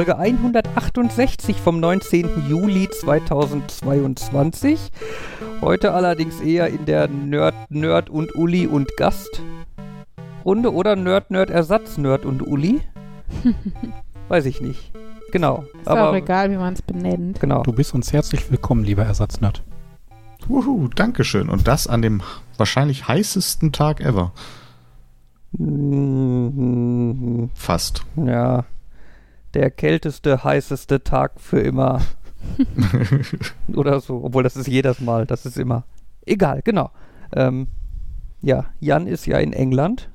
Folge 168 vom 19. Juli 2022. Heute allerdings eher in der Nerd, Nerd und Uli und Gastrunde oder Nerd, Nerd, Ersatz, Nerd und Uli. Weiß ich nicht. Genau. Ist aber, auch egal, wie man es benennt. Genau. Du bist uns herzlich willkommen, lieber Ersatznerd. Wuhu, Dankeschön. Und das an dem wahrscheinlich heißesten Tag ever. Fast. Ja. Der kälteste, heißeste Tag für immer. Oder so. Obwohl, das ist jedes Mal. Das ist immer. Egal, genau. Ähm, ja, Jan ist ja in England.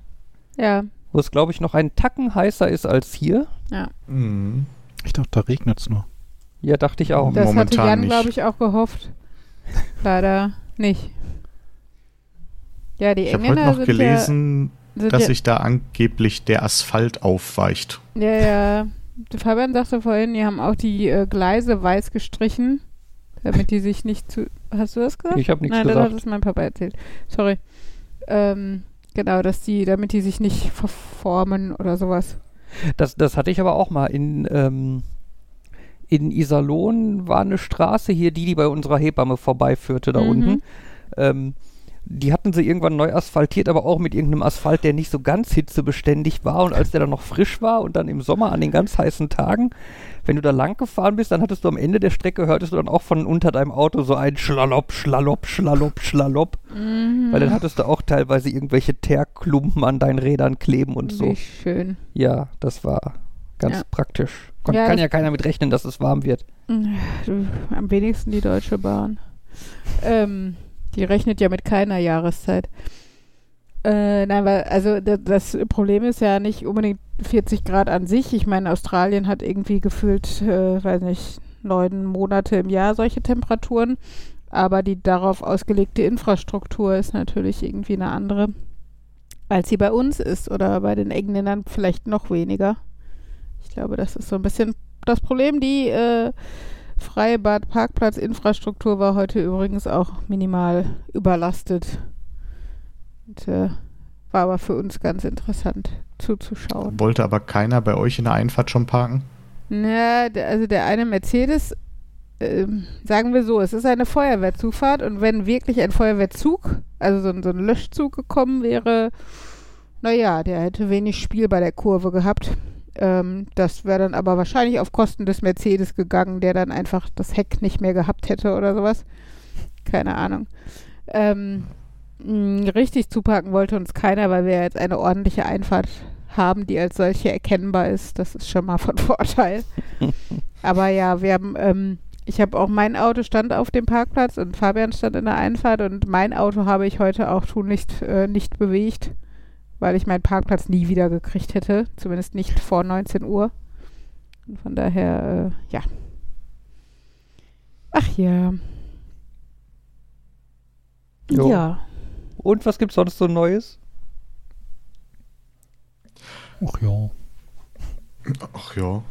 Ja. Wo es, glaube ich, noch ein Tacken heißer ist als hier. Ja. Mhm. Ich dachte, da regnet es nur. Ja, dachte ich auch. Das Momentan hatte Jan, glaube ich, auch gehofft. Leider nicht. Ja, die ich Engländer Ich habe heute noch gelesen, ja, dass sich da angeblich der Asphalt aufweicht. Ja, ja. Fabian sagte vorhin, die haben auch die äh, Gleise weiß gestrichen, damit die sich nicht zu. Hast du das gesagt? Ich habe nichts Nein, gesagt. Nein, das hat mein Papa erzählt. Sorry. Ähm, genau, dass die, damit die sich nicht verformen oder sowas. Das, das hatte ich aber auch mal in. Ähm in Iserlohn war eine Straße hier, die, die bei unserer Hebamme vorbeiführte, da mhm. unten. Ähm, die hatten sie irgendwann neu asphaltiert, aber auch mit irgendeinem Asphalt, der nicht so ganz hitzebeständig war. Und als der dann noch frisch war und dann im Sommer an den ganz heißen Tagen, wenn du da lang gefahren bist, dann hattest du am Ende der Strecke, hörtest du dann auch von unter deinem Auto so ein Schlalopp, Schlalopp, Schlalopp, Schlalopp. Mhm. Weil dann hattest du auch teilweise irgendwelche Teerklumpen an deinen Rädern kleben und so. Wie schön. Ja, das war ganz ja. praktisch. Kon ja, kann ja keiner mit rechnen, dass es warm wird. Am wenigsten die Deutsche Bahn. Ähm, die rechnet ja mit keiner Jahreszeit. Äh, nein, weil, also das, Problem ist ja nicht unbedingt 40 Grad an sich. Ich meine, Australien hat irgendwie gefühlt, äh, weiß nicht, neun Monate im Jahr solche Temperaturen. Aber die darauf ausgelegte Infrastruktur ist natürlich irgendwie eine andere, als sie bei uns ist oder bei den Engländern vielleicht noch weniger. Ich glaube, das ist so ein bisschen das Problem. Die äh, freie Parkplatzinfrastruktur war heute übrigens auch minimal überlastet. Und, äh, war aber für uns ganz interessant zuzuschauen. Wollte aber keiner bei euch in der Einfahrt schon parken? Ja, also der eine Mercedes, äh, sagen wir so, es ist eine Feuerwehrzufahrt und wenn wirklich ein Feuerwehrzug, also so, so ein Löschzug gekommen wäre, naja, der hätte wenig Spiel bei der Kurve gehabt. Ähm, das wäre dann aber wahrscheinlich auf Kosten des Mercedes gegangen, der dann einfach das Heck nicht mehr gehabt hätte oder sowas. Keine Ahnung. Ähm, mh, richtig zupacken wollte uns keiner, weil wir jetzt eine ordentliche Einfahrt haben, die als solche erkennbar ist. Das ist schon mal von Vorteil. aber ja, wir haben, ähm, ich habe auch mein Auto stand auf dem Parkplatz und Fabian stand in der Einfahrt und mein Auto habe ich heute auch tunlichst äh, nicht bewegt weil ich meinen Parkplatz nie wieder gekriegt hätte. Zumindest nicht vor 19 Uhr. Und von daher, äh, ja. Ach ja. Jo. Ja. Und was gibt's sonst so Neues? Ach ja. Ach ja.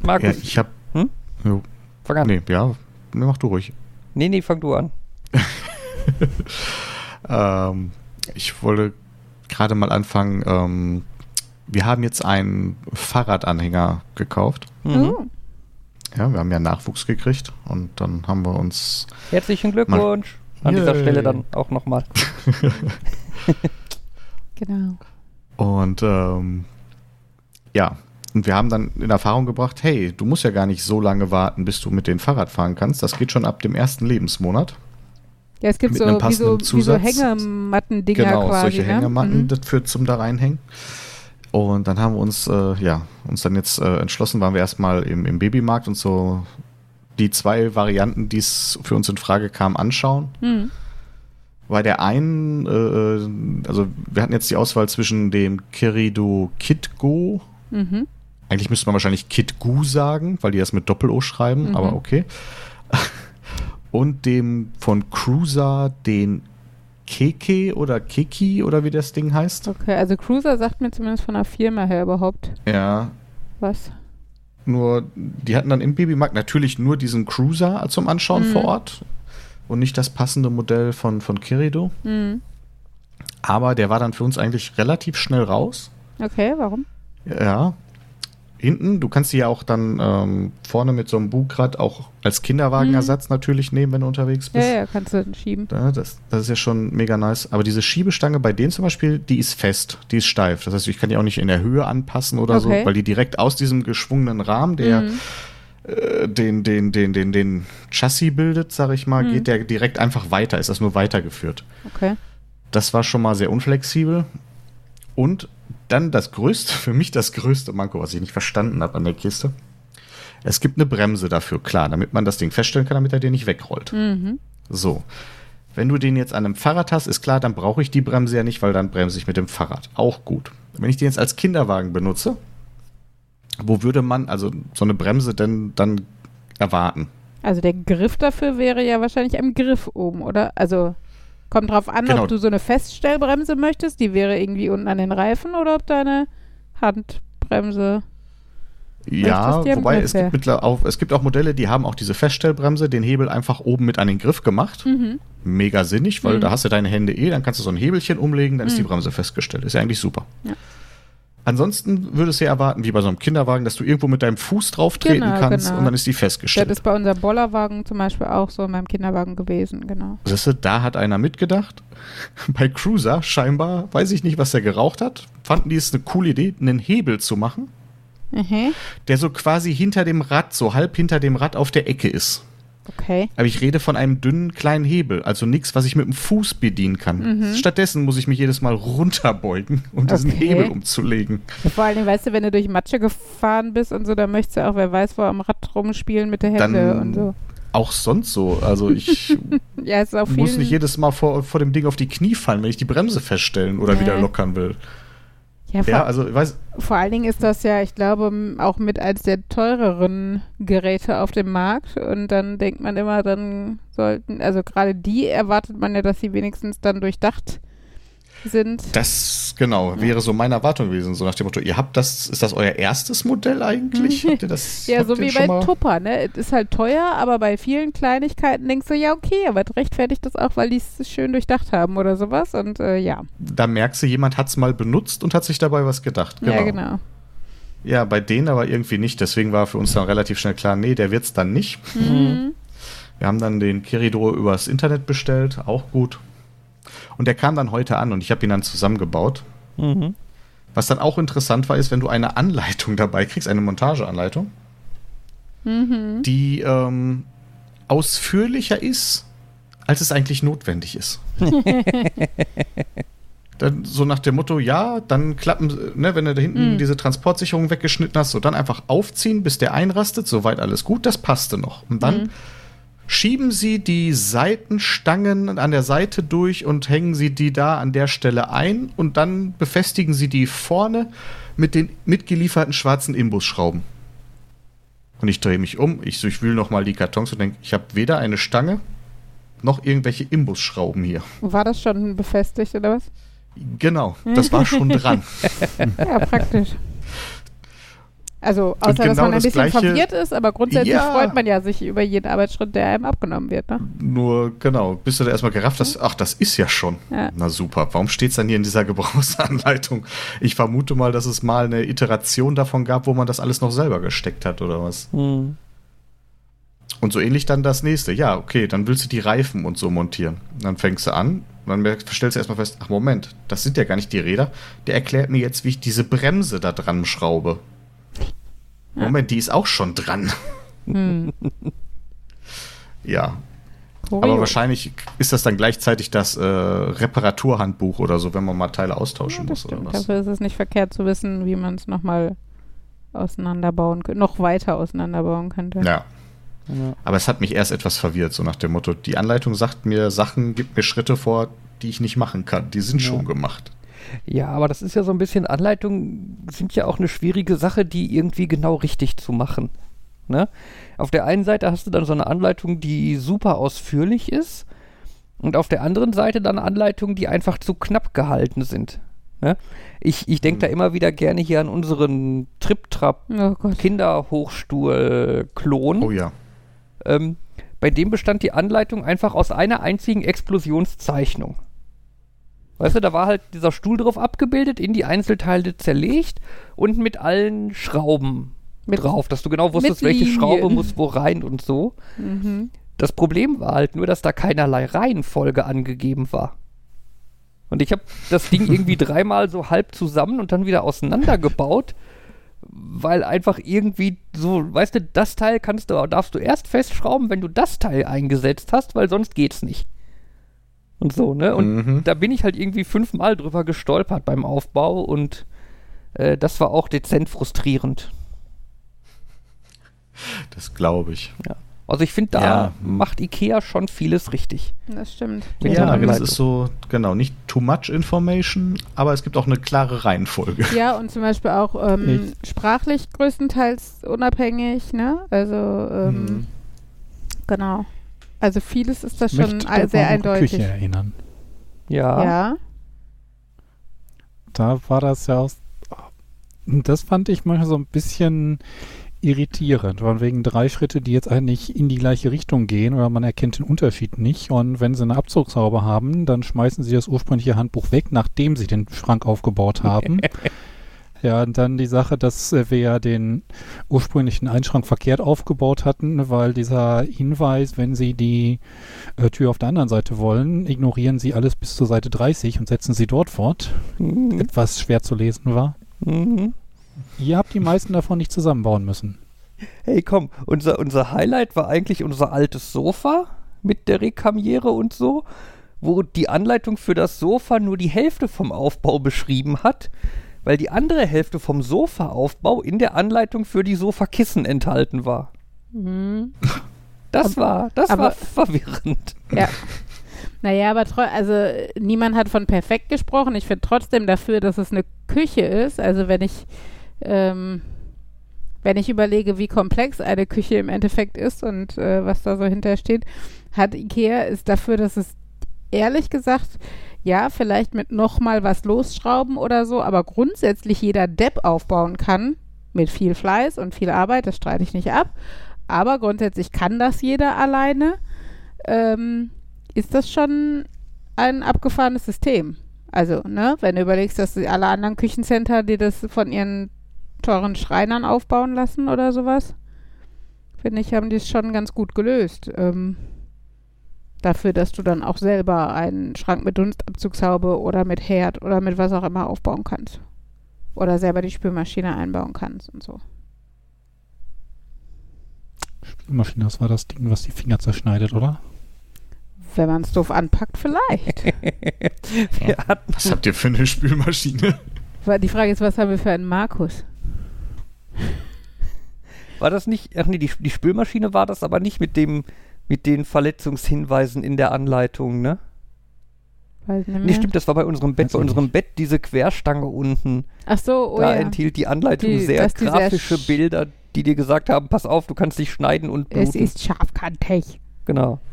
Markus. Ja, ich hab. Hm? Jo. Fang an. Nee, ja, mach du ruhig. Nee, nee, fang du an. Ähm, ich wollte gerade mal anfangen. Ähm, wir haben jetzt einen Fahrradanhänger gekauft. Mhm. Oh. Ja, wir haben ja Nachwuchs gekriegt und dann haben wir uns. Herzlichen Glückwunsch an dieser Stelle dann auch nochmal. genau. Und ähm, ja, und wir haben dann in Erfahrung gebracht, hey, du musst ja gar nicht so lange warten, bis du mit dem Fahrrad fahren kannst. Das geht schon ab dem ersten Lebensmonat. Ja, es gibt so, wie so, wie so Hängematten-Dinger genau, quasi. solche ne? Hängematten mhm. für zum da reinhängen. Und dann haben wir uns, äh, ja, uns dann jetzt äh, entschlossen, waren wir erstmal im, im Babymarkt und so die zwei Varianten, die es für uns in Frage kamen, anschauen. Mhm. Bei der einen, äh, also wir hatten jetzt die Auswahl zwischen dem Kirido Kitgo. Mhm. Eigentlich müsste man wahrscheinlich Kitgu sagen, weil die das mit Doppel-O schreiben, mhm. aber okay und dem von Cruiser den Keke oder Kiki oder wie das Ding heißt. Okay, also Cruiser sagt mir zumindest von der Firma her überhaupt. Ja. Was? Nur, die hatten dann im Babymarkt natürlich nur diesen Cruiser zum Anschauen mhm. vor Ort und nicht das passende Modell von, von Kirido. Mhm. Aber der war dann für uns eigentlich relativ schnell raus. Okay, warum? Ja. Hinten, du kannst die ja auch dann ähm, vorne mit so einem Bugrad auch als Kinderwagenersatz natürlich nehmen, wenn du unterwegs Ja, bist. ja, kannst du schieben. Ja, das, das ist ja schon mega nice. Aber diese Schiebestange bei denen zum Beispiel, die ist fest, die ist steif. Das heißt, ich kann die auch nicht in der Höhe anpassen oder Okay. so, weil die direkt aus diesem geschwungenen Rahmen, der Mhm. äh, den, den, den, den, den Chassis bildet, sag ich mal, Mhm. geht der direkt einfach weiter, ist das nur weitergeführt. Okay. Das war schon mal sehr unflexibel. Und dann das größte, für mich das größte Manko, was ich nicht verstanden habe an der Kiste. Es gibt eine Bremse dafür, klar, damit man das Ding feststellen kann, damit er dir nicht wegrollt. Mhm. So. Wenn du den jetzt an einem Fahrrad hast, ist klar, dann brauche ich die Bremse ja nicht, weil dann bremse ich mit dem Fahrrad. Auch gut. Wenn ich den jetzt als Kinderwagen benutze, wo würde man also so eine Bremse denn dann erwarten? Also der Griff dafür wäre ja wahrscheinlich am Griff oben, oder? Also kommt drauf an, Genau. ob du so eine Feststellbremse möchtest, die wäre irgendwie unten an den Reifen, oder ob deine Handbremse. Ja, wobei es gibt, mittler- auch, es gibt auch Modelle, die haben auch diese Feststellbremse, den Hebel einfach oben mit an den Griff gemacht. Mhm. Mega sinnig, weil Mhm. da hast du deine Hände eh, dann kannst du so ein Hebelchen umlegen, dann ist die Mhm. Bremse festgestellt. Ist ja eigentlich super. Ja. Ansonsten würdest du ja erwarten, wie bei so einem Kinderwagen, dass du irgendwo mit deinem Fuß drauf treten Genau, kannst genau. und dann ist die Das festgestellt. ist bei unserem Bollerwagen zum Beispiel auch so in meinem Kinderwagen gewesen, genau. Siehst du, da hat einer mitgedacht. Bei Cruiser scheinbar, weiß ich nicht, was er geraucht hat, fanden die es eine coole Idee, einen Hebel zu machen, Mhm. der so quasi hinter dem Rad, so halb hinter dem Rad auf der Ecke ist. Okay. Aber ich rede von einem dünnen kleinen Hebel, also nichts, was ich mit dem Fuß bedienen kann. Mhm. Stattdessen muss ich mich jedes Mal runterbeugen, um diesen Okay. Hebel umzulegen. Vor allem, weißt du, wenn du durch Matsche gefahren bist und so, dann möchtest du auch, wer weiß, wo am Rad rumspielen mit der Hände Dann und so. Auch sonst so. Also ich Ja, muss nicht jedes Mal vor, vor dem Ding auf die Knie fallen, wenn ich die Bremse feststellen oder Nee. wieder lockern will. Ja, vor, Ja, also ich weiß, vor allen Dingen ist das ja, ich glaube, auch mit eins der teureren Geräte auf dem Markt. Und dann denkt man immer, dann sollten, also gerade die erwartet man ja, dass sie wenigstens dann durchdacht sind. das genau wäre so meine Erwartung gewesen. So nach dem Motto, ihr habt das, ist das euer erstes Modell eigentlich? Habt ihr das? Ja, so wie bei mal- Tupper, ne? Es ist halt teuer, aber bei vielen Kleinigkeiten denkst du, ja, okay, aber es rechtfertigt das auch, weil die es schön durchdacht haben oder sowas. Und äh, ja. Da merkst du, jemand hat es mal benutzt und hat sich dabei was gedacht. ja, genau. Ja, bei denen aber irgendwie nicht. Deswegen war für uns dann relativ schnell klar, nee, der wird's dann nicht. Mhm. Wir haben dann den Kiridor übers Internet bestellt, auch gut. Und der kam dann heute an und ich habe ihn dann zusammengebaut. Mhm. Was dann auch interessant war, ist, wenn du eine Anleitung dabei kriegst, eine Montageanleitung, Mhm. die ähm, ausführlicher ist, als es eigentlich notwendig ist. dann so nach dem Motto, ja, dann klappen, ne, wenn du da hinten Mhm. diese Transportsicherung weggeschnitten hast, so dann einfach aufziehen, bis der einrastet, soweit alles gut, das passte noch. Und dann Mhm. Schieben sie die Seitenstangen an der Seite durch und hängen sie die da an der Stelle ein und dann befestigen sie die vorne mit den mitgelieferten schwarzen Imbusschrauben. Und ich drehe mich um, ich durchwühle nochmal die Kartons und denke, ich habe weder eine Stange noch irgendwelche Imbusschrauben hier. War das schon befestigt oder was? Genau, das war schon dran. Ja, praktisch. Also, außer dass genau man ein das bisschen Gleiche- verwirrt ist, aber grundsätzlich Ja. freut man ja sich über jeden Arbeitsschritt, der einem abgenommen wird, ne? Nur, genau, bis du da erstmal gerafft hast, ach, das ist ja schon. Ja. Na super, warum steht es dann hier in dieser Gebrauchsanleitung? Ich vermute mal, dass es mal eine Iteration davon gab, wo man das alles noch selber gesteckt hat oder was. Mhm. Und so ähnlich dann das nächste. Ja, okay, dann willst du die Reifen und so montieren. Dann fängst du an und dann stellst du erstmal fest, ach Moment, das sind ja gar nicht die Räder. Der erklärt mir jetzt, wie ich diese Bremse da dran schraube. Ja. Moment, die ist auch schon dran. Hm. Ja, Kurios. aber wahrscheinlich ist das dann gleichzeitig das äh, Reparaturhandbuch oder so, wenn man mal Teile Ja, austauschen das muss oder stimmt. was. Dafür ist es nicht verkehrt zu wissen, wie man es nochmal auseinanderbauen könnte, noch weiter auseinanderbauen könnte. Ja, Ja. aber es hat mich erst etwas verwirrt, so nach dem Motto, die Anleitung sagt mir Sachen, gibt mir Schritte vor, die ich nicht machen kann. Die sind Ja. schon gemacht. Ja, aber das ist ja so ein bisschen Anleitungen sind ja auch eine schwierige Sache, die irgendwie genau richtig zu machen. Ne? Auf der einen Seite hast du dann so eine Anleitung, die super ausführlich ist und auf der anderen Seite dann Anleitungen, die einfach zu knapp gehalten sind. Ne? Ich, ich denke da immer wieder gerne hier an unseren Trip-Trap Oh. Oh ja. Ähm, bei dem bestand die Anleitung einfach aus einer einzigen Explosionszeichnung. Weißt du, da war halt dieser Stuhl drauf abgebildet, in die Einzelteile zerlegt und mit allen Schrauben Mit- drauf, dass du genau wusstest, welche. Schraube muss wo rein und so. Mhm. Das Problem war halt nur, dass da keinerlei Reihenfolge angegeben war. Und ich habe das Ding irgendwie dreimal so halb zusammen und dann wieder auseinandergebaut, weil einfach irgendwie so, weißt du, das Teil kannst du, darfst du erst festschrauben, wenn du das Teil eingesetzt hast, weil sonst geht's nicht. Und so, ne? Und Mhm. da bin ich halt irgendwie fünfmal drüber gestolpert beim Aufbau und äh, das war auch dezent frustrierend. Das glaube ich. Also ich finde, da Ja. macht Ikea schon vieles richtig. Das stimmt. Ja, das ist so, genau, nicht too much information, aber es gibt auch eine klare Reihenfolge. Ja, und zum Beispiel auch ähm, Ich- sprachlich größtenteils unabhängig, ne? Also, ähm, Mhm. genau. Also vieles ist das Ich schon da sehr eindeutig. Küche erinnern. Ja. Ja. Da war das ja aus. Das fand ich manchmal so ein bisschen irritierend, von wegen drei Schritte, die jetzt eigentlich in die gleiche Richtung gehen oder man erkennt den Unterschied nicht. Und wenn sie eine Abzugshaube haben, dann schmeißen sie das ursprüngliche Handbuch weg, nachdem sie den Schrank aufgebaut haben. Ja, und dann die Sache, dass äh, wir ja den ursprünglichen Einschrank verkehrt aufgebaut hatten, weil dieser Hinweis, wenn Sie die äh, Tür auf der anderen Seite wollen, ignorieren Sie alles bis zur Seite 30 und setzen Sie dort fort, Mhm. etwas schwer zu lesen war. Mhm. Ihr habt die meisten davon nicht zusammenbauen müssen. Hey, komm, unser, unser Highlight war eigentlich unser altes Sofa mit der Rekamiere und so, wo die Anleitung für das Sofa nur die Hälfte vom Aufbau beschrieben hat, weil die andere Hälfte vom Sofaaufbau in der Anleitung für die Sofakissen enthalten war. Mhm. Das war, das aber- war verwirrend. Ja. Naja, aber also niemand hat von perfekt gesprochen. Ich finde trotzdem dafür, dass es eine Küche ist. Also wenn ich ähm, wenn ich überlege, wie komplex eine Küche im Endeffekt ist und äh, was da so hintersteht, hat Ikea ist dafür, dass es ehrlich gesagt ja vielleicht mit noch mal was losschrauben oder so, aber grundsätzlich jeder Depp aufbauen kann mit viel Fleiß und viel Arbeit. Das streite ich nicht ab. Aber grundsätzlich kann das jeder alleine ähm, ist das schon ein abgefahrenes System. Also, ne, wenn du überlegst, dass alle anderen Küchencenter, die das von ihren teuren Schreinern aufbauen lassen oder sowas, finde ich, haben die es schon ganz gut gelöst. Ähm, dafür, dass du dann auch selber einen Schrank mit Dunstabzugshaube oder mit Herd oder mit was auch immer aufbauen kannst. Oder selber die Spülmaschine einbauen kannst und so. Spülmaschine, das war das Ding, was die Finger zerschneidet, oder? Wenn man es doof anpackt, vielleicht. Hatten, Was habt ihr für eine Spülmaschine? Die Frage ist, was haben wir für einen Markus? war das nicht, ach nee, die, die Spülmaschine war das aber nicht mit dem, mit den Verletzungshinweisen in der Anleitung, ne? Weiß nicht Nee, mehr. stimmt, das war bei unserem Bett. Weiß Bei unserem nicht. Bett diese Querstange unten. Ach so, oh da ja. enthielt die Anleitung Die- sehr sehr grafische sch- Bilder, die dir gesagt haben, pass auf, du kannst dich schneiden und bluten. Es ist scharfkantig. genau.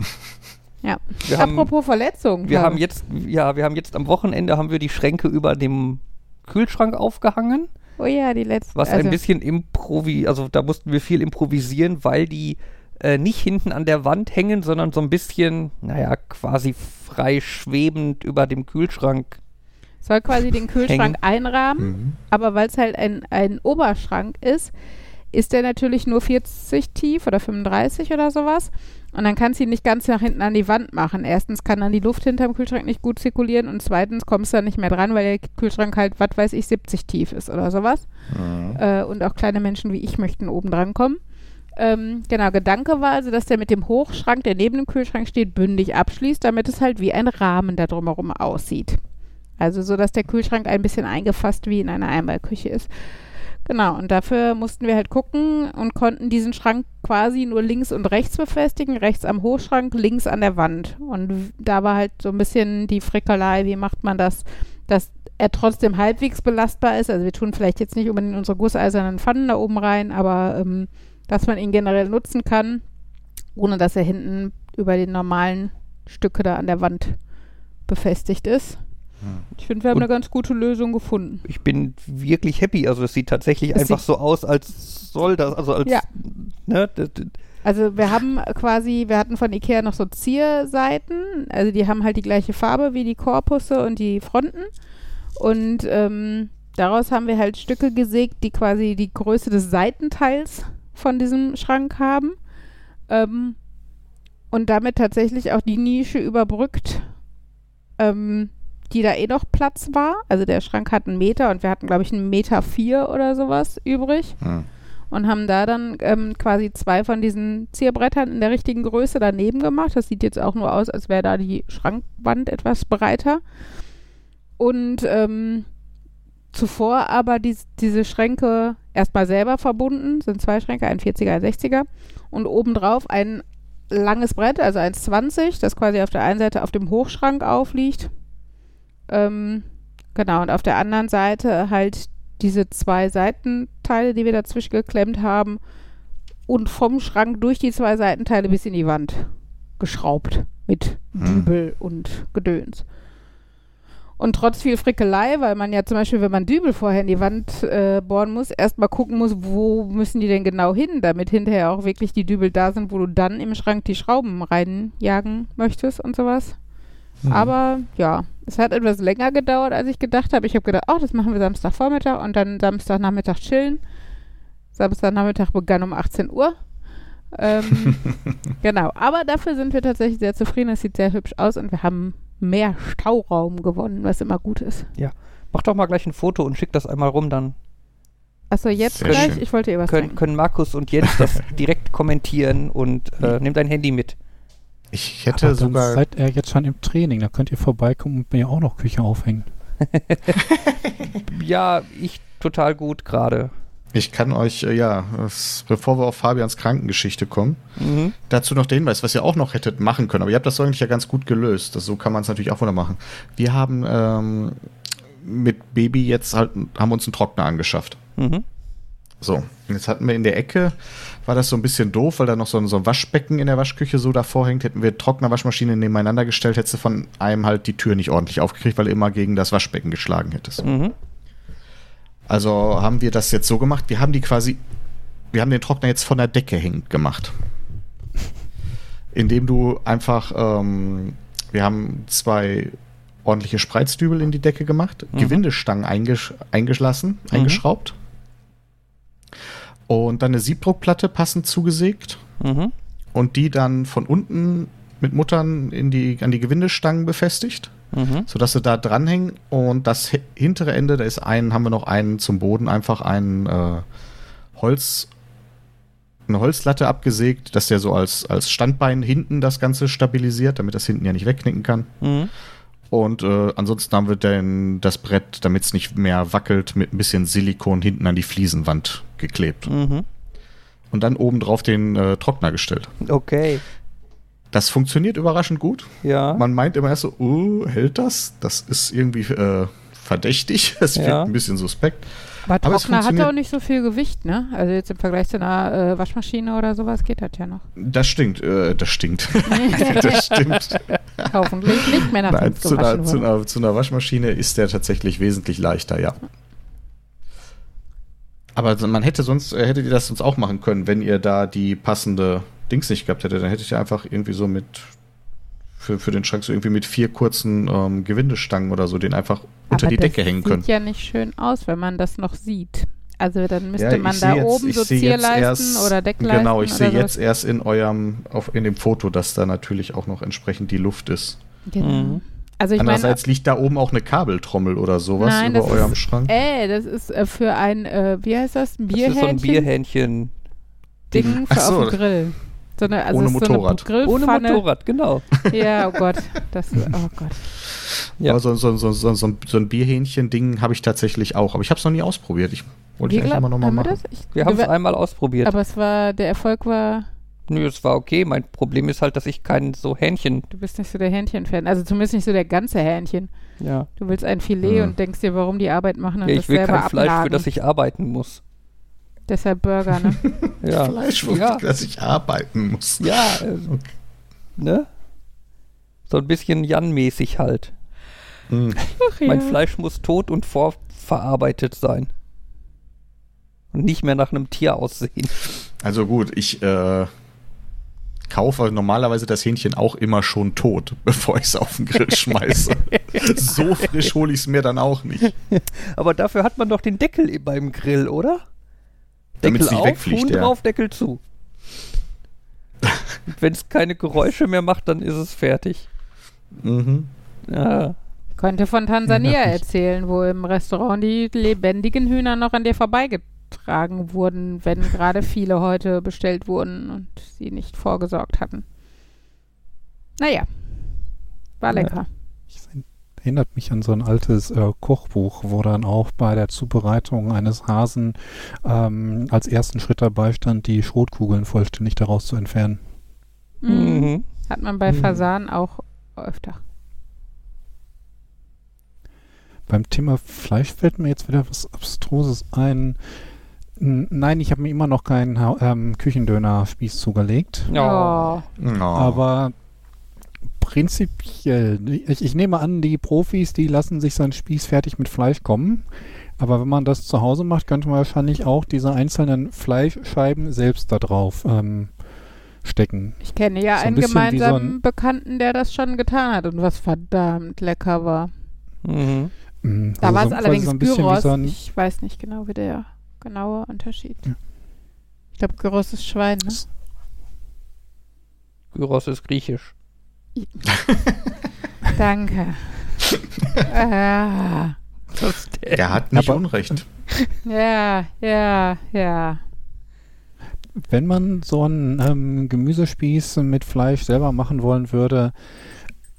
Ja. Wir haben, Apropos Verletzung. wir haben jetzt, ja, wir haben jetzt am Wochenende haben wir die Schränke über dem Kühlschrank aufgehangen, Oh ja, die letzte. was also, ein bisschen improvi, also da mussten wir viel improvisieren, weil die äh, nicht hinten an der Wand hängen, sondern so ein bisschen, naja, quasi frei schwebend über dem Kühlschrank. soll quasi den Kühlschrank einrahmen, Mhm. aber weil es halt ein, ein Oberschrank ist, ist der natürlich nur 40 tief oder 35 oder sowas. Und dann kannst du ihn nicht ganz nach hinten an die Wand machen. Erstens kann dann die Luft hinterm Kühlschrank nicht gut zirkulieren und zweitens kommst du dann nicht mehr dran, weil der Kühlschrank halt, was weiß ich, 70 tief ist oder sowas. Mhm. äh, und auch kleine Menschen wie ich möchten oben dran kommen. Ähm, genau, Gedanke war also, dass der mit dem Hochschrank, der neben dem Kühlschrank steht, bündig abschließt, damit es halt wie ein Rahmen da drumherum aussieht. Also so, dass der Kühlschrank ein bisschen eingefasst wie in einer Einmalküche ist. Genau, und dafür mussten wir halt gucken und konnten diesen Schrank quasi nur links und rechts befestigen, rechts am Hochschrank, links an der Wand. Und da war halt so ein bisschen die Frickelei, wie macht man das, dass er trotzdem halbwegs belastbar ist. Also wir tun vielleicht jetzt nicht unbedingt unsere gusseisernen Pfannen da oben rein, aber ähm, dass man ihn generell nutzen kann, ohne dass er hinten über den normalen Stücke da an der Wand befestigt ist. Ich finde, wir haben Und- eine ganz gute Lösung gefunden. Ich bin wirklich happy. Also es sieht tatsächlich Es einfach sieht- so aus, als soll das, also als, Ja. ne, Also wir haben quasi, wir hatten von Ikea noch so Zierseiten, also die haben halt die gleiche Farbe wie die Korpusse und die Fronten. Und ähm, daraus haben wir halt Stücke gesägt, die quasi die Größe des Seitenteils von diesem Schrank haben. Ähm, und damit tatsächlich auch die Nische überbrückt, ähm, die da eh noch Platz war. Also der Schrank hat einen Meter und wir hatten, glaube ich, einen Meter vier oder sowas übrig. Hm. Und haben da dann ähm, quasi zwei von diesen Zierbrettern in der richtigen Größe daneben gemacht. Das sieht jetzt auch nur aus, als wäre da die Schrankwand etwas breiter. Und ähm, zuvor aber dies, diese Schränke erstmal selber verbunden, sind zwei Schränke, ein 40er, ein 60er. Und obendrauf ein langes Brett, also 1,20, das quasi auf der einen Seite auf dem Hochschrank aufliegt. Ähm, genau, und auf der anderen Seite halt diese zwei Seitenteile, die wir dazwischen geklemmt haben und vom Schrank durch die zwei Seitenteile bis in die Wand geschraubt mit Hm. Dübel und Gedöns. Und trotz viel Frickelei, weil man ja zum Beispiel, wenn man Dübel vorher in die Wand äh, bohren muss, erstmal gucken muss, wo müssen die denn genau hin, damit hinterher auch wirklich die Dübel da sind, wo du dann im Schrank die Schrauben reinjagen möchtest und sowas. Mhm. Aber ja, es hat etwas länger gedauert, als ich gedacht habe. Ich habe gedacht, oh, das machen wir Samstagvormittag und dann Samstagnachmittag chillen. Samstagnachmittag begann um 18 Uhr. Ähm, genau, aber dafür sind wir tatsächlich sehr zufrieden. Es sieht sehr hübsch aus und wir haben mehr Stauraum gewonnen, was immer gut ist. Mach doch mal gleich ein Foto und schick das einmal rum, dann Achso, jetzt Sehr gleich? schön. Ich wollte ihr was können, sagen. können Markus und Jens das direkt kommentieren und äh, nimm dein Handy mit. Ich hätte Aber dann sogar. seid ihr jetzt schon im Training, da könnt ihr vorbeikommen und mir auch noch Küche aufhängen. Ja, ich total gut gerade. Ich kann euch, äh, ja, es, bevor wir auf Fabians Krankengeschichte kommen, Mhm. dazu noch der Hinweis, was ihr auch noch hättet machen können. Aber ihr habt das eigentlich ja ganz gut gelöst. Das, so kann man es natürlich auch wieder machen. Wir haben ähm, mit Baby jetzt halt, haben uns einen Trockner angeschafft. Mhm. So, jetzt hatten wir in der Ecke, war das so ein bisschen doof, weil da noch so ein, so ein Waschbecken in der Waschküche so davor hängt. Hätten wir Trockner, Waschmaschine nebeneinander gestellt, hättest du von einem halt die Tür nicht ordentlich aufgekriegt, weil du immer gegen das Waschbecken geschlagen hättest. Mhm. Also haben wir das jetzt so gemacht, wir haben die quasi, wir haben den Trockner jetzt von der Decke hängend gemacht. Indem du einfach, ähm, wir haben zwei ordentliche Spreizdübel in die Decke gemacht, Mhm. Gewindestangen eingesch eingeschlassen, eingeschraubt und dann eine Siebdruckplatte passend zugesägt Mhm. und die dann von unten mit Muttern in die, an die Gewindestangen befestigt Mhm. sodass sie da dranhängen und das hi- hintere Ende, da ist ein, haben wir noch einen zum Boden, einfach einen äh, Holz, eine Holzlatte abgesägt, dass der so als, als Standbein hinten das Ganze stabilisiert, damit das hinten ja nicht wegknicken kann. Mhm. Und äh, ansonsten haben wir dann das Brett, damit es nicht mehr wackelt, mit ein bisschen Silikon hinten an die Fliesenwand geklebt. Mhm. Und dann oben drauf den äh, Trockner gestellt. Okay. Das funktioniert überraschend gut. Ja. Man meint immer erst so, oh, hält das? Das ist irgendwie äh, verdächtig. Das Ja. wirkt ein bisschen suspekt. Aber Aber es Trockner hat auch nicht so viel Gewicht, ne? Also jetzt im Vergleich zu einer äh, Waschmaschine oder sowas geht das ja noch. Das stinkt, äh, das stinkt. das stimmt. Hoffentlich nicht mehr nach Nein, zu, einer, zu, einer, zu einer Waschmaschine ist der tatsächlich wesentlich leichter, ja. Aber man hätte sonst, äh, hättet ihr das sonst auch machen können, wenn ihr da die passende Dings nicht gehabt hättet, dann hättet ihr einfach irgendwie so mit für, für den Schrank so irgendwie mit vier kurzen ähm, Gewindestangen oder so den einfach unter Aber die das Decke hängen können. Sieht ja nicht schön aus, wenn man das noch sieht. Also dann müsste Ja, man ich da jetzt- oben ich so Zierleisten erst- oder Deckleisten Genau, ich sehe jetzt erst in eurem, auf, in dem Foto, dass da natürlich auch noch entsprechend die Luft ist. Genau. Mhm. Also ich meine, Andererseits liegt da oben auch eine Kabeltrommel oder sowas Nein, über das eurem ist- Schrank. ey, das ist äh, für ein, äh, wie heißt das, ein Das ist so ein Bierhähnchen? Bierhähnchen. Ding für so. auf dem Grill. So eine, also Ohne es ist Motorrad. So eine Ohne. Motorrad, genau. Ja, oh Gott. Das, oh Gott. Ja. Aber so, so, so, so, so, ein- so ein Bierhähnchen-Ding habe ich tatsächlich auch. Aber ich habe es noch nie ausprobiert. Ich wollte ich Wir glaub, noch mal haben wir machen. das? Ich, Wir haben es wir- einmal ausprobiert. aber es war, der Erfolg war, Nö, es war okay. Mein Problem ist halt, dass ich kein so Hähnchen. du bist nicht so der Hähnchen-Fan. Also zumindest nicht so der ganze Hähnchen. Ja. Du willst ein Filet Hm. und denkst dir, warum die Arbeit machen und ja das ich will selber kein Fleisch, für das ich arbeiten muss. Deshalb Burger, ne? Ja. Fleisch, für Ja. das ich arbeiten muss. Ja, äh, ne? So ein bisschen Jan-mäßig halt. Hm. Ach, ja. Mein Fleisch muss tot und vorverarbeitet sein. Und nicht mehr nach einem Tier aussehen. Also gut, ich, äh, kaufe normalerweise das Hähnchen auch immer schon tot, bevor ich es auf den Grill schmeiße. so frisch hole ich es mir dann auch nicht. Aber dafür hat man doch den Deckel beim Grill, oder? Damit Deckel auf, Huhn ja. drauf, Deckel zu. Wenn es keine Geräusche mehr macht, dann ist es fertig. Mhm. Ja. Könnte von Tansania erzählen, wo im Restaurant die lebendigen Hühner noch an dir vorbeigetragen wurden, wenn gerade viele heute bestellt wurden und sie nicht vorgesorgt hatten. Naja, war Ja. lecker. Ich erinnert mich an so ein altes äh, Kochbuch, wo dann auch bei der Zubereitung eines Hasen ähm, als ersten Schritt dabei stand, die Schrotkugeln vollständig daraus zu entfernen. Mhm. Mhm. Hat man bei Mhm. Fasan auch öfter. Beim Thema Fleisch fällt mir jetzt wieder was Abstruses ein. N- Nein, ich habe mir immer noch keinen ähm, Küchendöner-Spieß zugelegt. Ja. Oh. Oh. Aber prinzipiell, ich, ich nehme an, die Profis, die lassen sich so einen Spieß fertig mit Fleisch kommen. Aber wenn man das zu Hause macht, könnte man wahrscheinlich auch diese einzelnen Fleischscheiben selbst da drauf ähm, stecken. Ich kenne ja So ein einen wie so gemeinsamen ein- Bekannten, der das schon getan hat und was verdammt lecker war. Mhm. Mm, Da also war so es quasi allerdings so ein bisschen wie Gyros. so ein- ich weiß nicht genau, wie der genaue Unterschied. Ja. Ich glaube, Gyros ist Schwein, ne? Gyros ist griechisch. Danke. ah, der- Er hat nicht Aber- Unrecht. ja, ja, ja. Wenn man so einen ähm, Gemüsespieß mit Fleisch selber machen wollen würde,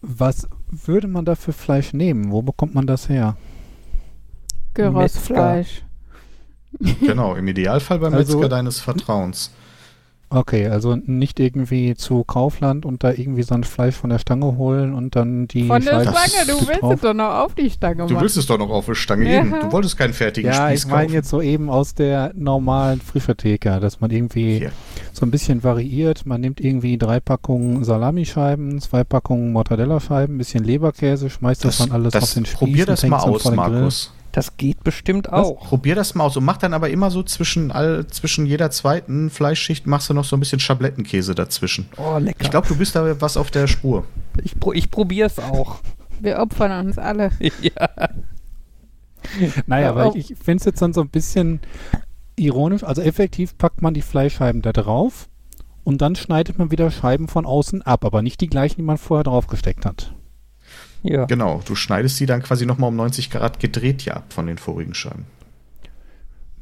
was würde man da für Fleisch nehmen? Wo bekommt man das her? Gyrosfleisch. Genau, im Idealfall beim Also- Metzger deines Vertrauens. Okay, also nicht irgendwie zu Kaufland und da irgendwie so ein Fleisch von der Stange holen und dann die Von der Scheibe Stange, du willst drauf. es doch noch auf die Stange Du machen. willst es doch noch auf der Stange Ja. eben. Du wolltest keinen fertigen Ja, Spieß ich meine kaufen. jetzt so eben aus der normalen Frischetheke, dass man irgendwie Hier. so ein bisschen variiert. Man nimmt irgendwie drei Packungen Salamischeiben, zwei Packungen Mortadellascheiben, ein bisschen Leberkäse, schmeißt das, Das, dann alles auf das, den Spieß probier und das mal aus, vor den Grill. Das geht bestimmt auch. Probier das mal aus und mach dann aber immer so zwischen, all, zwischen jeder zweiten Fleischschicht machst du noch so ein bisschen Schablettenkäse dazwischen. Oh, lecker. Ich glaube, du bist da was auf der Spur. ich, pro, ich probier's auch. Wir opfern uns alle. ja. Naja, Ja, aber ich, ich finde es jetzt dann so ein bisschen ironisch. Also effektiv packt man die Fleischscheiben da drauf und dann schneidet man wieder Scheiben von außen ab, aber nicht die gleichen, die man vorher draufgesteckt hat. Ja. Genau, du schneidest die dann quasi nochmal um 90 Grad gedreht ja ab von den vorigen Scheiben.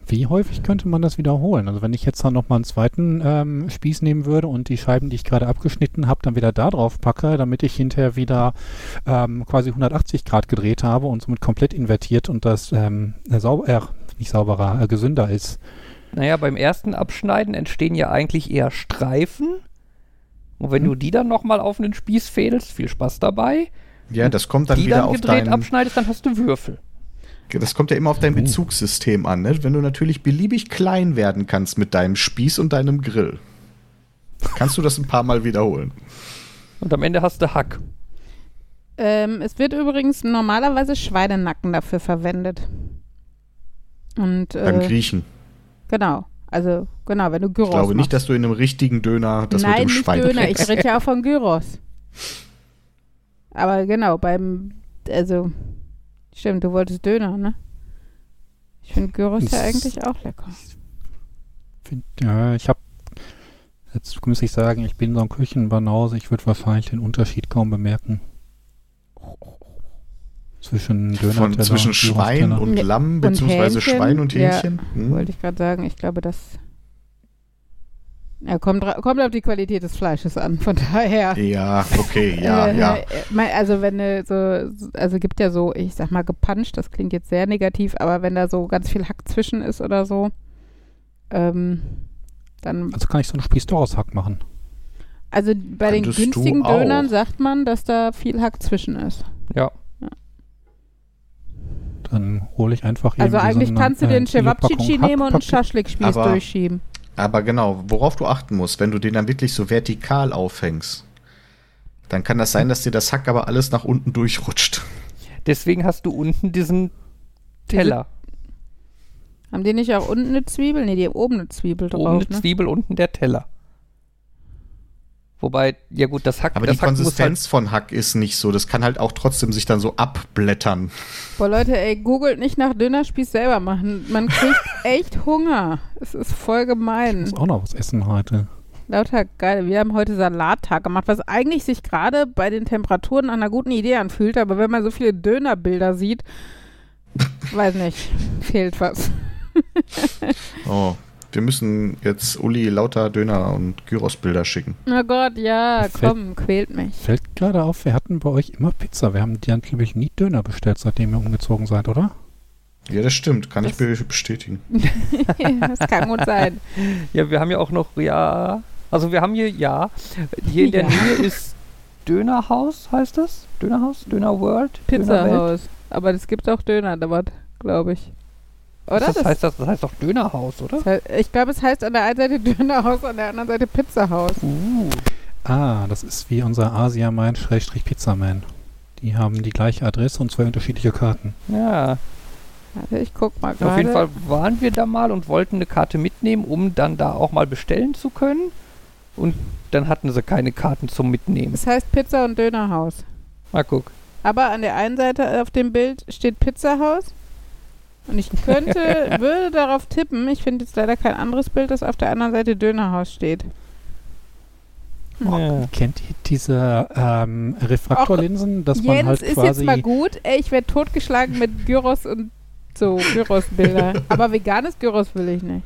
Wie häufig könnte man das wiederholen? Also wenn ich jetzt dann nochmal einen zweiten ähm, Spieß nehmen würde und die Scheiben, die ich gerade abgeschnitten habe, dann wieder da drauf packe, damit ich hinterher wieder ähm, quasi 180 Grad gedreht habe und somit komplett invertiert und das ähm, sauber, äh, nicht sauberer, äh, gesünder ist. Naja, beim ersten Abschneiden entstehen ja eigentlich eher Streifen. Und wenn Hm. du die dann nochmal auf einen Spieß fädelst, viel Spaß dabei. Ja, das kommt dann die wieder dann auf gedreht dein, abschneidest, dann hast du Würfel. das kommt ja immer auf dein Oh. Bezugssystem an, ne? Wenn du natürlich beliebig klein werden kannst mit deinem Spieß und deinem Grill, kannst du das ein paar Mal wiederholen. Und am Ende hast du Hack. Ähm, es wird übrigens normalerweise Schweinenacken dafür verwendet. Und Beim äh, Griechen. genau. Also, genau, wenn du Gyros Ich glaube nicht, machst. dass du in einem richtigen Döner das Nein, mit dem nicht Schwein Döner. Ich kriegst. rede ja auch von Gyros. Aber genau, beim, also, stimmt, du wolltest Döner, ne? Ich finde Gyros ja eigentlich auch lecker. Find, ja, ich habe, jetzt muss ich sagen, ich bin so ein Küchenbanause, ich würde wahrscheinlich den Unterschied kaum bemerken. Zwischen Döner Von zwischen Schwein und Ja, Lamm, beziehungsweise Hähnchen, Schwein und ja. Hähnchen. Hm. Wollte ich gerade sagen, ich glaube, das ja, kommt, kommt auf die Qualität des Fleisches an, von daher. Ja, okay, ja, äh, ja. äh, Also wenn du so, also gibt ja so, ich sag mal gepanscht, das klingt jetzt sehr negativ, aber wenn da so ganz viel Hack zwischen ist oder so, ähm, dann, Also kann ich so einen Spieß doch aus Hack machen. also bei den Könntest du günstigen. Dönern sagt man, dass da viel Hack zwischen ist. Ja. Dann hole ich einfach Also eigentlich so eine, kannst du äh, den Kilopackung Cevapcici nehmen und einen Schaschlikspieß durchschieben. Aber genau, worauf du achten musst, wenn du den dann wirklich so vertikal aufhängst, dann kann das sein, dass dir das Hack aber alles nach unten durchrutscht. Deswegen hast du unten diesen Teller. Haben die nicht auch unten eine Zwiebel? Nee, die haben oben eine Zwiebel drauf, Oben eine ne? Zwiebel, unten der Teller. Wobei, ja gut, das Hack, Aber das die Hack muss halt, Konsistenz von Hack ist nicht so. Das kann halt auch trotzdem sich dann so abblättern. Boah, Leute, ey, googelt nicht nach Dönerspieß selber machen. Man kriegt echt Hunger. Es ist voll Ich gemein. muss auch noch was essen heute. Lauter geil. Wir haben heute Salattag gemacht, was eigentlich sich gerade bei den Temperaturen an einer guten Idee anfühlt, aber wenn man so viele Dönerbilder sieht, weiß nicht, fehlt was. Oh, wir müssen jetzt Uli lauter Döner und Gyrosbilder schicken. Oh Gott, ja, Fällt- komm, quält mich. Fällt gerade auf, wir hatten bei euch immer Pizza. Wir haben dann, glaube ich, nie Döner bestellt, seitdem ihr umgezogen seid, oder? Ja, das stimmt. Kann Das- ich be- bestätigen. das kann gut sein. ja, wir haben ja auch noch, ja, also wir haben hier, ja, hier in der Ja. Nähe ist Dönerhaus, heißt das? Dönerhaus? Döner World? Dönerwelt? Pizzahaus. Aber das gibt auch Döner dort, glaube ich. Oder? Das, heißt, das, das heißt doch Dönerhaus, oder? das heißt, ich glaube, es heißt an der einen Seite Dönerhaus, an der anderen Seite Pizzahaus. Uh, Ah, das ist wie unser Asia-Man-Pizzaman. Die haben die gleiche Adresse und zwei unterschiedliche Karten. ja. Warte, ich guck mal gerade. Auf jeden Fall waren wir da mal und wollten eine Karte mitnehmen, um dann da auch mal bestellen zu können. Und dann hatten sie keine Karten zum Mitnehmen. Es heißt Pizza und Dönerhaus. Mal guck. Aber an der einen Seite auf dem Bild steht Pizzahaus. Und ich könnte, würde darauf tippen, ich finde jetzt leider kein anderes Bild, das auf der anderen Seite Dönerhaus steht. Ja. Kennt ihr diese ähm, Refraktorlinsen, dass man Jens halt ist quasi jetzt mal gut. Ey, ich werde totgeschlagen mit Gyros und so Gyros-Bilder. Aber veganes Gyros will ich nicht.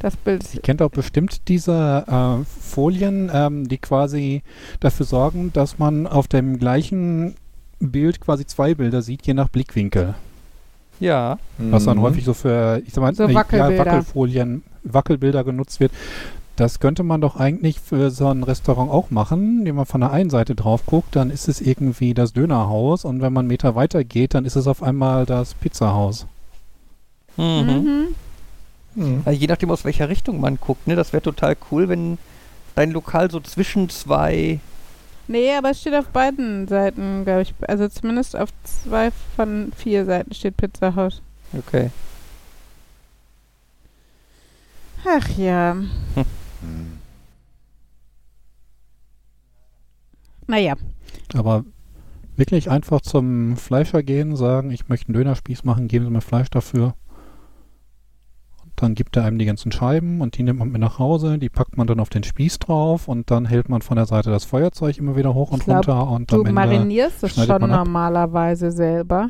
Das Bild Ihr ist kennt auch bestimmt diese äh, Folien, ähm, die quasi dafür sorgen, dass man auf dem gleichen Bild quasi zwei Bilder sieht, je nach Blickwinkel. Ja. Was dann Mhm. häufig so für, ich sag mal, So äh, Wackelbilder. Ja, Wackelfolien, Wackelbilder genutzt wird. Das könnte man doch eigentlich für so ein Restaurant auch machen, indem man von der einen Seite drauf guckt, dann ist es irgendwie das Dönerhaus und wenn man einen Meter weiter geht, dann ist es auf einmal das Pizzahaus. Mhm. Mhm. Mhm. Also je nachdem, aus welcher Richtung man guckt, ne? Das wäre total cool, wenn dein Lokal so zwischen zwei. Nee, aber es steht auf beiden Seiten, glaube ich. Also zumindest auf zwei von vier Seiten steht Pizzahaus. Okay. Ach ja. Naja. Aber wirklich einfach zum Fleischer gehen, sagen, ich möchte einen Dönerspieß machen, geben Sie mir Fleisch dafür. Dann gibt er einem die ganzen Scheiben und die nimmt man mit nach Hause, die packt man dann auf den Spieß drauf und dann hält man von der Seite das Feuerzeug immer wieder hoch und Ich glaub, runter und Du am Ende marinierst es schon normalerweise selber.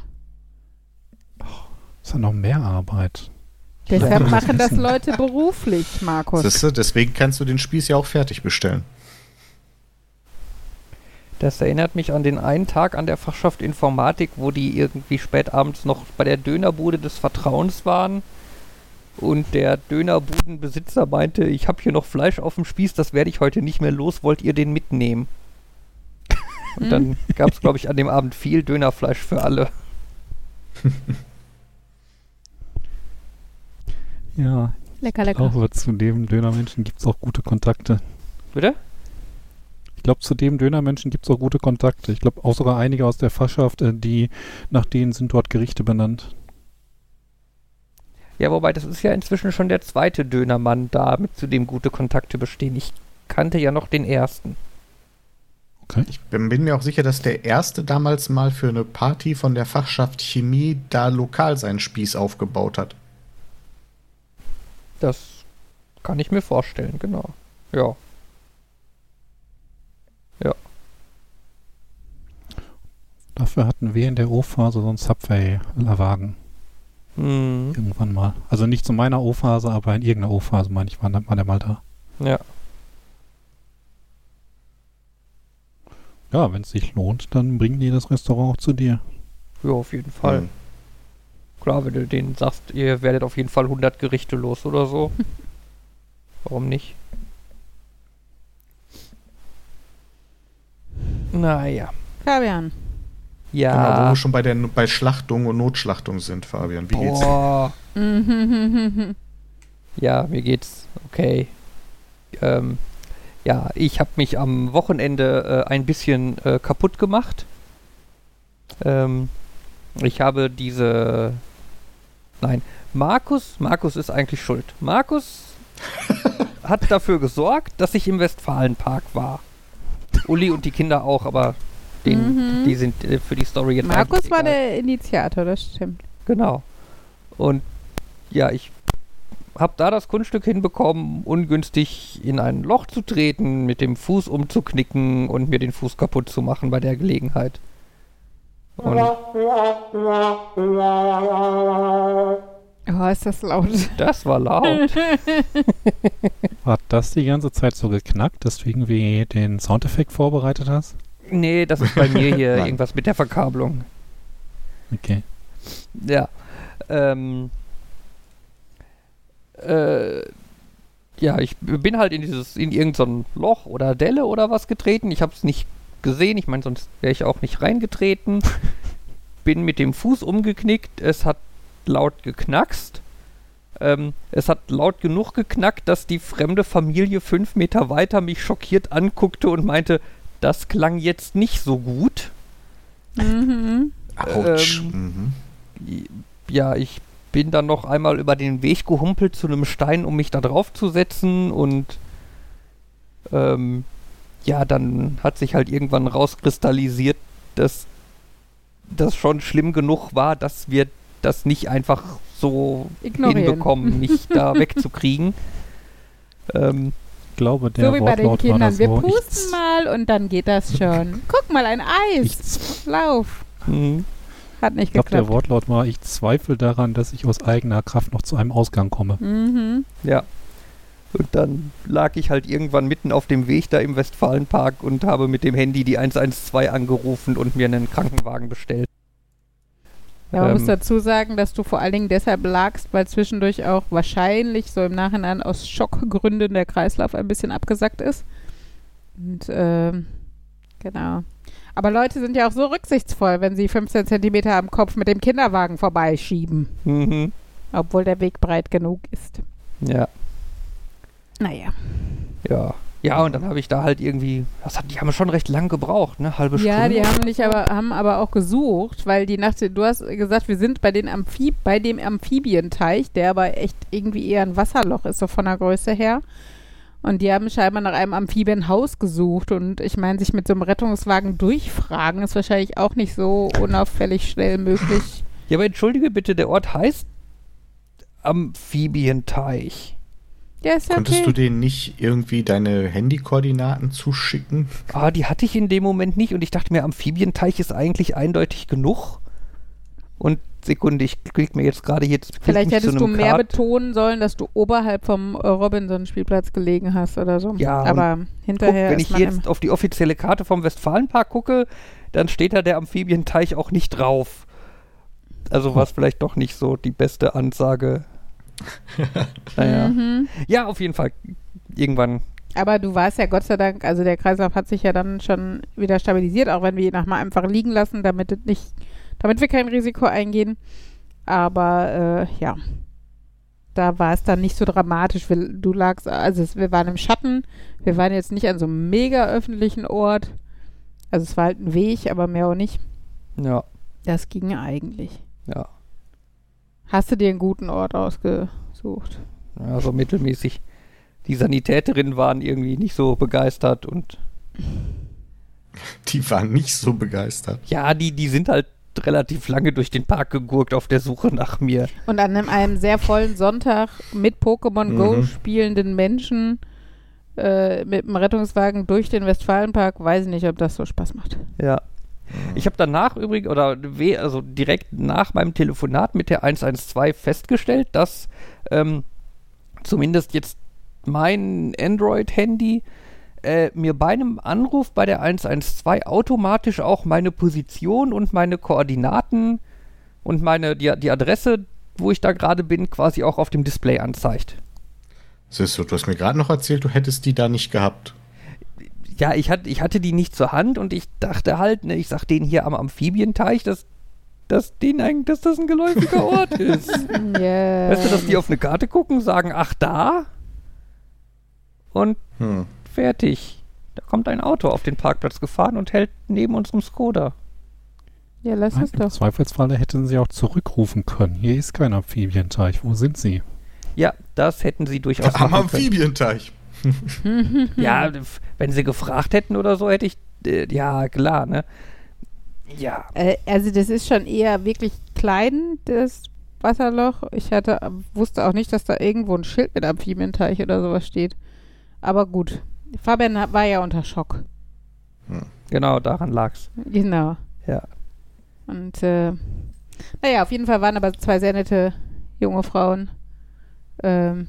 ist ja noch mehr Arbeit. Deshalb machen das Leute beruflich, Markus. Siehste, deswegen kannst du den Spieß ja auch fertig bestellen. Das erinnert mich an den einen Tag an der Fachschaft Informatik, wo die irgendwie spät abends noch bei der Dönerbude des Vertrauens waren. Und der Dönerbudenbesitzer meinte, ich habe hier noch Fleisch auf dem Spieß, das werde ich heute nicht mehr los, wollt ihr den mitnehmen? Und dann gab es, glaube ich, an dem Abend viel Dönerfleisch für alle. Ja, Lecker, ich lecker. glaube, zu dem Dönermenschen gibt es auch gute Kontakte. Bitte? Ich glaube, zu dem Dönermenschen gibt es auch gute Kontakte. Ich glaube auch sogar einige aus der Fachschaft, äh, die nach denen sind dort Gerichte benannt. Ja, wobei, das ist ja inzwischen schon der zweite Dönermann da, mit zu dem gute Kontakte bestehen. Ich kannte ja noch den ersten. Okay. Ich bin bin mir auch sicher, dass der erste damals mal für eine Party von der Fachschaft Chemie da lokal seinen Spieß aufgebaut hat. Das kann ich mir vorstellen, genau. Ja. Dafür hatten wir in der O-Phase so einen Subway-Wagen Hm, irgendwann mal. Also nicht zu meiner O-Phase, aber in irgendeiner O-Phase, meine ich, war, war der mal da. ja. Ja, wenn es sich lohnt, dann bringen die das Restaurant auch zu dir. Ja, auf jeden Fall. Mhm. Klar, wenn du denen sagst, ihr werdet auf jeden Fall 100 Gerichte los oder so. Warum nicht? Naja. Fabian. Genau, wo Ja. wir schon bei, der, bei Schlachtung und Notschlachtung sind, Fabian. Wie geht's? Boah. Mhm. Ja, mir geht's okay. Ähm, ja, ich habe mich am Wochenende äh, ein bisschen äh, kaputt gemacht. Ähm, ich habe diese. Nein, Markus, Markus ist eigentlich schuld. Markus hat dafür gesorgt, dass ich im Westfalenpark war. Uli und die Kinder auch, aber den, Mhm. die sind äh, für die Story jetzt Markus war egal. der Initiator, das stimmt. Genau. Und ja, ich habe da das Kunststück hinbekommen, ungünstig in ein Loch zu treten, mit dem Fuß umzuknicken und mir den Fuß kaputt zu machen bei der Gelegenheit. Und Oh, ist das laut. das war laut. Hat das die ganze Zeit so geknackt, dass du irgendwie den Soundeffekt vorbereitet hast? Nee, das ist bei mir hier irgendwas mit der Verkabelung. Okay. Ja. Ähm, äh, ja, ich bin halt in dieses, in irgendein so Loch oder Delle oder was getreten. Ich habe es nicht gesehen. Ich meine, sonst wäre ich auch nicht reingetreten. bin mit dem Fuß umgeknickt. Es hat laut geknackst. Ähm, es hat laut genug geknackt, dass die fremde Familie fünf Meter weiter mich schockiert anguckte und meinte, das klang jetzt nicht so gut. Mhm. Autsch. Ähm, mhm. ja, ich bin dann noch einmal über den Weg gehumpelt zu einem Stein, um mich da drauf zu setzen und ähm, ja, dann hat sich halt irgendwann rauskristallisiert, dass das schon schlimm genug war, dass wir das nicht einfach so Ignorieren. hinbekommen, nicht da wegzukriegen. Ähm, glaube, der so wie bei den Wortlaut Kindern. Wir pusten mal und dann geht das schon. Guck mal, ein Eis. ich, Lauf. hm, Hat nicht ich glaube, der geklappt. Wortlaut war, ich zweifle daran, dass ich aus eigener Kraft noch zu einem Ausgang komme. Mhm. ja. Und dann lag ich halt irgendwann mitten auf dem Weg da im Westfalenpark und habe mit dem Handy die 112 angerufen und mir einen Krankenwagen bestellt. Ja, man muss Ähm, dazu sagen, dass du vor allen Dingen deshalb lagst, weil zwischendurch auch wahrscheinlich so im Nachhinein aus Schockgründen der Kreislauf ein bisschen abgesackt ist. Und ähm, genau. Aber Leute sind ja auch so rücksichtsvoll, wenn sie 15 Zentimeter am Kopf mit dem Kinderwagen vorbeischieben, Mhm. obwohl der Weg breit genug ist. Ja, Naja. ja. Ja, und dann habe ich da halt irgendwie, das hat, die haben schon recht lang gebraucht, ne? Halbe Ja, Stunde. die haben nicht aber haben aber auch gesucht, weil die nach du hast gesagt, wir sind bei den Amphib bei dem Amphibienteich, der aber echt irgendwie eher ein Wasserloch ist so von der Größe her. Und die haben scheinbar nach einem Amphibienhaus gesucht und ich meine, sich mit so einem Rettungswagen durchfragen ist wahrscheinlich auch nicht so unauffällig schnell möglich. Ja, aber entschuldige bitte, der Ort heißt Amphibienteich. Ja, ist ja Konntest du okay. denen nicht irgendwie deine Handykoordinaten zuschicken? Ah, die hatte ich in dem Moment nicht und ich dachte mir, Amphibienteich ist eigentlich eindeutig genug. Und Sekunde, ich klick mir jetzt gerade jetzt. Vielleicht hättest du mehr Kart- betonen sollen, dass du oberhalb vom Robinson-Spielplatz gelegen hast oder so. Ja, aber Guck, hinterher wenn ist ich man jetzt auf die offizielle Karte vom Westfalenpark gucke, dann steht da der Amphibienteich auch nicht drauf. Also war es vielleicht doch nicht so die beste Ansage. Naja. Mhm. Ja, auf jeden Fall. Irgendwann. Aber du warst ja Gott sei Dank, also der Kreislauf hat sich ja dann schon wieder stabilisiert, auch wenn wir ihn nochmal einfach liegen lassen, damit nicht, damit wir kein Risiko eingehen. Aber äh, ja, da war es dann nicht so dramatisch. Wir, du lagst, also es, wir waren im Schatten, wir waren jetzt nicht an so einem mega öffentlichen Ort. Also es war halt ein Weg, aber mehr auch nicht. Ja, Das ging eigentlich. ja. Hast du dir einen guten Ort ausgesucht? Ja, so mittelmäßig. Die Sanitäterinnen waren irgendwie nicht so begeistert und Die waren nicht so begeistert. ja, die, die sind halt relativ lange durch den Park gegurkt auf der Suche nach mir. Und an einem, einem sehr vollen Sonntag mit Pokémon Go Mhm. spielenden Menschen äh, mit dem Rettungswagen durch den Westfalenpark, weiß ich nicht, ob das so Spaß macht. Ja. Ich habe danach übrigens, oder also direkt nach meinem Telefonat mit der 112 festgestellt, dass ähm, zumindest jetzt mein Android-Handy äh, mir bei einem Anruf bei der 112 automatisch auch meine Position und meine Koordinaten und meine die, die Adresse, wo ich da gerade bin, quasi auch auf dem Display anzeigt. Siehst du, du hast mir gerade noch erzählt, du hättest die da nicht gehabt. Ja, ich, hatte ich hatte die nicht zur Hand und ich dachte halt, ne, ich sag denen hier am Amphibienteich, dass, dass, denen eigentlich, dass das ein geläufiger Ort ist. Ja. Weißt du, dass die auf eine Karte gucken, sagen, ach da? Und Hm. fertig. Da kommt ein Auto auf den Parkplatz gefahren und hält neben unserem Skoda. ja, lass es Im doch. Zweifelsfalle hätten sie auch zurückrufen können. Hier ist kein Amphibienteich. Wo sind sie? Ja, das hätten sie durchaus Am. Amphibienteich. Ja, wenn sie gefragt hätten oder so, hätte ich, äh, ja, klar, ne? Ja. Äh, also das ist schon eher wirklich klein, das Wasserloch. Ich hatte, wusste auch nicht, dass da irgendwo ein Schild mit Amphibienteich oder sowas steht. Aber gut. Fabian war ja unter Schock. Genau, daran lag's. Genau. Ja. Und äh, naja, auf jeden Fall waren aber zwei sehr nette junge Frauen. Ähm,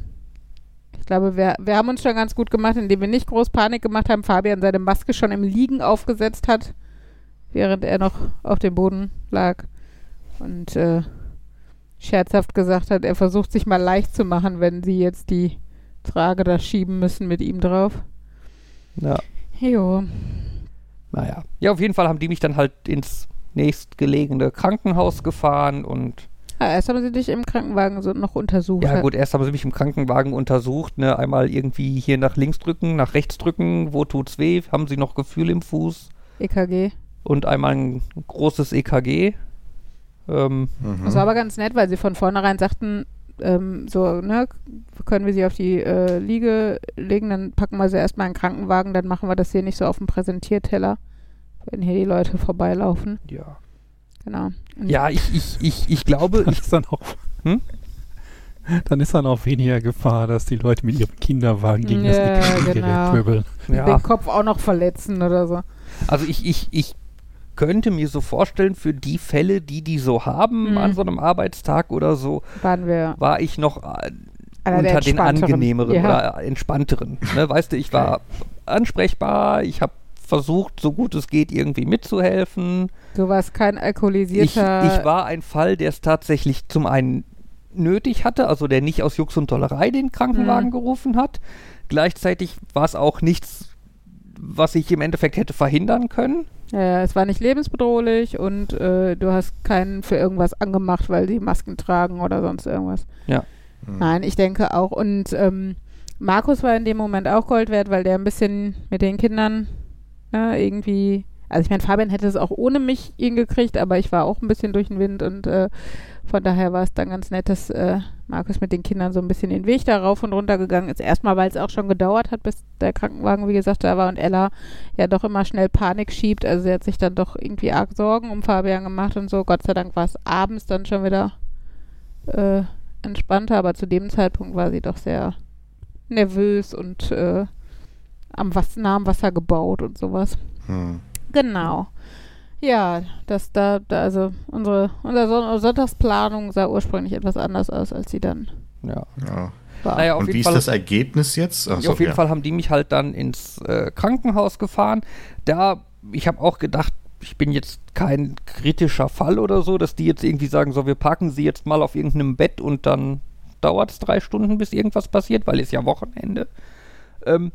glaube, wir, wir haben uns schon ganz gut gemacht, indem wir nicht groß Panik gemacht haben. Fabian seine Maske schon im Liegen aufgesetzt hat, während er noch auf dem Boden lag. Und äh, scherzhaft gesagt hat, er versucht sich mal leicht zu machen, wenn sie jetzt die Trage da schieben müssen mit ihm drauf. Ja. Jo. Naja. Ja, auf jeden Fall haben die mich dann halt ins nächstgelegene Krankenhaus gefahren und Ah, erst haben sie dich im Krankenwagen so noch untersucht. ja gut, erst haben sie mich im Krankenwagen untersucht, ne, einmal irgendwie hier nach links drücken, nach rechts drücken, wo tut's weh, haben sie noch Gefühl im Fuß EKG. und einmal ein großes EKG. Ähm, Mhm. Das war aber ganz nett, weil sie von vornherein sagten, ähm, so, ne, können wir sie auf die äh, Liege legen, dann packen wir sie erstmal in den Krankenwagen, dann machen wir das hier nicht so auf dem Präsentierteller, wenn hier die Leute vorbeilaufen. ja. Genau. Ja, ich, ich, ich, ich glaube, Dann ist dann auch, Hm? dann ist dann auch weniger Gefahr, dass die Leute mit ihrem Kinderwagen gegen Ja, das EKG-Gerät genau. wirbeln. ja, den Kopf auch noch verletzen oder so. also ich, ich, ich könnte mir so vorstellen, für die Fälle, die die so haben Mhm. an so einem Arbeitstag oder so, Waren wir war ich noch äh, unter den angenehmeren ja. oder entspannteren. Ne? Weißt du, ich war ansprechbar, ich habe versucht, so gut es geht, irgendwie mitzuhelfen. Du warst kein Ich, alkoholisierter. ich war ein Fall, der es tatsächlich zum einen nötig hatte, also der nicht aus Jux und Tollerei den Krankenwagen Mhm. gerufen hat. Gleichzeitig war es auch nichts, was ich im Endeffekt hätte verhindern können. Ja, es war nicht lebensbedrohlich und äh, du hast keinen für irgendwas angemacht, weil sie Masken tragen oder sonst irgendwas. Ja. Mhm. Nein, ich denke auch. Und ähm, Markus war in dem Moment auch Gold wert, weil der ein bisschen mit den Kindern ne, irgendwie. Also ich meine, Fabian hätte es auch ohne mich hingekriegt, aber ich war auch ein bisschen durch den Wind und äh, von daher war es dann ganz nett, dass äh, Markus mit den Kindern so ein bisschen den Weg da rauf und runter gegangen ist. Erstmal, weil es auch schon gedauert hat, bis der Krankenwagen, wie gesagt, da war und Ella ja doch immer schnell Panik schiebt. Also sie hat sich dann doch irgendwie arg Sorgen um Fabian gemacht und so. Gott sei Dank war es abends dann schon wieder äh, entspannter, aber zu dem Zeitpunkt war sie doch sehr nervös und äh, am was nah am Wasser gebaut und sowas. Mhm. Genau. Ja, das da, da also unsere, unsere Son Sonntagsplanung sah ursprünglich etwas anders aus, als sie dann Ja. Ja. war. Naja, auf Und wie jeden ist Fall. das Ergebnis jetzt? Ach Ja, so, auf jeden ja. Fall haben die mich halt dann ins äh, Krankenhaus gefahren. Da, ich habe auch gedacht, ich bin jetzt kein kritischer Fall oder so, dass die jetzt irgendwie sagen, so, wir parken sie jetzt mal auf irgendeinem Bett und dann dauert es drei Stunden, bis irgendwas passiert, weil es ja Wochenende. Ähm,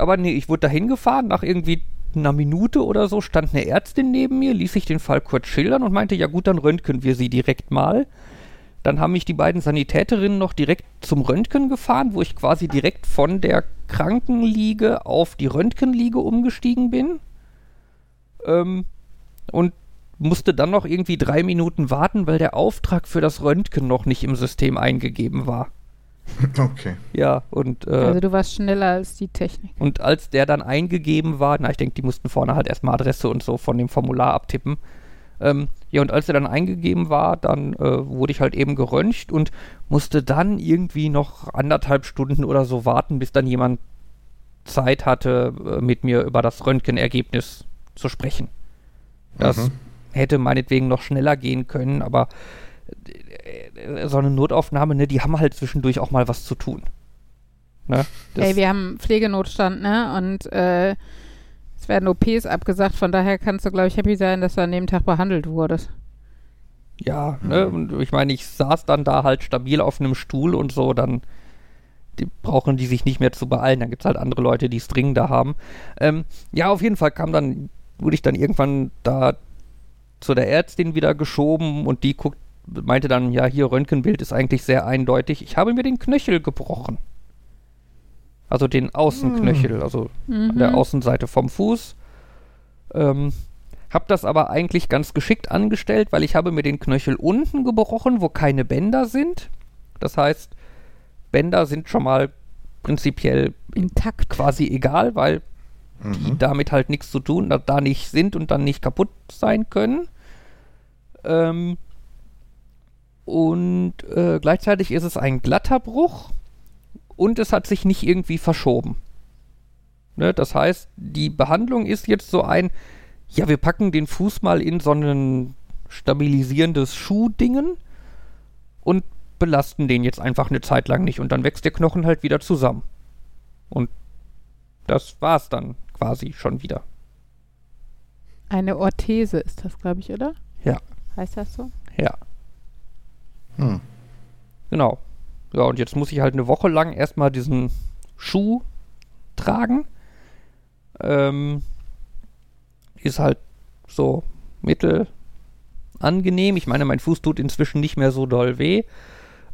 aber nee, ich wurde dahin gefahren, nach irgendwie einer Minute oder so stand eine Ärztin neben mir, ließ sich den Fall kurz schildern und meinte, ja gut, dann röntgen wir sie direkt mal. Dann haben mich die beiden Sanitäterinnen noch direkt zum Röntgen gefahren, wo ich quasi direkt von der Krankenliege auf die Röntgenliege umgestiegen bin. Ähm, und musste dann noch irgendwie drei Minuten warten, weil der Auftrag für das Röntgen noch nicht im System eingegeben war. Okay. Ja, und, äh, also du warst schneller als die Technik. und als der dann eingegeben war, na, ich denke, die mussten vorne halt erstmal Adresse und so von dem Formular abtippen. Ähm, ja, und als er dann eingegeben war, dann äh, wurde ich halt eben geröntgt und musste dann irgendwie noch anderthalb Stunden oder so warten, bis dann jemand Zeit hatte, äh, mit mir über das Röntgenergebnis zu sprechen. Das Mhm. hätte meinetwegen noch schneller gehen können, aber so eine Notaufnahme, ne, die haben halt zwischendurch auch mal was zu tun. Ne? Das- Ey, wir haben Pflegenotstand, ne? Und äh, es werden OPs abgesagt, von daher kannst du, glaube ich, happy sein, dass du an dem Tag behandelt wurdest. Ja, ne, und ich meine, ich saß dann da halt stabil auf einem Stuhl und so, dann die brauchen die sich nicht mehr zu beeilen. Dann gibt es halt andere Leute, die es dringender haben. Ähm, ja, auf jeden Fall kam dann, wurde ich dann irgendwann da zu der Ärztin wieder geschoben und die guckt, meinte dann, ja, hier Röntgenbild ist eigentlich sehr eindeutig. Ich habe mir den Knöchel gebrochen. Also den Außenknöchel, also an der Mhm. Außenseite vom Fuß. Ähm, hab das aber eigentlich ganz geschickt angestellt, weil ich habe mir den Knöchel unten gebrochen, wo keine Bänder sind. Das heißt, Bänder sind schon mal prinzipiell Intakt. quasi egal, weil die Mhm. damit halt nichts zu tun, da, da nicht sind und dann nicht kaputt sein können. Ähm, und äh, gleichzeitig ist es ein glatter Bruch und es hat sich nicht irgendwie verschoben. Ne, das heißt, die Behandlung ist jetzt so ein, ja, wir packen den Fuß mal in so ein stabilisierendes Schuhdingen und belasten den jetzt einfach eine Zeit lang nicht und dann wächst der Knochen halt wieder zusammen. Und das war's dann quasi schon wieder. Eine Orthese ist das, glaube ich, oder? Ja. Heißt das so? Ja, Hm. genau. Ja, und jetzt muss ich halt eine Woche lang erstmal diesen Schuh tragen. Ähm, ist halt so mittel angenehm. Ich meine, mein Fuß tut inzwischen nicht mehr so doll weh.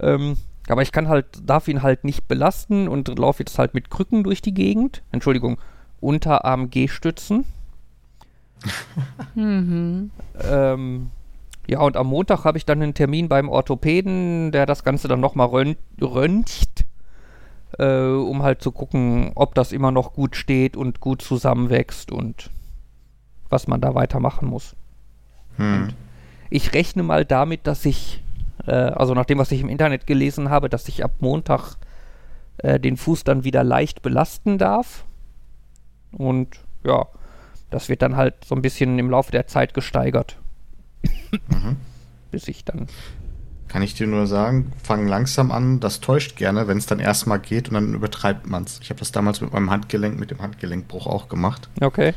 Ähm, aber ich kann halt, darf ihn halt nicht belasten und laufe jetzt halt mit Krücken durch die Gegend. Entschuldigung, Unterarm-G-Stützen. Mhm. Ähm, ja, und am Montag habe ich dann einen Termin beim Orthopäden, der das Ganze dann nochmal rönt, röntgt, äh, um halt zu gucken, ob das immer noch gut steht und gut zusammenwächst und was man da weitermachen muss. Hm. Ich rechne mal damit, dass ich, äh, also nach dem, was ich im Internet gelesen habe, dass ich ab Montag äh, den Fuß dann wieder leicht belasten darf. Und ja, das wird dann halt so ein bisschen im Laufe der Zeit gesteigert. Mhm. Bis ich dann. Kann ich dir nur sagen, fang langsam an, das täuscht gerne, wenn es dann erstmal geht und dann übertreibt man's. Ich habe das damals mit meinem Handgelenk, mit dem Handgelenkbruch auch gemacht. Okay.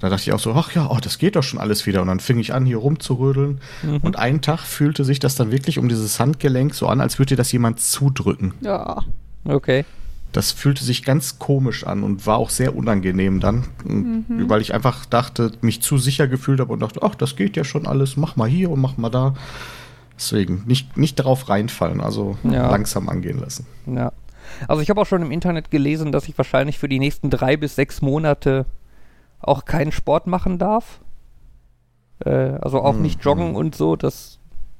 Da dachte ich auch so, ach ja, oh, das geht doch schon alles wieder. Und dann fing ich an, hier rumzurödeln. Mhm. Und einen Tag fühlte sich das dann wirklich um dieses Handgelenk so an, als würde dir das jemand zudrücken. Ja. Okay. Das fühlte sich ganz komisch an und war auch sehr unangenehm dann, Mhm. weil ich einfach dachte, mich zu sicher gefühlt habe und dachte, ach, das geht ja schon alles, mach mal hier und mach mal da. Deswegen nicht, nicht darauf reinfallen, also Ja. langsam angehen lassen. Ja. Also ich habe auch schon im Internet gelesen, dass ich wahrscheinlich für die nächsten drei bis sechs Monate auch keinen Sport machen darf. Äh, also auch Mhm. nicht joggen und so. Das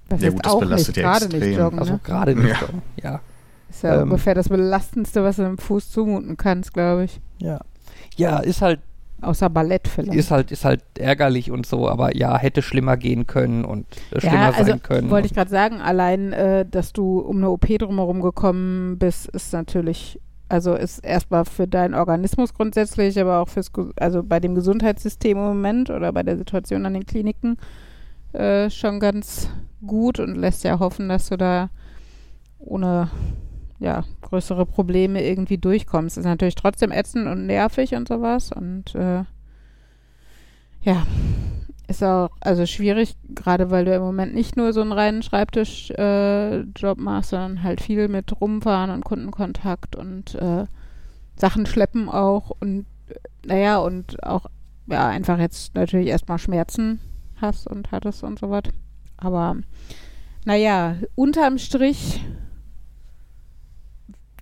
Das Ja gut, das auch belastet nicht, ja gerade nicht extrem. joggen. also ne? gerade nicht Ja. joggen. Ja. Ist ja ähm, ungefähr das Belastendste, was du dem Fuß zumuten kannst, glaube ich. Ja. Ja, ist halt Außer Ballett vielleicht. ist halt, ist halt ärgerlich und so, aber ja, hätte schlimmer gehen können und äh, schlimmer ja, also sein können. wollte ich gerade sagen, allein, äh, dass du um eine OP drumherum gekommen bist, ist natürlich, also ist erstmal für deinen Organismus grundsätzlich, aber auch fürs, also bei dem Gesundheitssystem im Moment oder bei der Situation an den Kliniken äh, schon ganz gut und lässt ja hoffen, dass du da ohne ja, größere Probleme irgendwie durchkommst. Ist natürlich trotzdem ätzend und nervig und sowas und äh, ja, ist auch also schwierig, gerade weil du im Moment nicht nur so einen reinen Schreibtischjob äh, machst, sondern halt viel mit rumfahren und Kundenkontakt und äh, Sachen schleppen auch und äh, naja, und auch ja, einfach jetzt natürlich erstmal Schmerzen hast und hattest und so was. Aber naja, unterm Strich,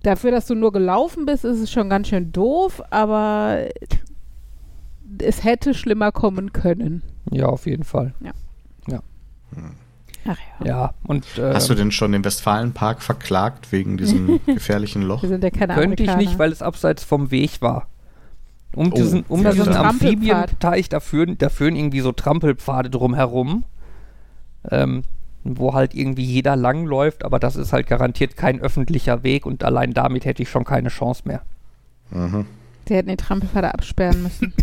dafür, dass du nur gelaufen bist, ist es schon ganz schön doof, aber es hätte schlimmer kommen können. ja, auf jeden Fall. Ach ja. Ja, und äh, Hast du denn schon den Westfalenpark verklagt wegen diesem gefährlichen Loch? Wir sind ja keine könnte ich nicht, weil es abseits vom Weg war. Um Oh, diesen, um diesen. Amphibienteich, da führen, da führen irgendwie so Trampelpfade drumherum, ähm, wo halt irgendwie jeder langläuft, aber das ist halt garantiert kein öffentlicher Weg und allein damit hätte ich schon keine Chance mehr. Mhm. Die hätten die Trampelpfade absperren müssen.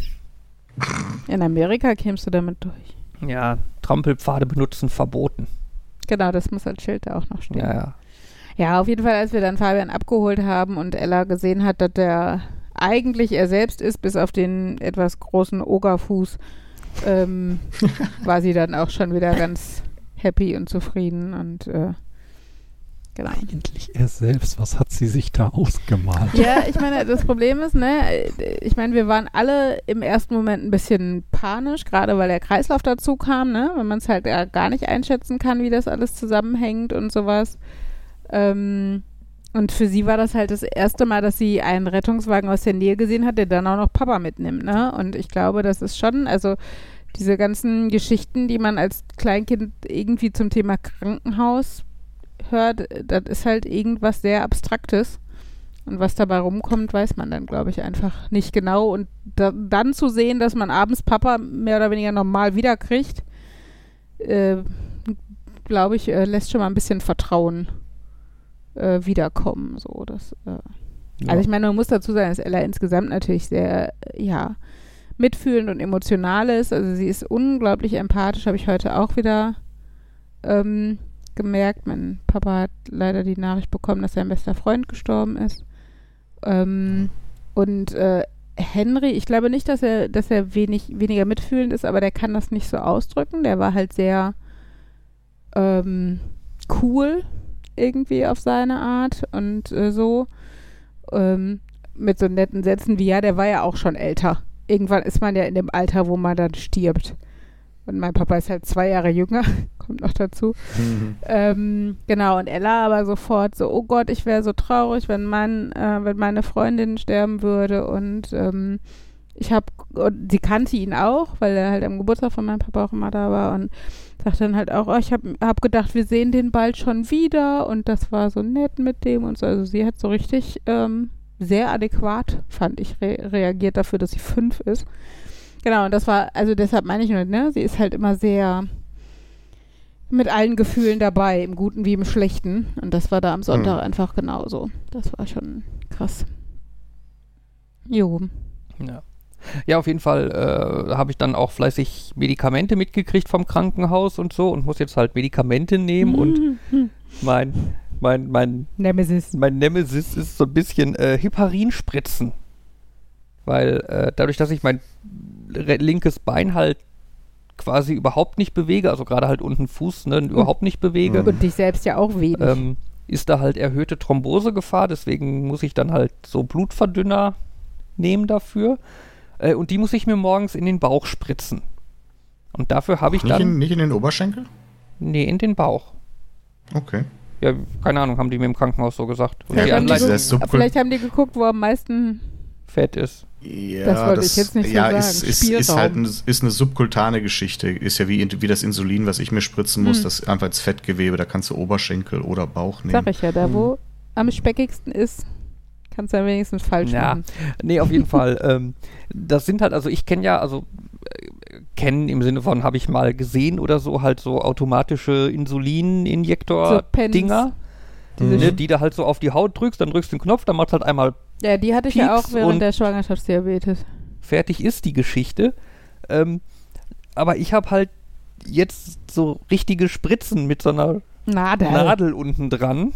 In Amerika kämst du damit durch. Ja, Trampelpfade benutzen verboten. Genau, das muss als Schild da auch noch stehen. Ja, ja. Ja, auf jeden Fall, als wir dann Fabian abgeholt haben und Ella gesehen hat, dass der eigentlich er selbst ist, bis auf den etwas großen Ogerfuß, ähm, war sie dann auch schon wieder ganz happy und zufrieden und äh, genau. Eigentlich er selbst, was hat sie sich da ausgemalt? Ja, ich meine, das Problem ist, ne, ich meine, wir waren alle im ersten Moment ein bisschen panisch, gerade weil der Kreislauf dazu kam, ne, wenn man es halt ja gar nicht einschätzen kann, wie das alles zusammenhängt und sowas. Ähm, und für sie war das halt das erste Mal, dass sie einen Rettungswagen aus der Nähe gesehen hat, der dann auch noch Papa mitnimmt, ne? Und ich glaube, das ist schon, also diese ganzen Geschichten, die man als Kleinkind irgendwie zum Thema Krankenhaus hört, das ist halt irgendwas sehr Abstraktes. Und was dabei rumkommt, weiß man dann, glaube ich, einfach nicht genau. Und da, dann zu sehen, dass man abends Papa mehr oder weniger normal wiederkriegt, äh, glaube ich, äh, lässt schon mal ein bisschen Vertrauen äh, wiederkommen. So, das, äh. Also ich meine, man muss dazu sagen, dass Ella insgesamt natürlich sehr, äh, ja, mitfühlend und emotional ist. Also sie ist unglaublich empathisch, habe ich heute auch wieder ähm, gemerkt. Mein Papa hat leider die Nachricht bekommen, dass sein bester Freund gestorben ist. Ähm, und äh, Henry, ich glaube nicht, dass er, dass er wenig, weniger mitfühlend ist, aber der kann das nicht so ausdrücken. Der war halt sehr ähm, cool irgendwie auf seine Art und äh, so. Ähm, mit so netten Sätzen wie, ja, der war ja auch schon älter. Irgendwann ist man ja in dem Alter, wo man dann stirbt. Und mein Papa ist halt zwei Jahre jünger, kommt noch dazu. Mhm. Ähm, genau, und Ella aber sofort so, oh Gott, ich wäre so traurig, wenn mein, äh, wenn meine Freundin sterben würde. Und ähm, ich habe, sie kannte ihn auch, weil er halt am Geburtstag von meinem Papa auch immer da war und sagt dann halt auch, oh, ich habe hab gedacht, wir sehen den bald schon wieder und das war so nett mit dem und so. Also sie hat so richtig ähm, sehr adäquat, fand ich, re reagiert dafür, dass sie fünf ist. Genau, und das war, also deshalb meine ich nur, ne, sie ist halt immer sehr mit allen Gefühlen dabei, im Guten wie im Schlechten. Und das war da am Sonntag Mhm. einfach genauso. Das war schon krass. Jo. Ja. Ja, auf jeden Fall äh, habe ich dann auch fleißig Medikamente mitgekriegt vom Krankenhaus und so und muss jetzt halt Medikamente nehmen und mein, mein, mein, Nemesis. mein Nemesis ist so ein bisschen äh, Heparinspritzen. Weil äh, dadurch, dass ich mein linkes Bein halt quasi überhaupt nicht bewege, also gerade halt unten Fuß, ne, überhaupt nicht bewege, Und dich selbst ja auch wenig. ähm, ist da halt erhöhte Thrombosegefahr, deswegen muss ich dann halt so Blutverdünner nehmen dafür. Äh, und die muss ich mir morgens in den Bauch spritzen. Und dafür habe ich Nicht, in, dann. nicht in den Oberschenkel? Nee, in den Bauch. Okay. Ja, keine Ahnung, haben die mir im Krankenhaus so gesagt. Und Ja, die gut, Anleitung diese Subkul- Vielleicht haben die geguckt, wo am meisten. fett ist. Ja, Das wollte ich jetzt nicht so ja, sagen. Ist, ist, ist halt ein, ist eine subkultane Geschichte. Ist ja wie, wie das Insulin, was ich mir spritzen muss. Hm. Das ist einfach ins Fettgewebe. Da kannst du Oberschenkel oder Bauch nehmen. Sag ich ja, da wo am speckigsten ist, kannst du ja wenigstens falsch Ja. machen. Nee, auf jeden Fall. Ähm, das sind halt, also ich kenne ja, also kennen im Sinne von, habe ich mal gesehen oder so, halt so automatische So Pens. Insulininjektor-Dinger, Diese ne, die du halt so auf die Haut drückst, dann drückst du den Knopf, dann macht halt einmal Ja, die hatte ich ja Pieps auch während der Schwangerschaftsdiabetes. fertig ist die Geschichte. Ähm, aber ich habe halt jetzt so richtige Spritzen mit so einer Nadel. Nadel unten dran,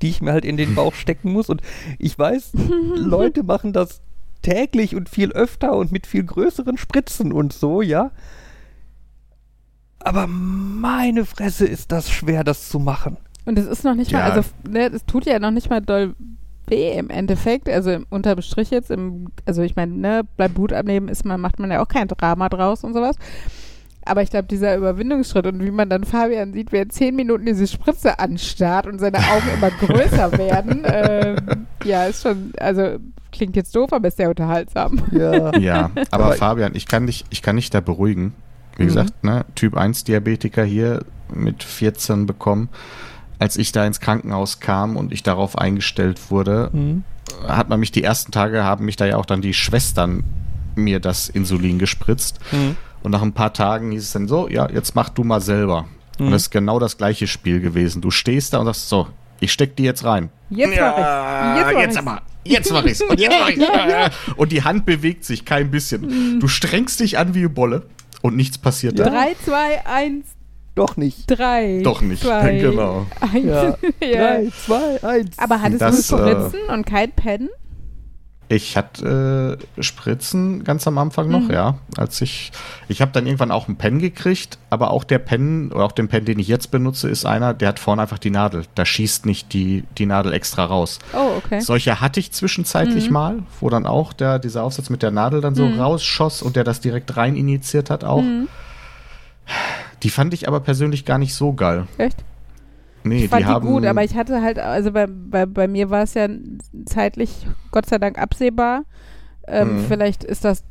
die ich mir halt in den Bauch stecken muss. Und ich weiß, Leute machen das täglich und viel öfter und mit viel größeren Spritzen und so, ja. Aber meine Fresse ist das schwer, das zu machen. Und es ist noch nicht mal, Ja. also ne, es tut ja noch nicht mal doll weh im Endeffekt. Also im unterm Strich jetzt, im, also ich meine, ne, beim Blut abnehmen ist man, macht man ja auch kein Drama draus und sowas. Aber ich glaube, dieser Überwindungsschritt und wie man dann Fabian sieht, wer zehn Minuten diese Spritze anstarrt und seine Augen immer größer werden, ähm, ja, ist schon, also klingt jetzt doof, aber ist sehr unterhaltsam. Ja. Ja, aber, Aber- Fabian, ich kann dich, ich kann dich da beruhigen. Wie Mhm. gesagt, ne, Typ 1 Diabetiker hier mit 14 bekommen. Als ich da ins Krankenhaus kam und ich darauf eingestellt wurde, Mhm. hat man mich die ersten Tage, haben mich da ja auch dann die Schwestern mir das Insulin gespritzt. Mhm. Und nach ein paar Tagen hieß es dann so, ja, jetzt mach du mal selber. Mhm. Und das ist genau das gleiche Spiel gewesen. Du stehst da und sagst so, ich steck die jetzt rein. Jetzt mach ich's. Jetzt mach jetzt ich's. aber. Jetzt mach ich's. Und jetzt mach ich's. Und die Hand bewegt sich kein Mhm. bisschen. Du strengst dich an wie eine Bolle und nichts passiert da. Drei, zwei, eins, Doch nicht. drei. Doch nicht. Zwei, Genau. Eins. Ja. Ja. Drei, zwei, eins. Aber hattest Das, du äh, Spritzen und kein Pen? Ich hatte äh, Spritzen ganz am Anfang noch, Mhm. ja. Als ich, ich habe dann irgendwann auch einen Pen gekriegt, aber auch der Pen oder auch den Pen, den ich jetzt benutze, ist einer, der hat vorne einfach die Nadel. Da schießt nicht die, die Nadel extra raus. Oh, okay. Solche hatte ich zwischenzeitlich Mhm. mal, wo dann auch der, dieser Aufsatz mit der Nadel dann so Mhm. rausschoss und der das direkt rein injiziert hat auch. Mhm. Die fand ich aber persönlich gar nicht so geil. Echt? Nee, Ich fand die die, gut, aber ich hatte halt, also bei, bei, bei mir war es ja zeitlich Gott sei Dank absehbar. Ähm, Mhm. Vielleicht ist das,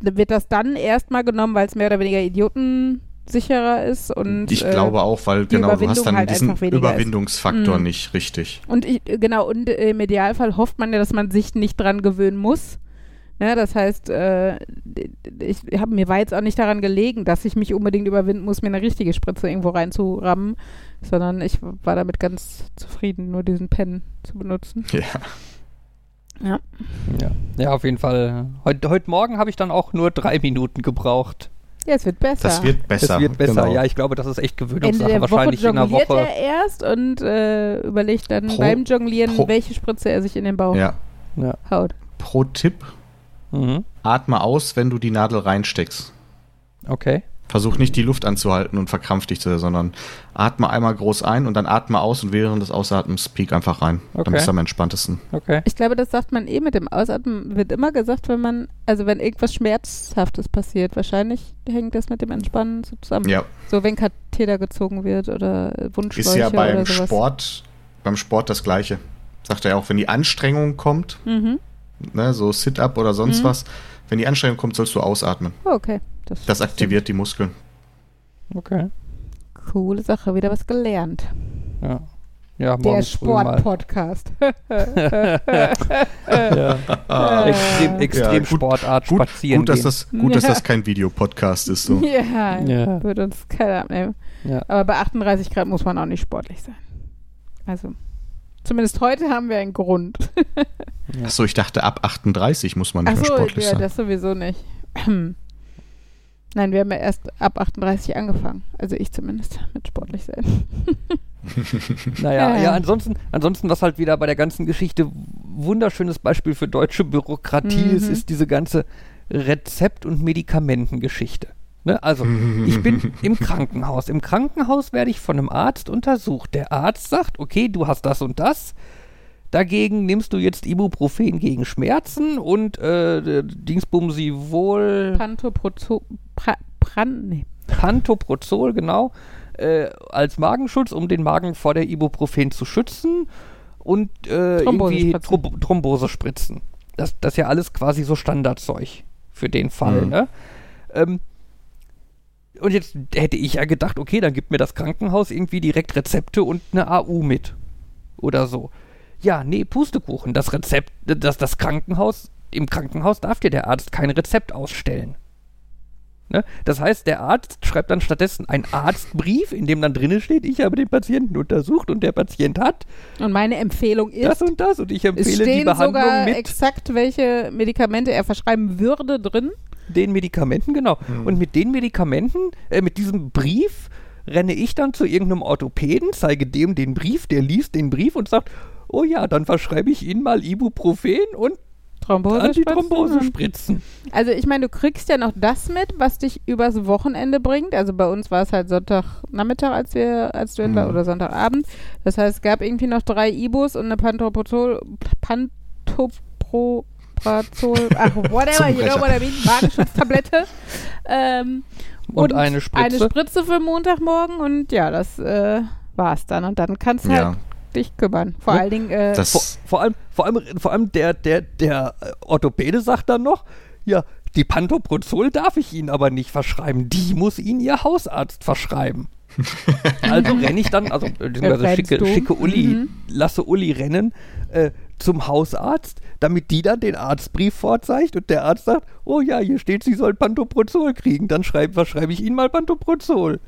wird das dann erstmal genommen, weil es mehr oder weniger Idioten sicherer ist und Ich äh, glaube auch, weil genau, du hast dann halt diesen weniger ist. Überwindungsfaktor Mhm. nicht richtig. Und ich, genau, und im Idealfall hofft man ja, dass man sich nicht dran gewöhnen muss. Ja, das heißt, äh, ich hab, mir war jetzt auch nicht daran gelegen, dass ich mich unbedingt überwinden muss, mir eine richtige Spritze irgendwo reinzurammen, sondern ich war damit ganz zufrieden, nur diesen Pen zu benutzen. Ja. Ja, ja auf jeden Fall. Heute, heute Morgen habe ich dann auch nur drei Minuten gebraucht. Ja, es wird besser. Das wird besser. Es wird besser. genau. Ja, ich glaube, das ist echt Ende Gewöhnungssache. der Woche Wahrscheinlich in einer jongliert Woche. er erst und äh, überlegt dann Pro- beim Jonglieren, pro- welche Spritze er sich in den Bauch Ja. Ja. haut. Pro Tipp, Mhm. atme aus, wenn du die Nadel reinsteckst. Okay. Versuch nicht die Luft anzuhalten und verkrampf dich, zu- sondern atme einmal groß ein und dann atme aus und während des Ausatmens piek einfach rein. Okay. Dann bist du am entspanntesten. Okay. Ich glaube, das sagt man eh mit dem Ausatmen, wird immer gesagt, wenn man, also wenn irgendwas Schmerzhaftes passiert. Wahrscheinlich hängt das mit dem Entspannen so zusammen. Ja, So, wenn Katheter gezogen wird oder Wundschläuche ist ja oder beim sowas. Sport, beim Sport das Gleiche. Sagt er ja auch, wenn die Anstrengung kommt, Mhm. Ne, so Sit-up oder sonst Mhm. was, wenn die Anstrengung kommt, sollst du ausatmen. Oh, okay. Das aktiviert die Muskeln. Okay. Coole Sache, wieder was gelernt. Ja. Ja, Der. Sport-Podcast. Ja. extrem, extrem Ja, gut- Sportart Gut, spazieren gut, dass gehen. das, gut dass das kein Videopodcast ist. So. ja, Ja. wird uns keiner abnehmen. Ja. Aber bei 38 Grad muss man auch nicht sportlich sein. Also, zumindest heute haben wir einen Grund. Achso, ich dachte, ab 38 muss man nicht mehr Achso, sportlich ja, sein. das sowieso nicht. Nein, wir haben ja erst ab 38 angefangen. Also ich zumindest mit sportlich sein. Naja, Ja. ja, ansonsten, ansonsten, was halt wieder bei der ganzen Geschichte wunderschönes Beispiel für deutsche Bürokratie ist, Mhm. ist diese ganze Rezept- und Medikamentengeschichte. Ne? Also, ich bin im Krankenhaus. Im Krankenhaus werde ich von einem Arzt untersucht. Der Arzt sagt, okay, du hast das und das. Dagegen nimmst du jetzt Ibuprofen gegen Schmerzen und äh, Dingsbumsi wohl Pantoprazol, pra, Pran, nee. Pantoprazol, genau, äh, als Magenschutz, um den Magen vor der Ibuprofen zu schützen und äh, irgendwie Thrombosespritzen. Throm Thrombosespritzen. Das, das ist ja alles quasi so Standardzeug für den Fall, Mhm. ne? Ähm, und jetzt hätte ich ja gedacht, okay, dann gibt mir das Krankenhaus irgendwie direkt Rezepte und eine AU mit. Oder so. Ja, nee, Pustekuchen. Das Rezept, das, das Krankenhaus, im Krankenhaus darf dir der Arzt kein Rezept ausstellen. Ne? Das heißt, der Arzt schreibt dann stattdessen einen Arztbrief, in dem dann drinnen steht, ich habe den Patienten untersucht und der Patient hat Und meine Empfehlung ist, das und das und ich es empfehle die stehen Behandlung sogar mit exakt, welche Medikamente er verschreiben würde drin. Den Medikamenten, genau. Und mit den Medikamenten, äh, mit diesem Brief, renne ich dann zu irgendeinem Orthopäden, zeige dem den Brief, der liest den Brief und sagt, oh ja, dann verschreibe ich Ihnen mal Ibuprofen und Thrombose Antithrombosespritzen. Also ich meine, du kriegst ja noch das mit, was dich übers Wochenende bringt. Also bei uns war es halt Sonntagnachmittag, als wir, als du hin war, Mhm. oder Sonntagabend. Das heißt, es gab irgendwie noch drei Ibus und eine Pantoprazol, Pantoprazol, ach, whatever, you know what I mean, Magenschutztablette. ähm, Und eine Spritze. Eine Spritze für Montagmorgen und ja, das äh, war's dann. Und dann kannst du Ja. halt dich kümmern. Vor Ja. allen Dingen, äh, Vor, Das, vor allem, vor allem, vor allem der, der, der äh, Orthopäde sagt dann noch, ja, die Pantoprazol darf ich Ihnen aber nicht verschreiben. Die muss Ihnen Ihr Hausarzt verschreiben. also renne ich dann, also beziehungsweise rennst schicke, schicke Uli, Mhm. lasse Uli rennen äh, zum Hausarzt, damit die dann den Arztbrief vorzeigt und der Arzt sagt, oh ja, hier steht, Sie sollen Pantoprazol kriegen. Dann schreib, verschreibe ich Ihnen mal Pantoprazol.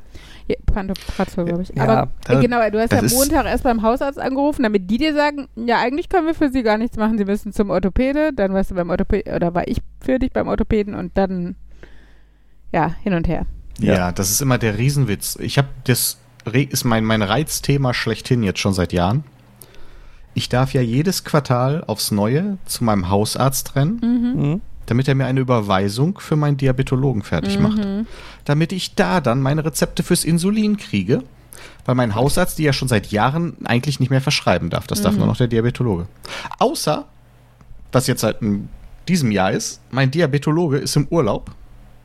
Ja, Pantoprazol, glaube ich. Ja, Aber äh, genau, du hast ja Montag erst beim Hausarzt angerufen, damit die dir sagen, ja, eigentlich können wir für sie gar nichts machen, sie müssen zum Orthopäde, dann warst du beim Orthopäden, oder war ich für dich beim Orthopäden und dann, ja, hin und her. ja. das ist immer der Riesenwitz. Ich habe das ist mein, mein Reizthema schlechthin jetzt schon seit Jahren. Ich darf ja jedes Quartal aufs Neue zu meinem Hausarzt rennen, Mhm. damit er mir eine Überweisung für meinen Diabetologen fertig macht. Mhm. Damit ich da dann meine Rezepte fürs Insulin kriege, weil mein Hausarzt die ja schon seit Jahren eigentlich nicht mehr verschreiben darf. Das darf nur noch der Diabetologe. Außer, was jetzt seit in diesem Jahr ist, mein Diabetologe ist im Urlaub.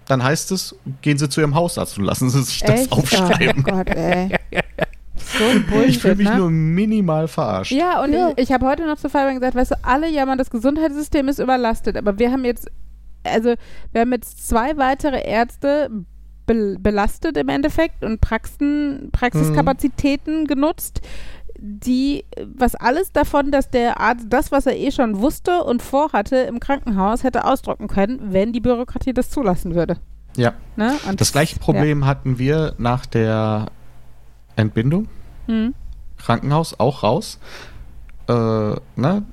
Dann heißt es, gehen Sie zu Ihrem Hausarzt und lassen Sie sich das Echt? aufschreiben. Oh Gott, ey. So ein Bullshit, Ich fühle mich ne? nur minimal verarscht. Ja, und Ja. ich, ich habe heute noch zu Fabian gesagt, weißt du, alle jammern, das Gesundheitssystem ist überlastet, aber wir haben jetzt, also wir haben jetzt zwei weitere Ärzte be belastet im Endeffekt und Praxen, Praxiskapazitäten Mhm. genutzt, die, was alles davon, dass der Arzt das, was er eh schon wusste und vorhatte im Krankenhaus, hätte ausdrucken können, wenn die Bürokratie das zulassen würde. Ja. Ne? Und Das gleiche Problem hatten wir nach der Entbindung. Ja. Hm. Krankenhaus auch raus. Äh, ne?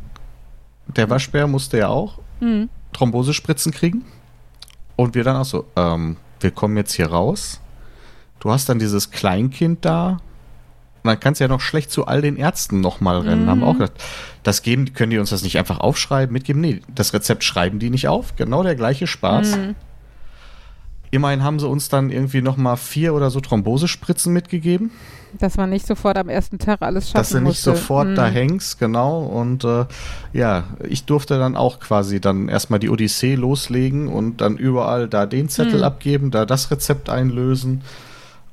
Der Waschbär musste ja auch Hm. Thrombosespritzen kriegen. Und wir dann auch so, ähm, wir kommen jetzt hier raus. Du hast dann dieses Kleinkind da. Und dann kannst du ja noch schlecht zu all den Ärzten nochmal rennen. Mhm. Haben auch gedacht, das geben, können die uns das nicht einfach aufschreiben, mitgeben? Nee, das Rezept schreiben die nicht auf. Genau der gleiche Spaß. Hm. Immerhin haben sie uns dann irgendwie nochmal vier oder so Thrombosespritzen mitgegeben. Dass man nicht sofort am ersten Tag alles schaffen dass du nicht musste. sofort Hm. da hängst, genau. Und äh, ja, ich durfte dann auch quasi dann erstmal die Odyssee loslegen und dann überall da den Zettel Hm. abgeben, da das Rezept einlösen.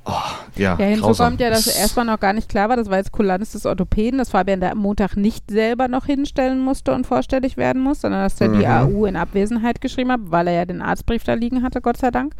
Oh, ja, Ja, hinzu grausam. kommt ja, dass Das- erstmal noch gar nicht klar war, das war jetzt Kulanz des Orthopäden, dass Fabian da am Montag nicht selber noch hinstellen musste und vorstellig werden muss, sondern dass er die Mhm. AU in Abwesenheit geschrieben hat, weil er ja den Arztbrief da liegen hatte, Gott sei Dank.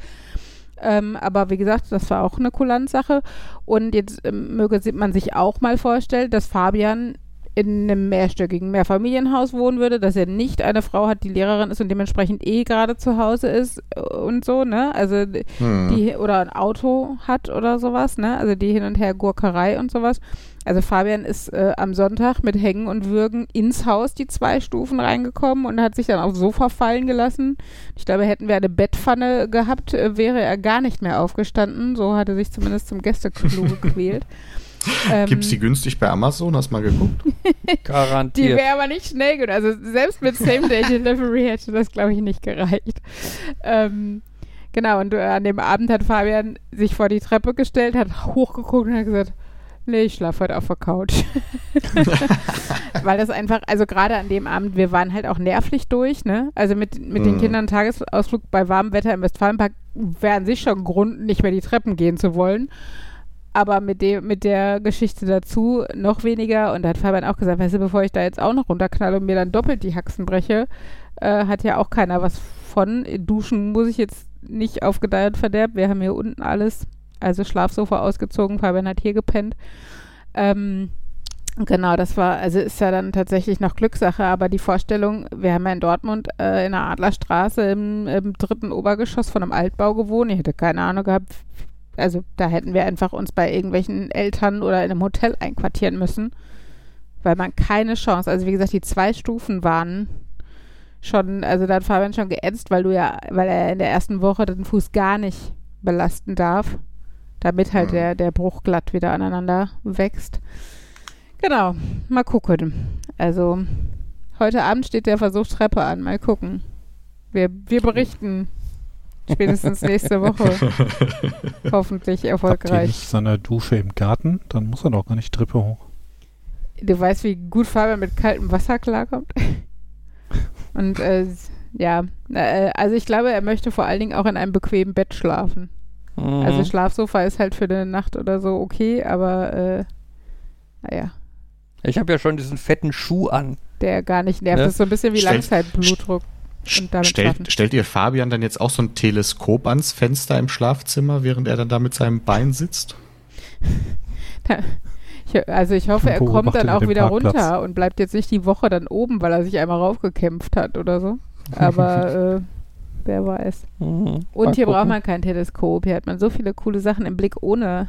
Ähm, aber wie gesagt, das war auch eine Kulanzsache. Und jetzt ähm, möge man sich auch mal vorstellen, dass Fabian in einem mehrstöckigen Mehrfamilienhaus wohnen würde, dass er nicht eine Frau hat, die Lehrerin ist und dementsprechend eh gerade zu Hause ist äh, und so, ne? Also Hm. die oder ein Auto hat oder sowas, ne? Also die hin und her Gurkerei und sowas. Also Fabian ist äh, am Sonntag mit Hängen und Würgen ins Haus die zwei Stufen reingekommen und hat sich dann aufs Sofa fallen gelassen. Ich glaube, hätten wir eine Bettpfanne gehabt, äh, wäre er gar nicht mehr aufgestanden. So hat er sich zumindest zum Gästeklo gequält. Ähm, Gibt's die günstig bei Amazon? Hast du mal geguckt? die Garantiert. wäre aber nicht schnell genug. Also selbst mit Same-Day-Delivery hätte das, glaube ich, nicht gereicht. Ähm, genau, und äh, an dem Abend hat Fabian sich vor die Treppe gestellt, hat hochgeguckt und hat gesagt, nee, ich schlafe heute auf der Couch. Weil das einfach, also gerade an dem Abend, wir waren halt auch nervlich durch, ne? Also mit, mit den Mhm. Kindern Tagesausflug bei warmem Wetter im Westfalenpark wäre an sich schon Grund, nicht mehr die Treppen gehen zu wollen. Aber mit, dem, mit der Geschichte dazu noch weniger. Und da hat Fabian auch gesagt, weißt du, bevor ich da jetzt auch noch runterknalle und mir dann doppelt die Haxen breche, äh, hat ja auch keiner was von. Duschen muss ich jetzt nicht auf Gedeih und Verderb. Wir haben hier unten alles. Also Schlafsofa ausgezogen, Fabian hat hier gepennt. Ähm, genau, das war, also ist ja dann tatsächlich noch Glückssache, aber die Vorstellung, wir haben ja in Dortmund äh, in der Adlerstraße im, im dritten Obergeschoss von einem Altbau gewohnt. Ich hätte keine Ahnung gehabt, also da hätten wir einfach uns bei irgendwelchen Eltern oder in einem Hotel einquartieren müssen, weil man keine Chance, also wie gesagt, die zwei Stufen waren schon, also da hat Fabian schon geätzt, weil du ja, weil er in der ersten Woche den Fuß gar nicht belasten darf, damit halt Mhm. der, der Bruch glatt wieder aneinander wächst. Genau, mal gucken. Also heute Abend steht der Versuch Treppe an, mal gucken. Wir, wir berichten spätestens nächste Woche. Hoffentlich Habt ihr erfolgreich. nicht seine Dusche im Garten? Dann muss er doch gar nicht Treppe hoch. Du weißt, wie gut Fabian mit kaltem Wasser klarkommt. Und äh, ja, äh, also ich glaube, er möchte vor allen Dingen auch in einem bequemen Bett schlafen. Mhm. Also Schlafsofa ist halt für eine Nacht oder so okay, aber äh, naja, ich habe ja schon diesen fetten Schuh an. der gar nicht nervt. Ne? Das ist so ein bisschen wie Langzeitblutdruck. Und damit schlafen. Stellt, stellt ihr Fabian dann jetzt auch so ein Teleskop ans Fenster im Schlafzimmer, während er dann da mit seinem Bein sitzt? Ich, also ich hoffe, er kommt dann auch wieder Parkplatz. runter und bleibt jetzt nicht die Woche dann oben, weil er sich einmal raufgekämpft hat oder so. Aber äh, wer weiß. Mhm. Und Mal hier braucht gucken. man kein Teleskop. Hier hat man so viele coole Sachen im Blick, ohne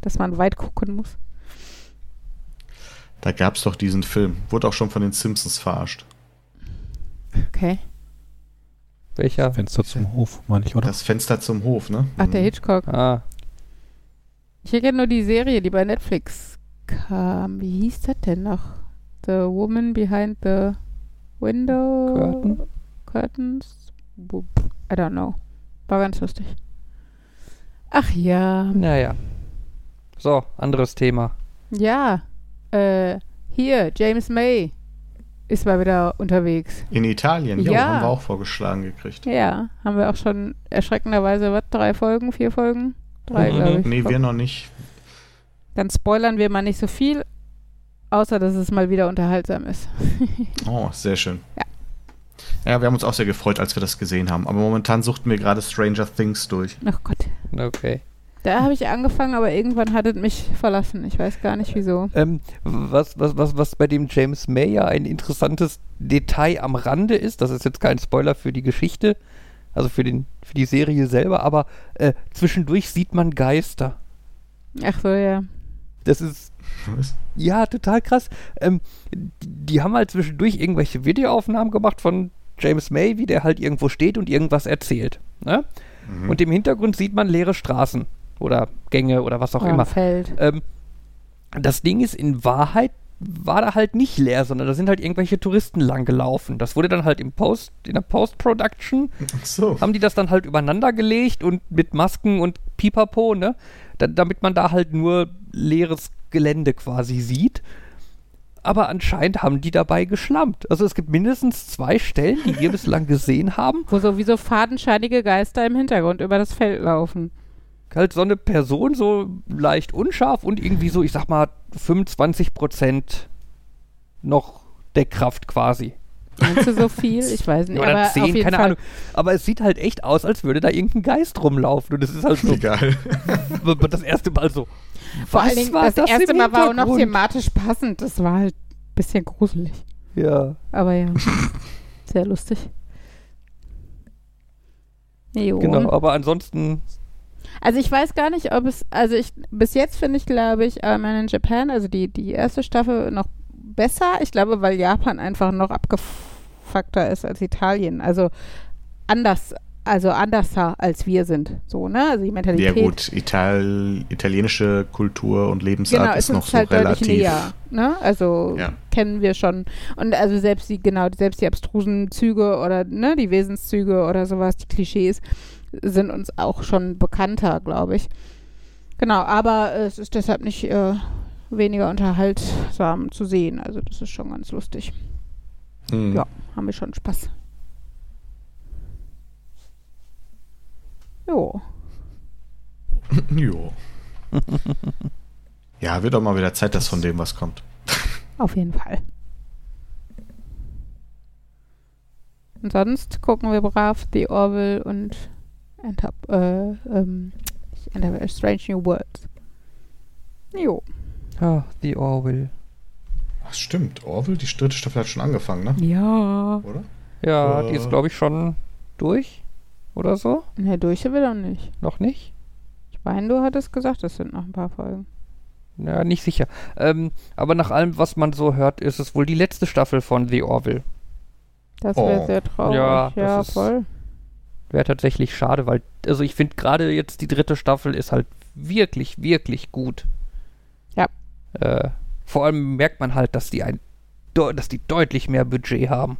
dass man weit gucken muss. Da gab es doch diesen Film. Wurde auch schon von den Simpsons verarscht. Okay. Welcher? Fenster zum Hof, meine ich, oder? Das Fenster zum Hof, ne? Ach, der Mhm. Hitchcock. Ah, Ich kenne nur die Serie, die bei Netflix kam. Wie hieß das denn noch? The Woman Behind the Window. Curtain? Curtains? I don't know. War ganz lustig. Ach ja. naja. So, anderes Thema. Ja. Äh, hier, James May ist mal wieder unterwegs. In Italien, jo, Ja. haben wir auch vorgeschlagen gekriegt. Ja, haben wir auch schon erschreckenderweise, was, drei Folgen, vier Folgen? Drei, Mhm. glaube ich. Nee, wir noch nicht. Dann spoilern wir mal nicht so viel, außer dass es mal wieder unterhaltsam ist. Oh, sehr schön. Ja, wir haben uns auch sehr gefreut, als wir das gesehen haben. Aber momentan suchten wir gerade Stranger Things durch. Ach Gott. Okay. Da habe ich angefangen, aber irgendwann hat es mich verlassen. Ich weiß gar nicht wieso. Ähm, was, was, was, was bei dem James May ja ein interessantes Detail am Rande ist, das ist jetzt kein Spoiler für die Geschichte, also für, den, für die Serie selber, aber äh, zwischendurch sieht man Geister. Ach so, ja. Das ist Was? Ja, total krass. Ähm, die haben halt zwischendurch irgendwelche Videoaufnahmen gemacht von James May, wie der halt irgendwo steht und irgendwas erzählt. Ne? Mhm. Und im Hintergrund sieht man leere Straßen oder Gänge oder was auch Oder immer. Feld. Ähm, das Ding ist, in Wahrheit war da halt nicht leer, sondern da sind halt irgendwelche Touristen lang gelaufen. Das wurde dann halt im Post, in der Post-Production so. haben die das dann halt übereinander gelegt und mit Masken und Pipapo, ne? Da, damit man da halt nur leeres Gelände quasi sieht. Aber anscheinend haben die dabei geschlampt. Also es gibt mindestens zwei Stellen, die wir bislang gesehen haben. Wo sowieso fadenscheinige Geister im Hintergrund über das Feld laufen. Halt so eine Person so leicht unscharf und irgendwie so, ich sag mal, 25 Prozent noch Deckkraft quasi. Meinst du so viel? Ich weiß nicht. Oder aber auf 10, jeden keine Fall. Ahnung. Aber es sieht halt echt aus, als würde da irgendein Geist rumlaufen. Und es ist halt so Egal. das erste Mal so. Vor allen Dingen, war das, erste Mal war auch noch thematisch passend. Das war halt ein bisschen gruselig. Ja. Aber ja, sehr lustig. Jo. Genau, aber ansonsten, Also ich weiß gar nicht, ob es, also ich, bis jetzt finde ich, glaube ich, äh, Man in Japan, also die, die erste Staffel noch besser. Ich glaube, weil Japan einfach noch abgefuckter ist als Italien. Also anders, also anderser als wir sind. So, ne? Also die Mentalität. Ja gut, Ital italienische Kultur und Lebensart Genau, ist es noch ist so halt relativ. deutlich näher. Ne? Also Ja. kennen wir schon. Und also selbst die, genau, selbst die abstrusen Züge oder ne, die Wesenszüge oder sowas, die Klischees, sind uns auch schon bekannter, glaube ich. Genau, aber es ist deshalb nicht äh, weniger unterhaltsam zu sehen. Also das ist schon ganz lustig. Hm. Ja, haben wir schon Spaß. Jo. Jo. ja, wird auch mal wieder Zeit, dass von dem was kommt. Auf jeden Fall. Und sonst gucken wir brav The Orville und Enter äh, ähm, Enter Strange New Worlds. Jo. ah, The Orville. Das stimmt. Orville, die dritte Staffel hat schon angefangen, ne? Ja. Oder? Ja, Äh. die ist, glaube ich, schon durch oder so. Ne, durch sind wir doch nicht. Noch nicht? Ich meine, du hattest gesagt, es sind noch ein paar Folgen. Ja, nicht sicher. Ähm, aber nach allem, was man so hört, ist es wohl die letzte Staffel von The Orville. Das wäre Oh. sehr traurig. Ja, Ja, das ist- voll. Wäre tatsächlich schade, weil, also ich finde gerade jetzt die dritte Staffel ist halt wirklich, wirklich gut. Ja. Äh, vor allem merkt man halt, dass die ein, dass die deutlich mehr Budget haben.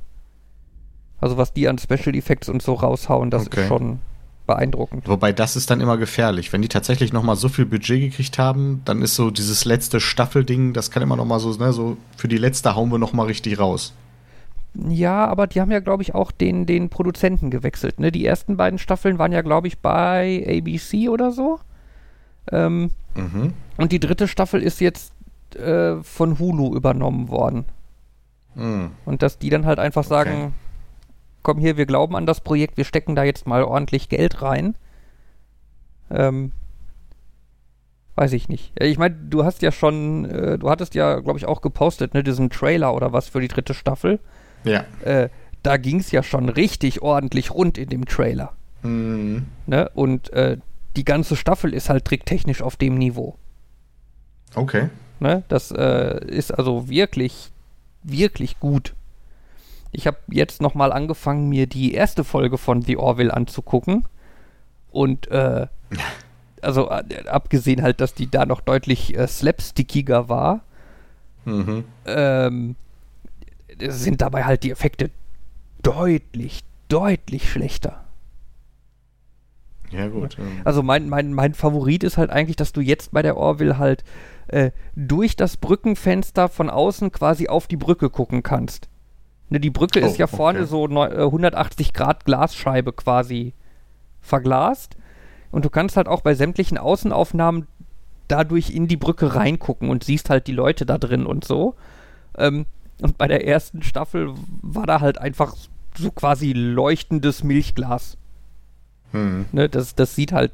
Also was die an Special Effects und so raushauen, das Okay. ist schon beeindruckend. Wobei das ist dann immer gefährlich. Wenn die tatsächlich nochmal so viel Budget gekriegt haben, dann ist so dieses letzte Staffelding, das kann immer nochmal so, ne, so für die letzte hauen wir nochmal richtig raus. Ja, aber die haben ja, glaube ich, auch den, den Produzenten gewechselt. Ne? Die ersten beiden Staffeln waren ja, glaube ich, bei ABC oder so. Ähm, Mhm. und die dritte Staffel ist jetzt äh, von Hulu übernommen worden. Mhm. Und dass die dann halt einfach sagen, Okay. komm hier, wir glauben an das Projekt, wir stecken da jetzt mal ordentlich Geld rein. Ähm, weiß ich nicht. Ja, Ich meine, du hast ja schon, äh, du hattest ja, glaube ich, auch gepostet, ne, diesen Trailer oder was für die dritte Staffel. Ja. Äh, da ging es ja schon richtig ordentlich rund in dem Trailer. Mhm. Ne? Und äh, die ganze Staffel ist halt tricktechnisch auf dem Niveau. Okay. Ne? Das äh, ist also wirklich, wirklich gut. Ich habe jetzt nochmal angefangen, mir die erste Folge von The Orville anzugucken. Und äh, also äh, abgesehen halt, dass die da noch deutlich äh, slapstickiger war, Mhm. ähm, sind dabei halt die Effekte deutlich, deutlich schlechter. Ja, gut. ähm. Also mein, mein, mein Favorit ist halt eigentlich, dass du jetzt bei der Orville halt äh, durch das Brückenfenster von außen quasi auf die Brücke gucken kannst. Ne, die Brücke Oh, ist ja vorne okay. so neu, äh, 180 Grad Glasscheibe quasi verglast. Und du kannst halt auch bei sämtlichen Außenaufnahmen dadurch in die Brücke reingucken und siehst halt die Leute da drin und so. Ähm, und bei der ersten Staffel war da halt einfach so quasi leuchtendes Milchglas. Hm. Ne, das, das sieht halt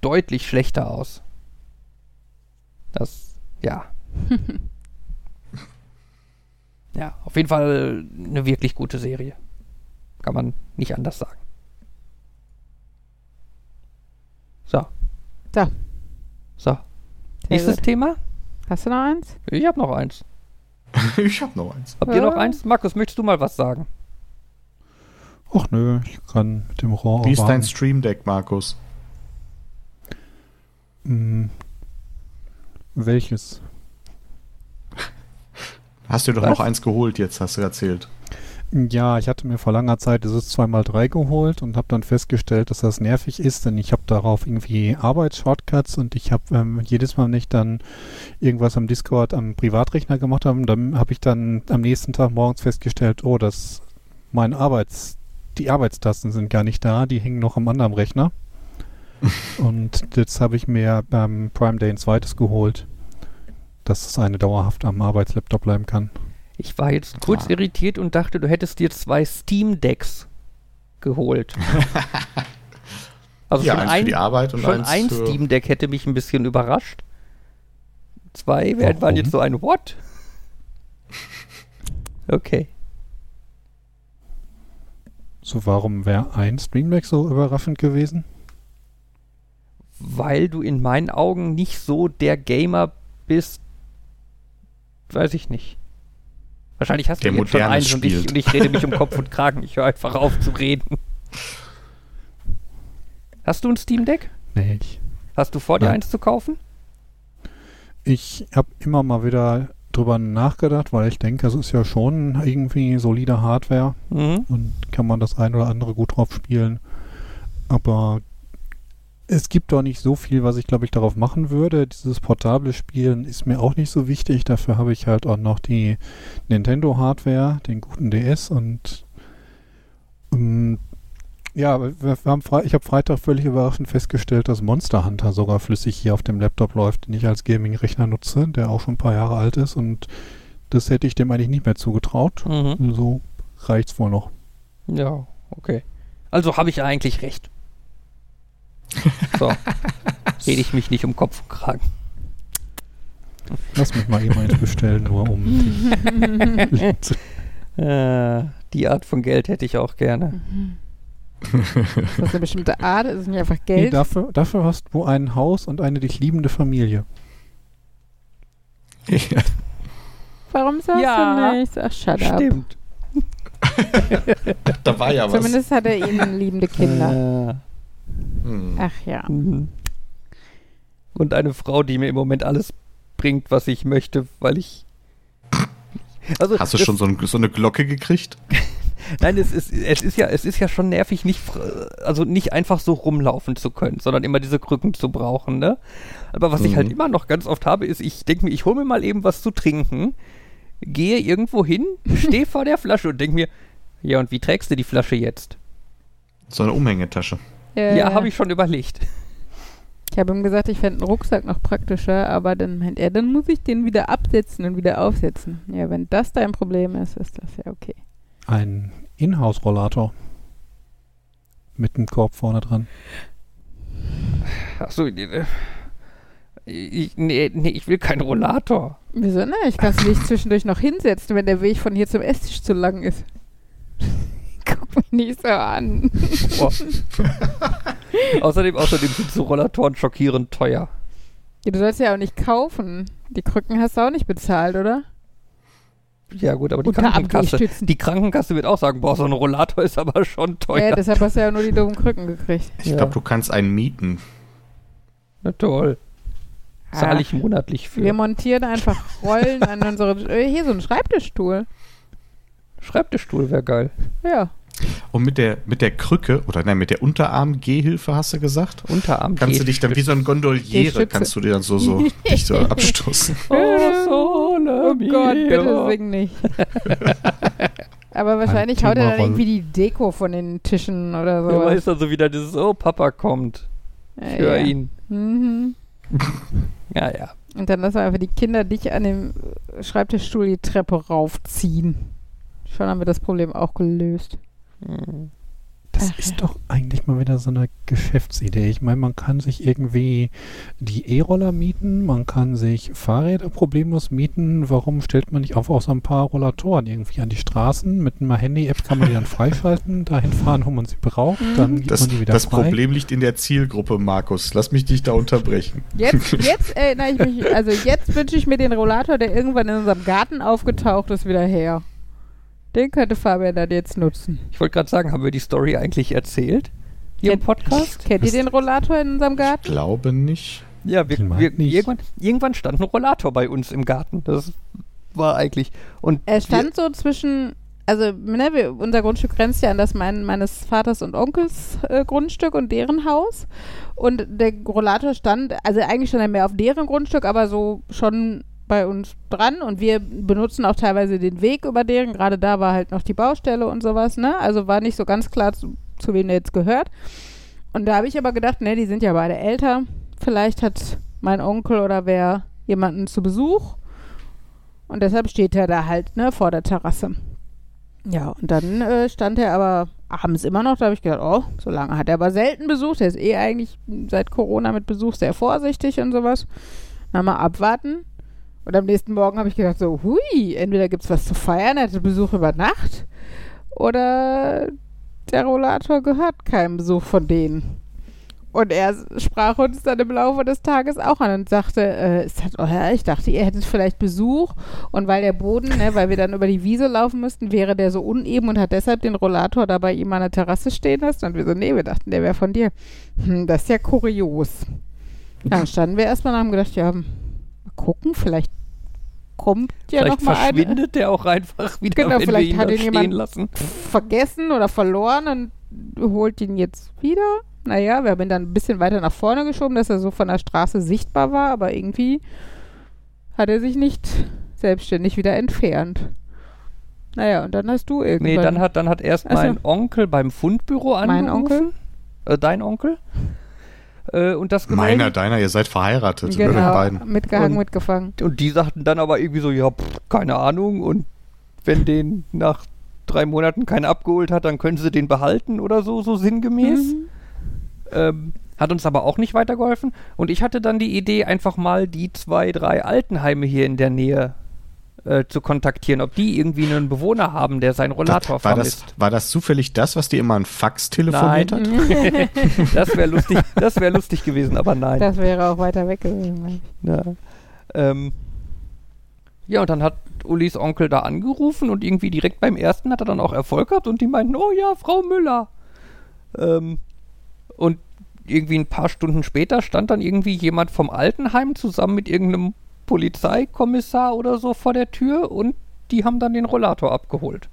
deutlich schlechter aus. Das, ja. ja, auf jeden Fall eine wirklich gute Serie. Kann man nicht anders sagen. So. So. So. Nächstes. Thema? Hast du noch eins? Ich habe noch eins. ich hab noch eins. Habt ihr noch eins? Markus, möchtest du mal was sagen? Ach nö, ich kann mit dem Rohr Wie ist dein. Stream Deck, Markus? Hm. Welches? Hast du doch Was? noch eins geholt jetzt, hast du erzählt. Ja, ich hatte mir vor langer Zeit dieses 2x3 geholt und habe dann festgestellt, dass das nervig ist, denn ich habe darauf irgendwie Arbeitsshortcuts und ich habe ähm, jedes Mal, wenn ich dann irgendwas am Discord am Privatrechner gemacht habe, dann habe ich dann am nächsten Tag morgens festgestellt, oh, das mein Arbeits die Arbeitstasten sind gar nicht da, die hängen noch am anderen Rechner. und jetzt habe ich mir beim Prime Day ein zweites geholt, dass das eine dauerhaft am Arbeitslaptop bleiben kann. Ich war jetzt kurz Ah. irritiert und dachte, du hättest dir zwei Steam Decks geholt. Also ja, schon eins ein, für die Arbeit und schon eins ein. Steam Deck hätte mich ein bisschen überrascht. Zwei wär- waren Warum? jetzt so ein What? Okay. So, warum wäre ein Stream Deck so überraschend gewesen? Weil du in meinen Augen nicht so der Gamer bist, weiß ich nicht. Wahrscheinlich hast Der du jetzt schon eins und ich, und ich rede mich um Kopf und Kragen. Ich höre einfach auf zu reden. Hast du ein Steam Deck? Nee, ich, Hast du vor, dir Nein. eins zu kaufen? ich habe immer mal wieder drüber nachgedacht, weil ich denke, es ist ja schon irgendwie solide Hardware Mhm. und kann man das ein oder andere gut drauf spielen. Aber es gibt doch nicht so viel, was ich glaube ich darauf machen würde. Dieses portable Spielen ist mir auch nicht so wichtig. Dafür habe ich halt auch noch die Nintendo Hardware, den guten DS und ähm, ja, wir, wir haben Fre ich habe Freitag völlig überraschend festgestellt, dass Monster Hunter sogar flüssig hier auf dem Laptop läuft, den ich als Gaming-Rechner nutze, der auch schon ein paar Jahre alt ist und das hätte ich dem eigentlich nicht mehr zugetraut. Mhm. So reicht's wohl noch. Ja, okay. Also habe ich eigentlich recht. So. Rede ich mich nicht um Kopf und Kragen. Lass mich mal eben eins bestellen, nur um die zu Äh, die Art von Geld hätte ich auch gerne. Ist das eine bestimmte Art? Ist es nicht einfach Nee, Geld? dafür, dafür hast du ein Haus und eine dich liebende Familie. Ja. Warum sagst Ja. du nichts? Ach, shut up. Stimmt. da war ja was. Zumindest hat er ihnen liebende Kinder. Äh, Hm. Ach ja. mhm. Und eine Frau, die mir im Moment alles bringt, was ich möchte, weil ich. Also, Hast du das- schon so, ein, so eine Glocke gekriegt? Nein, es ist, es ist ja, es ist ja schon nervig, nicht, also nicht einfach so rumlaufen zu können, sondern immer diese Krücken zu brauchen, ne? Aber was ich Mhm. halt immer noch ganz oft habe, ist, ich denke mir, ich hole mir mal eben was zu trinken, gehe irgendwo hin, stehe vor der Flasche und denke mir, ja, und wie trägst du die Flasche jetzt? So eine Umhängetasche. Äh, Ja, habe ich schon überlegt. Ich habe ihm gesagt, ich fände einen Rucksack noch praktischer, aber dann meint er, dann muss ich den wieder absetzen und wieder aufsetzen. Ja, wenn das dein Problem ist, ist das ja okay. Ein Inhouse-Rollator. Mit einem Korb vorne dran. Achso, äh, ich, nee, nee, ich will keinen Rollator. Wieso nicht? Ich kann dich zwischendurch noch hinsetzen, wenn der Weg von hier zum Esstisch zu lang ist. Guck mich nicht so an. Boah. außerdem, außerdem sind so Rollatoren schockierend teuer. Ja, du sollst ja auch nicht kaufen. Die Krücken hast du auch nicht bezahlt, oder? Ja gut, aber die Unter Krankenkasse, die Krankenkasse wird auch sagen, boah, so ein Rollator ist aber schon Ja, teuer. deshalb hast du ja nur die dummen Krücken gekriegt. Ich Ja. glaube, du kannst einen mieten. Na toll. Zahle Ah. ich monatlich für. Wir montieren einfach Rollen an unsere. Äh, hier so ein Schreibtischstuhl. Schreibtischstuhl wäre geil. Ja. Und mit der, mit der Krücke, oder nein, mit der Unterarm-Gehhilfe, hast du gesagt? Unterarm Kannst du dich dann wie so ein Gondoliere, kannst du dir dann so, so, dich so abstoßen. Oh, sole Oh Gott, bitte sing nicht. Aber wahrscheinlich Ein haut er dann irgendwie die Deko von den Tischen oder Ja, so. weil es dann so wieder dieses, oh, Papa kommt. Ich höre ja. ihn. Mhm. Ja, ja. Und dann lassen wir einfach die Kinder dich an dem Schreibtischstuhl die Treppe raufziehen. Schon haben wir das Problem auch gelöst. Das Ach, ist doch eigentlich mal wieder so eine Geschäftsidee. Ich meine, man kann sich irgendwie die E-Roller mieten, man kann sich Fahrräder problemlos mieten. Warum stellt man nicht einfach auch so ein paar Rollatoren irgendwie an die Straßen? Mit einer Handy-App kann man die dann freischalten, dahin fahren, wo man sie braucht, dann gibt Das, man die wieder das frei. Problem liegt in der Zielgruppe, Markus. Lass mich dich da unterbrechen. Jetzt, jetzt erinnere ich mich, also jetzt wünsche ich mir den Rollator, der irgendwann in unserem Garten aufgetaucht ist, wieder her. Den könnte Fabian dann jetzt nutzen. Ich wollte gerade sagen, haben wir die Story eigentlich erzählt? Hier im Podcast? Kennt ihr den Rollator in unserem Ich Garten? glaube nicht. Ja, wir, Ich wir, nicht. irgendwann, irgendwann stand ein Rollator bei uns im Garten. Das war eigentlich. Und Er stand so zwischen, also ne, wir, unser Grundstück grenzt ja an das mein, meines Vaters und Onkels äh, Grundstück und deren Haus. Und der Rollator stand, also eigentlich stand er mehr auf deren Grundstück, aber so schon bei uns dran. Und wir benutzen auch teilweise den Weg über deren. Gerade da war halt noch die Baustelle und sowas, ne? Also war nicht so ganz klar, zu, zu wem der jetzt gehört. Und da habe ich aber gedacht, ne, die sind ja beide älter. Vielleicht hat mein Onkel oder wer jemanden zu Besuch. Und deshalb steht er da halt, ne, vor der Terrasse. Ja, und dann äh, stand er aber abends immer noch, da habe ich gedacht, oh, so lange hat er aber selten Besuch. Der ist eh eigentlich seit Corona mit Besuch sehr vorsichtig und sowas. Na, mal abwarten. Und am nächsten Morgen habe ich gedacht, so, hui, entweder gibt es was zu feiern, er hatte Besuch über Nacht, oder der Rollator gehört keinem Besuch von denen. Und er sprach uns dann im Laufe des Tages auch an und sagte, äh, ist das euer? Ich dachte, ihr hättet vielleicht Besuch. Und weil der Boden, ne, weil wir dann über die Wiese laufen müssten, wäre der so uneben und hat deshalb den Rollator da bei ihm an der Terrasse stehen lassen. Und wir so, nee, wir dachten, der wäre von dir. Hm, das ist ja kurios. Dann standen wir erstmal und haben gedacht, ja, mal gucken, vielleicht kommt ja vielleicht noch mal eine verschwindet der auch einfach wieder, Genau, wenn vielleicht hat ihn jemand- lassen. vergessen oder verloren und holt ihn jetzt wieder. Naja, wir haben ihn dann ein bisschen weiter nach vorne geschoben, dass er so von der Straße sichtbar war, aber irgendwie hat er sich nicht selbstständig wieder entfernt. Naja, und dann hast du irgendwann... Nee, dann hat, dann hat erst Ach so. mein Onkel beim Fundbüro angerufen. Mein Onkel? Äh, dein Onkel? Äh, und das Meiner, gemeldet. deiner, ihr seid verheiratet. Mit genau, beiden. mitgehangen, Und- mitgefangen. Und die sagten dann aber irgendwie so, ja, pff, keine Ahnung. Und wenn den nach drei Monaten keiner abgeholt hat, dann können sie den behalten oder so, so sinngemäß. Mhm. Ähm, hat uns aber auch nicht weitergeholfen. Und ich hatte dann die Idee, einfach mal die zwei, drei Altenheime hier in der Nähe äh, zu kontaktieren, ob die irgendwie einen Bewohner haben, der seinen Rollator war, das, vermisst. war das zufällig das, was dir immer ein Fax telefoniert Nein. hat? Das wäre lustig, das wäre lustig gewesen, aber nein. Das wäre auch weiter weg gewesen. Ja. Ähm, ja, und dann hat Ulis Onkel da angerufen und irgendwie direkt beim ersten hat er dann auch Erfolg gehabt und die meinten, oh ja, Frau Müller. Ähm, und irgendwie ein paar Stunden später stand dann irgendwie jemand vom Altenheim zusammen mit irgendeinem Polizeikommissar oder so vor der Tür und die haben dann den Rollator abgeholt.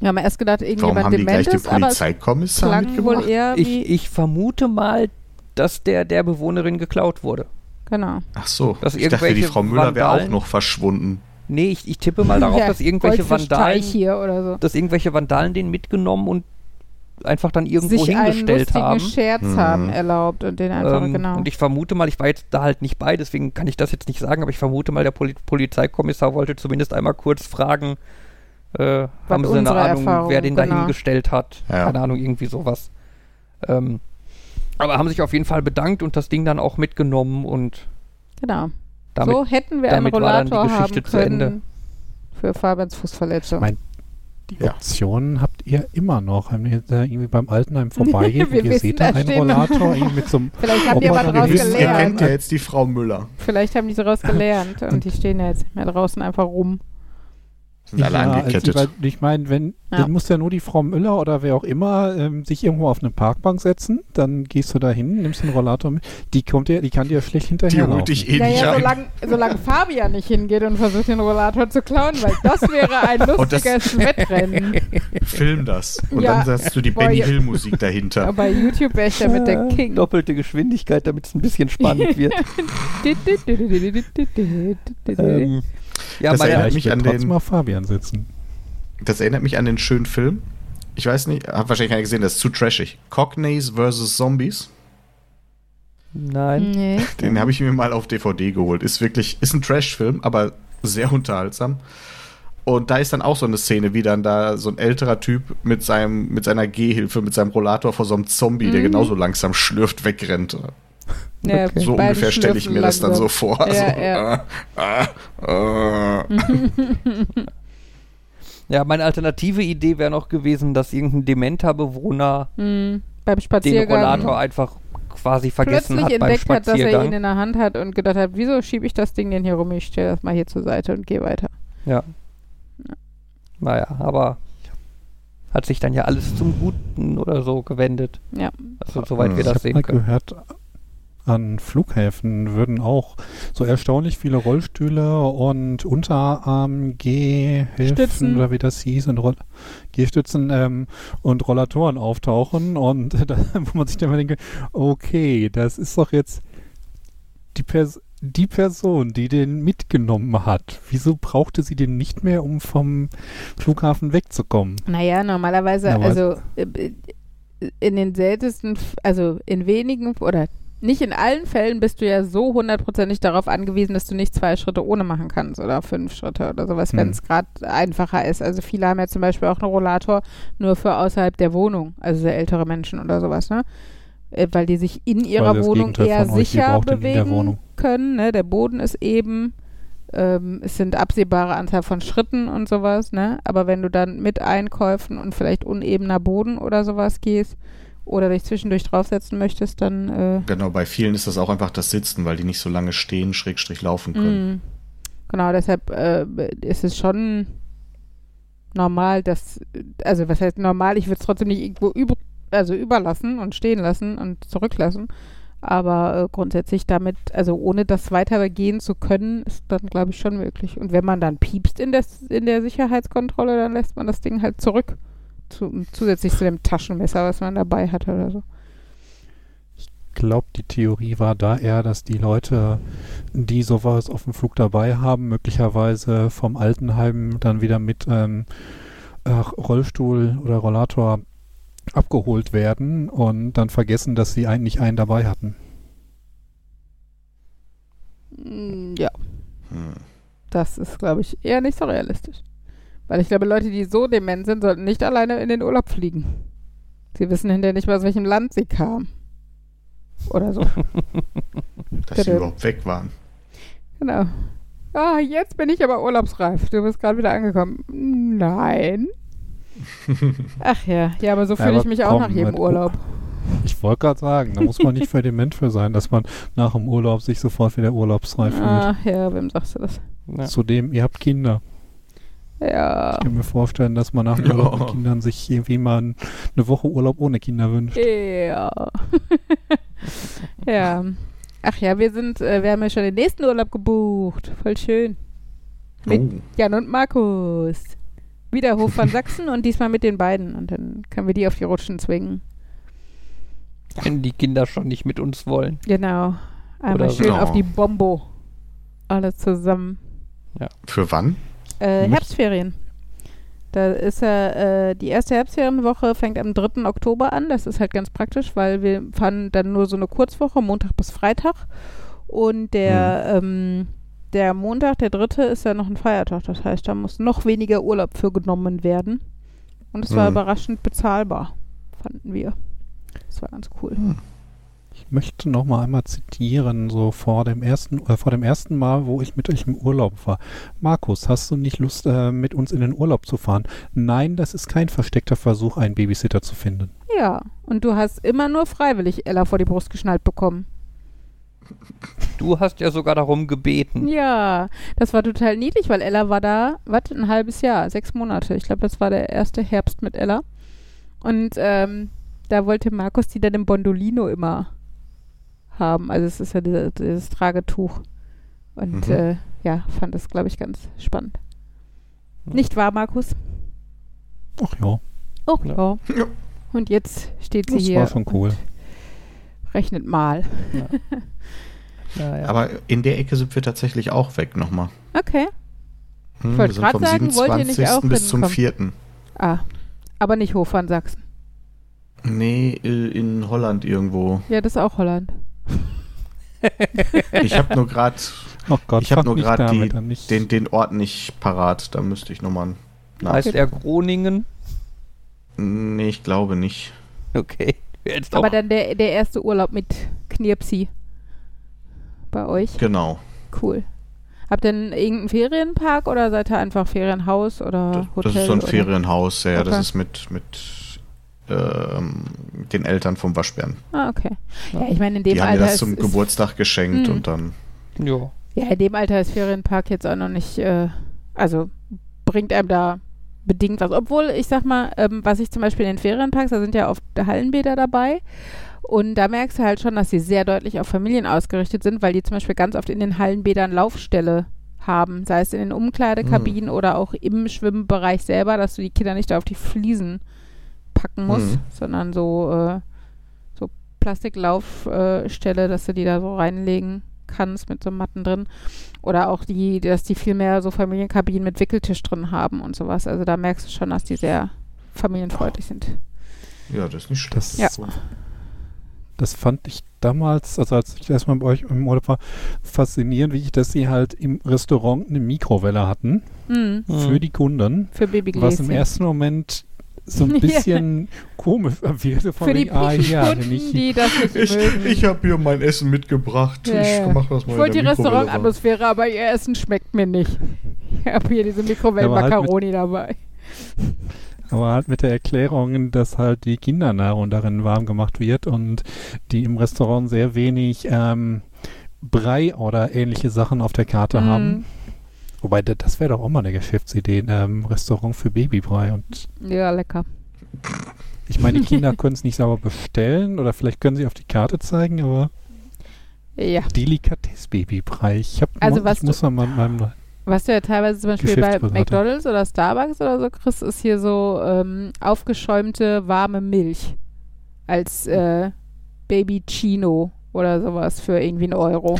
Wir haben erst gedacht, Warum irgendjemand haben die gleich dement den ist, aber es Polizeikommissar mitgebracht? eher Ich, ich vermute mal, dass der der Bewohnerin geklaut wurde. genau. Ach so, Dass ich dachte, die irgendwelche Frau Müller wäre auch Vandalen- noch verschwunden. Nee, ich, ich tippe mal darauf, Ja, dass irgendwelche Vandalen hier oder so. dass irgendwelche Vandalen den mitgenommen und einfach dann irgendwo sich einen hingestellt lustigen haben. Scherz Mhm. haben erlaubt und den einfach, Ähm, genau. Und ich vermute mal, ich war jetzt da halt nicht bei, deswegen kann ich das jetzt nicht sagen, aber ich vermute mal, der Poli Polizeikommissar wollte zumindest einmal kurz fragen, äh, haben sie eine Ahnung, Erfahrung, wer den da genau. hingestellt hat. Ja. Keine Ahnung, irgendwie sowas. Ähm, aber haben sich auf jeden Fall bedankt und das Ding dann auch mitgenommen und genau. damit so hätten wir einen Rollator haben Geschichte zu Ende. können für Fabians Fußverletzung. Mein- Die Ja. Option habt ihr immer noch. Wenn ihr da irgendwie beim Altenheim vorbeigeht und ihr seht da einen Rollator irgendwie mit so einem Vielleicht haben die wir draus Ihr, kennt ja jetzt die Frau Müller. Vielleicht haben die daraus gelernt und die stehen ja jetzt nicht mehr draußen einfach rum. Sind alle also, angekettet. weil, ich meine, wenn, Ja. dann muss ja nur die Frau Müller oder wer auch immer ähm, sich irgendwo auf eine Parkbank setzen, dann gehst du da hin, nimmst den Rollator mit. Die kommt dir, die kann dir schlecht die hinterher. holt dich eh Ja, nicht ja, solange, solange Fabian nicht hingeht und versucht, den Rollator zu klauen, weil das wäre ein lustiges Wettrennen. Film das. Und Ja. dann setzt du die Boah, Benny ja. Hill Musik dahinter. Bei YouTube wäre ich da mit der King. doppelte Geschwindigkeit, damit es ein bisschen spannend wird. ähm, ja, Das erinnert ich mich an den- auf Fabian sitzen. Das erinnert mich an den schönen Film. Ich weiß nicht, hab wahrscheinlich keiner gesehen, das ist zu trashig. Cockneys vs. Zombies. nein. Nee. Den habe ich mir mal auf DVD geholt. Ist wirklich, ist ein Trash-Film, aber sehr unterhaltsam. Und da ist dann auch so eine Szene, wie dann da so ein älterer Typ mit seinem, mit seiner Gehhilfe, mit seinem Rollator vor so einem Zombie, der Mhm. genauso langsam schlürft, wegrennt. Ja, Okay. So ungefähr stelle ich mir das dann so vor. Ja, so, ja. Äh, äh, äh. Ja, meine alternative Idee wäre noch gewesen, dass irgendein dementer Bewohner Mhm. Beim den Spaziergang Rollator einfach quasi vergessen plötzlich hat beim entdeckt hat, dass er ihn Spaziergang. in der Hand hat und gedacht hat, wieso schiebe ich das Ding denn hier rum? Ich stelle das mal hier zur Seite und gehe weiter. ja. Naja, aber hat sich dann ja alles zum Guten oder so gewendet. Ja. Also soweit wir Ich ich das habe sehen mal können. gehört, an Flughäfen würden auch so erstaunlich viele Rollstühle und Unterarm-Gehhilfen oder wie das hieß und Roll Gehstützen ähm, und Rollatoren auftauchen und da, wo man sich dann mal denke, okay, das ist doch jetzt die, Pers die Person, die den mitgenommen hat. Wieso brauchte sie den nicht mehr, um vom Flughafen wegzukommen? Naja, normalerweise, aber- also äh, in den seltensten, also in wenigen oder nicht in allen Fällen bist du ja so hundertprozentig darauf angewiesen, dass du nicht zwei Schritte ohne machen kannst oder fünf Schritte oder sowas, Hm. wenn es gerade einfacher ist. Also viele haben ja zum Beispiel auch einen Rollator nur für außerhalb der Wohnung, also sehr ältere Menschen oder sowas, ne? Äh, Weil die sich in ihrer Wohnung Gegenteil eher sicher bewegen können. Ne? Der Boden ist eben, ähm, es sind absehbare Anzahl von Schritten und sowas, ne? Aber wenn du dann mit Einkäufen und vielleicht unebener Boden oder sowas gehst oder dich zwischendurch draufsetzen möchtest, dann äh, Genau, bei vielen ist das auch einfach das Sitzen, weil die nicht so lange stehen, schrägstrich laufen können. Mm. Genau, deshalb äh, ist es schon normal, dass, also was heißt normal, ich würde es trotzdem nicht irgendwo über, also überlassen und stehen lassen und zurücklassen. Aber äh, grundsätzlich damit, also ohne das weitergehen zu können, ist dann, glaube ich, schon möglich. Und wenn man dann piepst in der, in der Sicherheitskontrolle, dann lässt man das Ding halt zurück. Zu, zusätzlich zu dem Taschenmesser, was man dabei hatte oder so. glaube, die Theorie war da eher, dass die Leute, die sowas auf dem Flug dabei haben, möglicherweise vom Altenheim dann wieder mit ähm, äh, Rollstuhl oder Rollator abgeholt werden und dann vergessen, dass sie eigentlich einen dabei hatten. Mm, Ja, Hm. das ist, glaube ich, eher nicht so realistisch. Weil ich glaube, Leute, die so dement sind, sollten nicht alleine in den Urlaub fliegen. Sie wissen hinterher nicht mal, aus welchem Land sie kamen. Oder so. Dass sie überhaupt weg waren. genau. Ah, jetzt bin ich aber urlaubsreif. Du bist gerade wieder angekommen. Nein. Ach ja, ja, aber so Ja, fühle ich aber mich auch nach jedem Urlaub. Ich wollte gerade sagen, da muss man nicht für dement für sein, dass man nach dem Urlaub sich sofort wieder urlaubsfrei fühlt. Ach ja, wem sagst du das? Ja. Zudem, ihr habt Kinder. Ja. Ich kann mir vorstellen, dass man nach dem Ja. Urlaub mit Kindern sich irgendwie mal ein- eine Woche Urlaub ohne Kinder wünscht. Ja. ja. Ach ja, wir sind, äh, wir haben ja schon den nächsten Urlaub gebucht. Voll schön. Mit Oh. Jan und Markus. Wieder Hof von Sachsen und diesmal mit den beiden. Und dann können wir die auf die Rutschen zwingen. Wenn die Kinder schon nicht mit uns wollen. Genau. Einmal Oder schön so. auf die Bombo. Alle zusammen. Für wann? Äh, Herbstferien. Da ist ja, äh, die erste Herbstferienwoche fängt am 3. Oktober an. Das ist halt ganz praktisch, weil wir fahren dann nur so eine Kurzwoche, Montag bis Freitag. Und der, ähm, der Montag, der dritte, ist ja noch ein Feiertag. Das heißt, da muss noch weniger Urlaub für genommen werden. Und es war Hm. überraschend bezahlbar, fanden wir. Das war ganz cool. Ich möchte noch mal einmal zitieren, so vor dem ersten, äh, vor dem ersten Mal, wo ich mit euch im Urlaub war. Markus, hast du nicht Lust, äh, mit uns in den Urlaub zu fahren? Nein, das ist kein versteckter Versuch, einen Babysitter zu finden. Ja, und du hast immer nur freiwillig Ella vor die Brust geschnallt bekommen. Du hast ja sogar darum gebeten. Ja, das war total niedlich, weil Ella war da, was, ein halbes Jahr, sechs Monate. Ich glaube, das war der erste Herbst mit Ella. Und ähm, da wollte Markus die dann im Bondolino immer haben. Also es ist ja diese, dieses Tragetuch. Und Mhm. äh, ja, fand das, glaube ich, ganz spannend. Nicht wahr, Markus? Ach ja, Oh, Ja. ja. Und jetzt steht sie das hier war schon cool. rechnet mal. Ja, ja. Aber in der Ecke sind wir tatsächlich auch weg nochmal. Okay. Hm, wollte sind grad vom sagen, wollt ihr nicht 27. auch bis zum hinkommen? 4. Ah, aber nicht Hof von Sachsen. Nee, äh, in Holland irgendwo. Ja, das ist auch Holland. Ich habe nur gerade Oh Gott, Ich habe fang nur die- an, nicht- Den, den Ort nicht parat, da müsste ich nochmal nach. Heißt er Groningen? Nee, ich glaube nicht. Okay. Jetzt Aber auch. dann der, der erste Urlaub mit Knirpsi. Bei euch. Genau. Cool. Habt ihr denn irgendeinen Ferienpark oder seid ihr einfach Ferienhaus oder Das, Hotel? das ist so ein oder? Ferienhaus, ja, ja, Okay. das ist mit, mit den Eltern vom Waschbären. Ah, okay. Ja, ich meine, in dem Die haben mir Alter das ist, zum ist, Geburtstag geschenkt Mhm. und dann. Ja. ja, in dem Alter ist Ferienpark jetzt auch noch nicht, äh, also bringt einem da bedingt was. Obwohl, ich sag mal, ähm, was ich zum Beispiel in den Ferienparks, da sind ja oft Hallenbäder dabei. Und da merkst du halt schon, dass sie sehr deutlich auf Familien ausgerichtet sind, weil die zum Beispiel ganz oft in den Hallenbädern Laufstelle haben, sei es in den Umkleidekabinen oder auch im Schwimmbereich selber, dass du die Kinder nicht auf die Fliesen packen musst, Mhm. sondern so, äh, so Plastiklaufstelle, dass du die da so reinlegen kannst mit so Matten drin. Oder auch die, dass die viel mehr so Familienkabinen mit Wickeltisch drin haben und sowas. Also da merkst du schon, dass die sehr familienfreundlich sind. Ja, das ist nicht schlecht. Das, Ja. das fand ich damals, also als ich erstmal bei euch im Urlaub war, faszinierend, wie ich, dass sie halt im Restaurant eine Mikrowelle hatten Mhm. für die Kunden, Für was Babygläschen. im ersten Moment so ein bisschen komisch wirkte. Von Für die ah, ja, ich, die das nicht mögen. habe hier mein Essen mitgebracht. Ja, ja. mach das mal Ich wollte die Restaurantatmosphäre, aber ihr Essen schmeckt mir nicht. Ich habe hier diese Aber halt Mikrowellen-Macaroni dabei. Aber halt mit der Erklärung, dass halt die Kindernahrung darin warm gemacht wird und die im Restaurant sehr wenig ähm, Brei oder ähnliche Sachen auf der Karte Mhm. haben. Wobei, da- das wäre doch auch mal eine Geschäftsidee, ein ähm, Restaurant für Babybrei. Und Ja, lecker. ich meine, die Kinder können es nicht sauber bestellen oder vielleicht können sie auf die Karte zeigen, aber Ja. Delikatess-Babybrei. Ich, hab, Also ich was muss mal mit meinem Was du ja teilweise zum Beispiel bei. McDonalds oder Starbucks oder so kriegst, ist hier so ähm, aufgeschäumte warme Milch als äh, Baby Chino oder sowas für irgendwie einen Euro.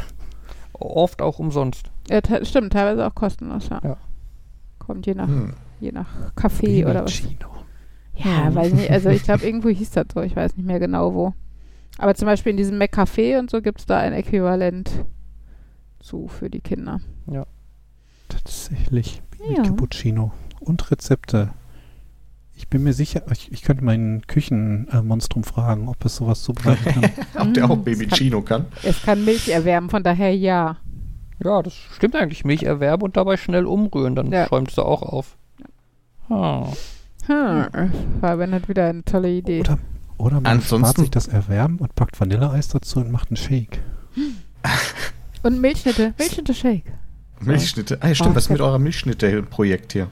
Oft auch umsonst. Ja, stimmt, teilweise auch kostenlos, ja. Ja. Kommt je nach, Hm. je nach Kaffee oder was. Chino. Ja, weiß nicht. Also ich glaube, irgendwo hieß das so. Ich weiß nicht mehr genau wo. Aber zum Beispiel in diesem McCafé und so gibt es da ein Äquivalent zu für die Kinder. Tatsächlich. Baby Ja. Cappuccino. Und Rezepte. Ich bin mir sicher, ich, ich könnte meinen Küchenmonstrum fragen, ob es sowas zubereiten kann. Ob der auch Mm, Baby das kann- Chino kann? Es kann Milch erwärmen, von daher ja. Ja, das stimmt eigentlich. Milcherwerb und dabei schnell umrühren, dann Ja. schäumt es auch auf. Ah. Hm. Fabian hat wieder eine tolle Idee. Oder, oder man Ansonsten- spart sich das Erwärmen und packt Vanilleeis dazu und macht einen Shake. Und Milchschnitte. Milchschnitte Shake. Milchschnitte. Ah, ja, stimmt, Oh, was ist mit eurem Milchschnitte-Projekt hier?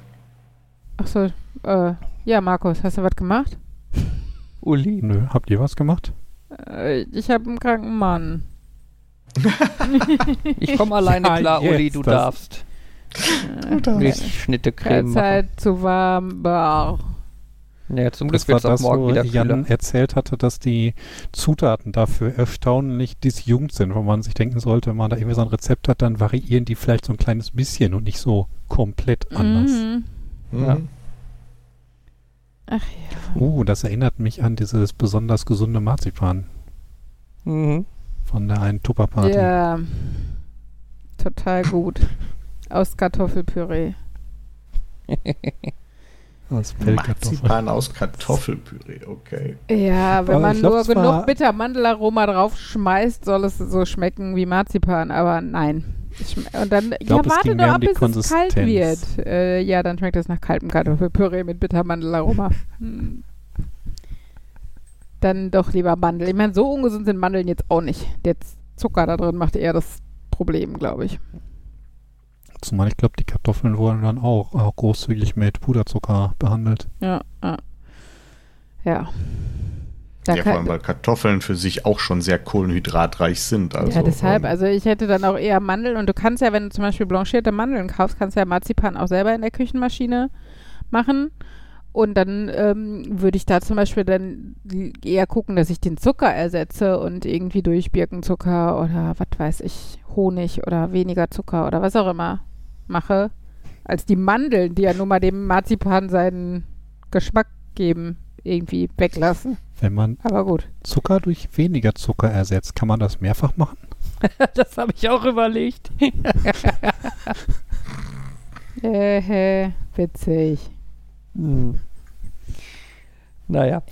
Achso, äh, ja, Markus, hast du was gemacht? Uli. Nö, habt ihr was gemacht? Äh, ich habe einen kranken Mann. Ich komme alleine Ja, klar, Uli, du das. darfst. Äh, Milchschnitte Creme keine machen. Zeit zu warm. Bah. Ja, zum Glück Das war wird es das, morgen wo wieder Jan kühler. erzählt hatte, dass die Zutaten dafür erstaunlich disjunkt sind, wo man sich denken sollte, wenn man da irgendwie so ein Rezept hat, dann variieren die vielleicht so ein kleines bisschen und nicht so komplett anders. Mhm. Mhm. Ja. Ach ja. Uh, das erinnert mich an dieses besonders gesunde Marzipan Mhm. Von der einen Tupperparty. Ja. Total gut. Aus Kartoffelpüree. Aus Pellkartoffeln. Marzipan aus Kartoffelpüree, okay. Ja, wenn Aber man nur genug Bittermandelaroma draufschmeißt, soll es so schmecken wie Marzipan, aber nein. Und dann, glaub, ja, es warte doch ab, bis es kalt Konsistenz. wird. Äh, ja, dann schmeckt es nach kaltem Kartoffelpüree mit Bittermandelaroma. Dann doch lieber Mandel. Ich meine, so ungesund sind Mandeln jetzt auch nicht. Der Zucker da drin macht eher das Problem, glaube ich. Zumal ich glaube, die Kartoffeln wurden dann auch, auch großzügig mit Puderzucker behandelt. Ja, ja. Ja. Da ja, vor allem, weil Kartoffeln für sich auch schon sehr kohlenhydratreich sind. Also, ja, deshalb, ähm, also ich hätte dann auch eher Mandeln und du kannst ja, wenn du zum Beispiel blanchierte Mandeln kaufst, kannst du ja Marzipan auch selber in der Küchenmaschine machen. Und dann ähm, würde ich da zum Beispiel dann eher gucken, dass ich den Zucker ersetze und irgendwie durch Birkenzucker oder was weiß ich, Honig oder weniger Zucker oder was auch immer mache, als die Mandeln, die ja nun mal dem Marzipan seinen Geschmack geben, irgendwie weglassen. Wenn man Aber gut. Zucker durch weniger Zucker ersetzt, kann man das mehrfach machen? das habe ich auch überlegt. Äh, witzig. Hm. Naja.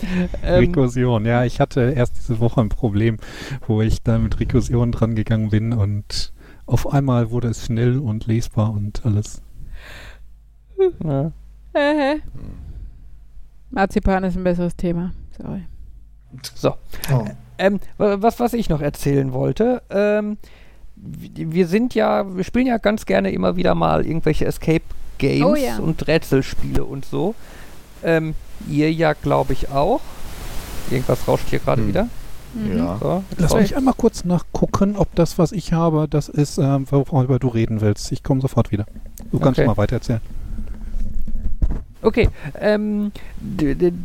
Ähm, Rekursion, ja, ich hatte erst diese Woche ein Problem, wo ich da mit Rekursion dran gegangen bin und auf einmal wurde es schnell und lesbar und alles. ja. Äh, Marzipan ist ein besseres Thema. Sorry. So. Oh. Ähm, wa- was, was ich noch erzählen wollte, ähm, wir sind ja, wir spielen ja ganz gerne immer wieder mal irgendwelche Escape Games Oh ja. und Rätselspiele und so. Ähm, ihr ja, glaube ich, auch. Irgendwas rauscht hier gerade Hm. wieder. Mhm. Ja. So, Lass mich einmal kurz nachgucken, ob das, was ich habe, das ist, ähm, worüber du reden willst. Ich komme sofort wieder. Du kannst Okay. mal weiter erzählen. Okay, ähm,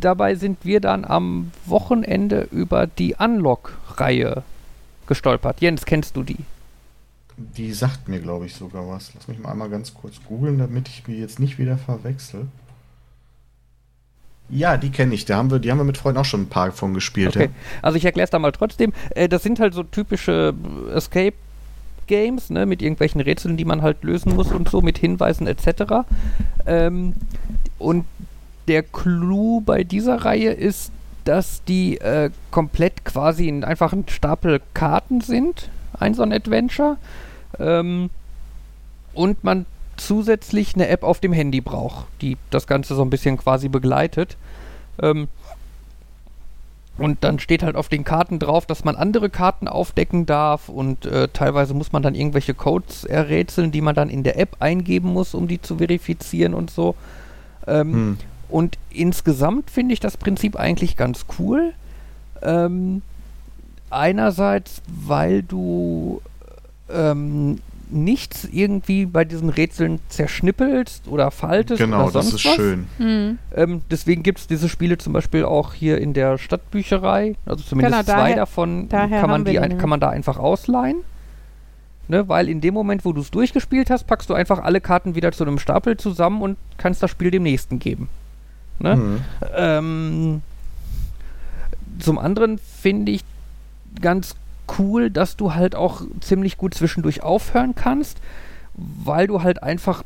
dabei sind wir dann am Wochenende über die Unlock-Reihe gestolpert. Jens, kennst du die? Die sagt mir, glaube ich, sogar was. Lass mich mal einmal ganz kurz googeln, damit ich mir jetzt nicht wieder verwechsel. Ja, die kenne ich. Da haben wir, die haben wir mit Freunden auch schon ein paar von gespielt. Okay, also ich erkläre es da mal trotzdem. Äh, das sind halt so typische Escape Games, ne, mit irgendwelchen Rätseln, die man halt lösen muss und so, mit Hinweisen etc. Ähm, und der Clou bei dieser Reihe ist, dass die äh, komplett quasi in einfach ein Stapel Karten sind, ein so ein Adventure. Ähm, und man zusätzlich eine App auf dem Handy braucht, die das Ganze so ein bisschen quasi begleitet. Ähm, und dann steht halt auf den Karten drauf, dass man andere Karten aufdecken darf und äh, teilweise muss man dann irgendwelche Codes errätseln, die man dann in der App eingeben muss, um die zu verifizieren und so. Ähm, Hm. und insgesamt finde ich das Prinzip eigentlich ganz cool. Ähm, einerseits, weil du ähm, nichts irgendwie bei diesen Rätseln zerschnippelst oder faltest Genau, oder sonst das ist was. schön. Mhm. Ähm, deswegen gibt es diese Spiele zum Beispiel auch hier in der Stadtbücherei. Also zumindest Genau, zwei daher- davon daher kann man, die ein, kann man da einfach ausleihen. Ne, weil in dem Moment, wo du es durchgespielt hast, packst du einfach alle Karten wieder zu einem Stapel zusammen und kannst das Spiel dem nächsten geben. Ne? Hm. Ähm, zum anderen finde ich ganz cool, dass du halt auch ziemlich gut zwischendurch aufhören kannst, weil du halt einfach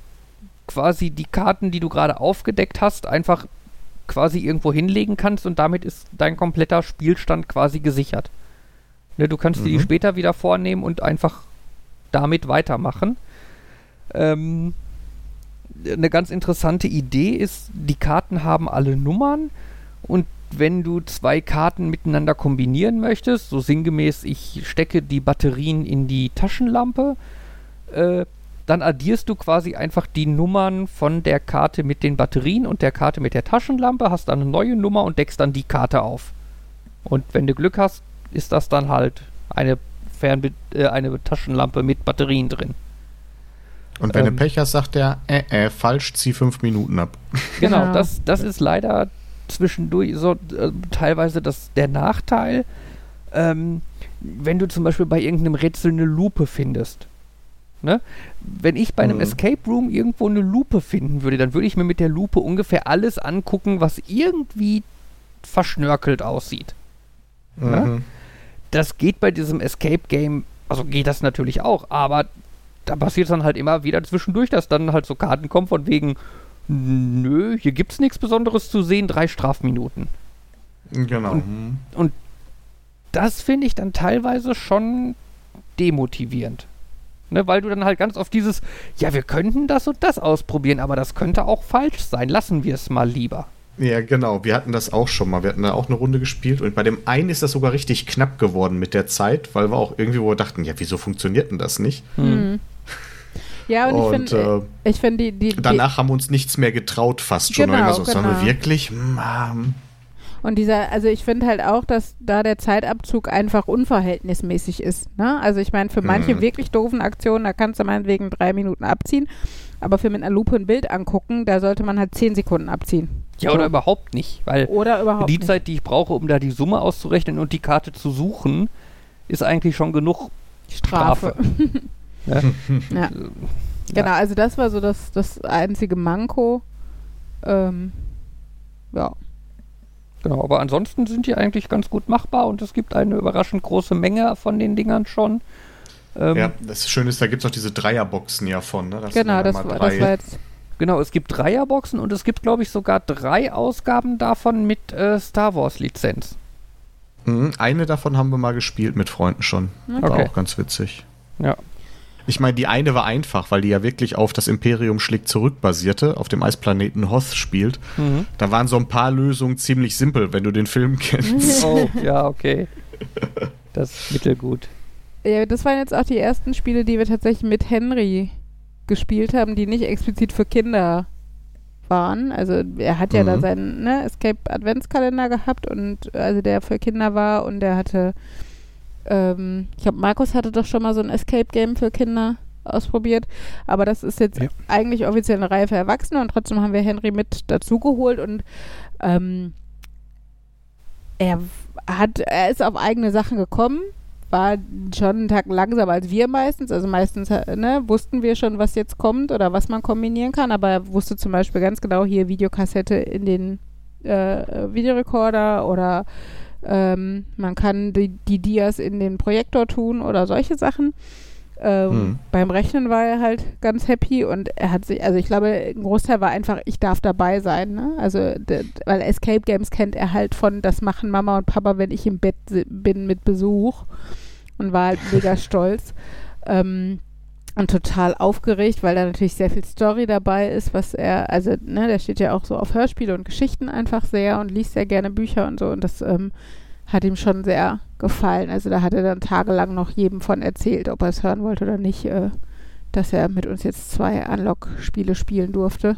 quasi die Karten, die du gerade aufgedeckt hast, einfach quasi irgendwo hinlegen kannst und damit ist dein kompletter Spielstand quasi gesichert. Ne, du kannst dir die Mhm. später wieder vornehmen und einfach damit weitermachen. Ähm, eine ganz interessante Idee ist, die Karten haben alle Nummern und wenn du zwei Karten miteinander kombinieren möchtest, so sinngemäß, ich stecke die Batterien in die Taschenlampe, äh, dann addierst du quasi einfach die Nummern von der Karte mit den Batterien und der Karte mit der Taschenlampe, hast dann eine neue Nummer und deckst dann die Karte auf. Und wenn du Glück hast, ist das dann halt eine, Fernbe äh, eine Taschenlampe mit Batterien drin. Und wenn Ähm. du Pech hast, sagt er, äh, äh, falsch, zieh fünf Minuten ab. Genau, Genau. das, das ist leider zwischendurch so äh, teilweise das, der Nachteil. Ähm, wenn du zum Beispiel bei irgendeinem Rätsel eine Lupe findest. Ne? Wenn ich bei einem Mhm. Escape Room irgendwo eine Lupe finden würde, dann würde ich mir mit der Lupe ungefähr alles angucken, was irgendwie verschnörkelt aussieht. Ja? Mhm. Das geht bei diesem Escape Game, also geht das natürlich auch, aber da passiert dann halt immer wieder zwischendurch, dass dann halt so Karten kommen von wegen, nö, hier gibt's nichts Besonderes zu sehen, drei Strafminuten. Genau. Und- Mhm. Das finde ich dann teilweise schon demotivierend. Ne, weil du dann halt ganz oft dieses, ja, wir könnten das und das ausprobieren, aber das könnte auch falsch sein, lassen wir es mal lieber. Ja, genau. Wir hatten das auch schon mal. Wir hatten da auch eine Runde gespielt und bei dem einen ist das sogar richtig knapp geworden mit der Zeit, weil wir auch irgendwie wo dachten, ja, wieso funktioniert denn das nicht? Mhm. Ja, und, Und, ich finde, äh, ich finde die, die, die, Danach haben wir uns nichts mehr getraut, fast schon. Genau, Immer so, Sollen wir genau. wirklich? Hm, ähm, Und dieser, also ich finde halt auch, dass da der Zeitabzug einfach unverhältnismäßig ist. Ne? Also ich meine, für manche Mhm. wirklich doofen Aktionen, da kannst du meinetwegen drei Minuten abziehen, aber für mit einer Lupe ein Bild angucken, da sollte man halt zehn Sekunden abziehen. Ja, oder überhaupt nicht, weil Oder überhaupt die nicht. Zeit, die ich brauche, um da die Summe auszurechnen und die Karte zu suchen, ist eigentlich schon genug Strafe. Ne? Ja. Genau, also das war so das, das einzige Manko. Ähm, ja. Genau, aber ansonsten sind die eigentlich ganz gut machbar und es gibt eine überraschend große Menge von den Dingern schon. Ähm, ja, das Schöne ist, da gibt es auch diese Dreierboxen ja von. Ne? Das genau, das war, das war jetzt. Genau, es gibt Dreierboxen und es gibt, glaube ich, sogar drei Ausgaben davon mit äh, Star Wars-Lizenz. Mhm, eine davon haben wir mal gespielt mit Freunden schon. Okay. War auch ganz witzig. Ja. Ich meine, die eine war einfach, weil die ja wirklich auf das Imperium schlägt zurück basierte, auf dem Eisplaneten Hoth spielt. Mhm. Da waren so ein paar Lösungen ziemlich simpel, wenn du den Film kennst. Oh, ja, okay. Das ist mittelgut. Ja, das waren jetzt auch die ersten Spiele, die wir tatsächlich mit Henry gespielt haben, die nicht explizit für Kinder waren. Also er hat ja mhm. da seinen ne, Escape Adventskalender gehabt und also der für Kinder war und der hatte ähm, ich glaube, Markus hatte doch schon mal so ein Escape-Game für Kinder ausprobiert. Aber das ist jetzt ja. eigentlich offiziell eine Reihe für Erwachsene und trotzdem haben wir Henry mit dazugeholt und ähm, er hat, er ist auf eigene Sachen gekommen, war schon einen Tag langsamer als wir meistens. Also meistens ne, wussten wir schon, was jetzt kommt oder was man kombinieren kann, aber er wusste zum Beispiel ganz genau hier Videokassette in den äh, Videorekorder oder ähm, man kann die, die Dias in den Projektor tun oder solche Sachen. Ähm, hm. Beim Rechnen war er halt ganz happy und er hat sich, also ich glaube, ein Großteil war einfach, ich darf dabei sein. Ne? Also, weil Escape Games kennt er halt von, das machen Mama und Papa, wenn ich im Bett bin mit Besuch und war halt mega stolz. Ähm, und total aufgeregt, weil da natürlich sehr viel Story dabei ist, was er, also, ne, der steht ja auch so auf Hörspiele und Geschichten einfach sehr und liest sehr gerne Bücher und so und das ähm, hat ihm schon sehr gefallen. Also da hat er dann tagelang noch jedem von erzählt, ob er es hören wollte oder nicht, äh, dass er mit uns jetzt zwei Unlock-Spiele spielen durfte.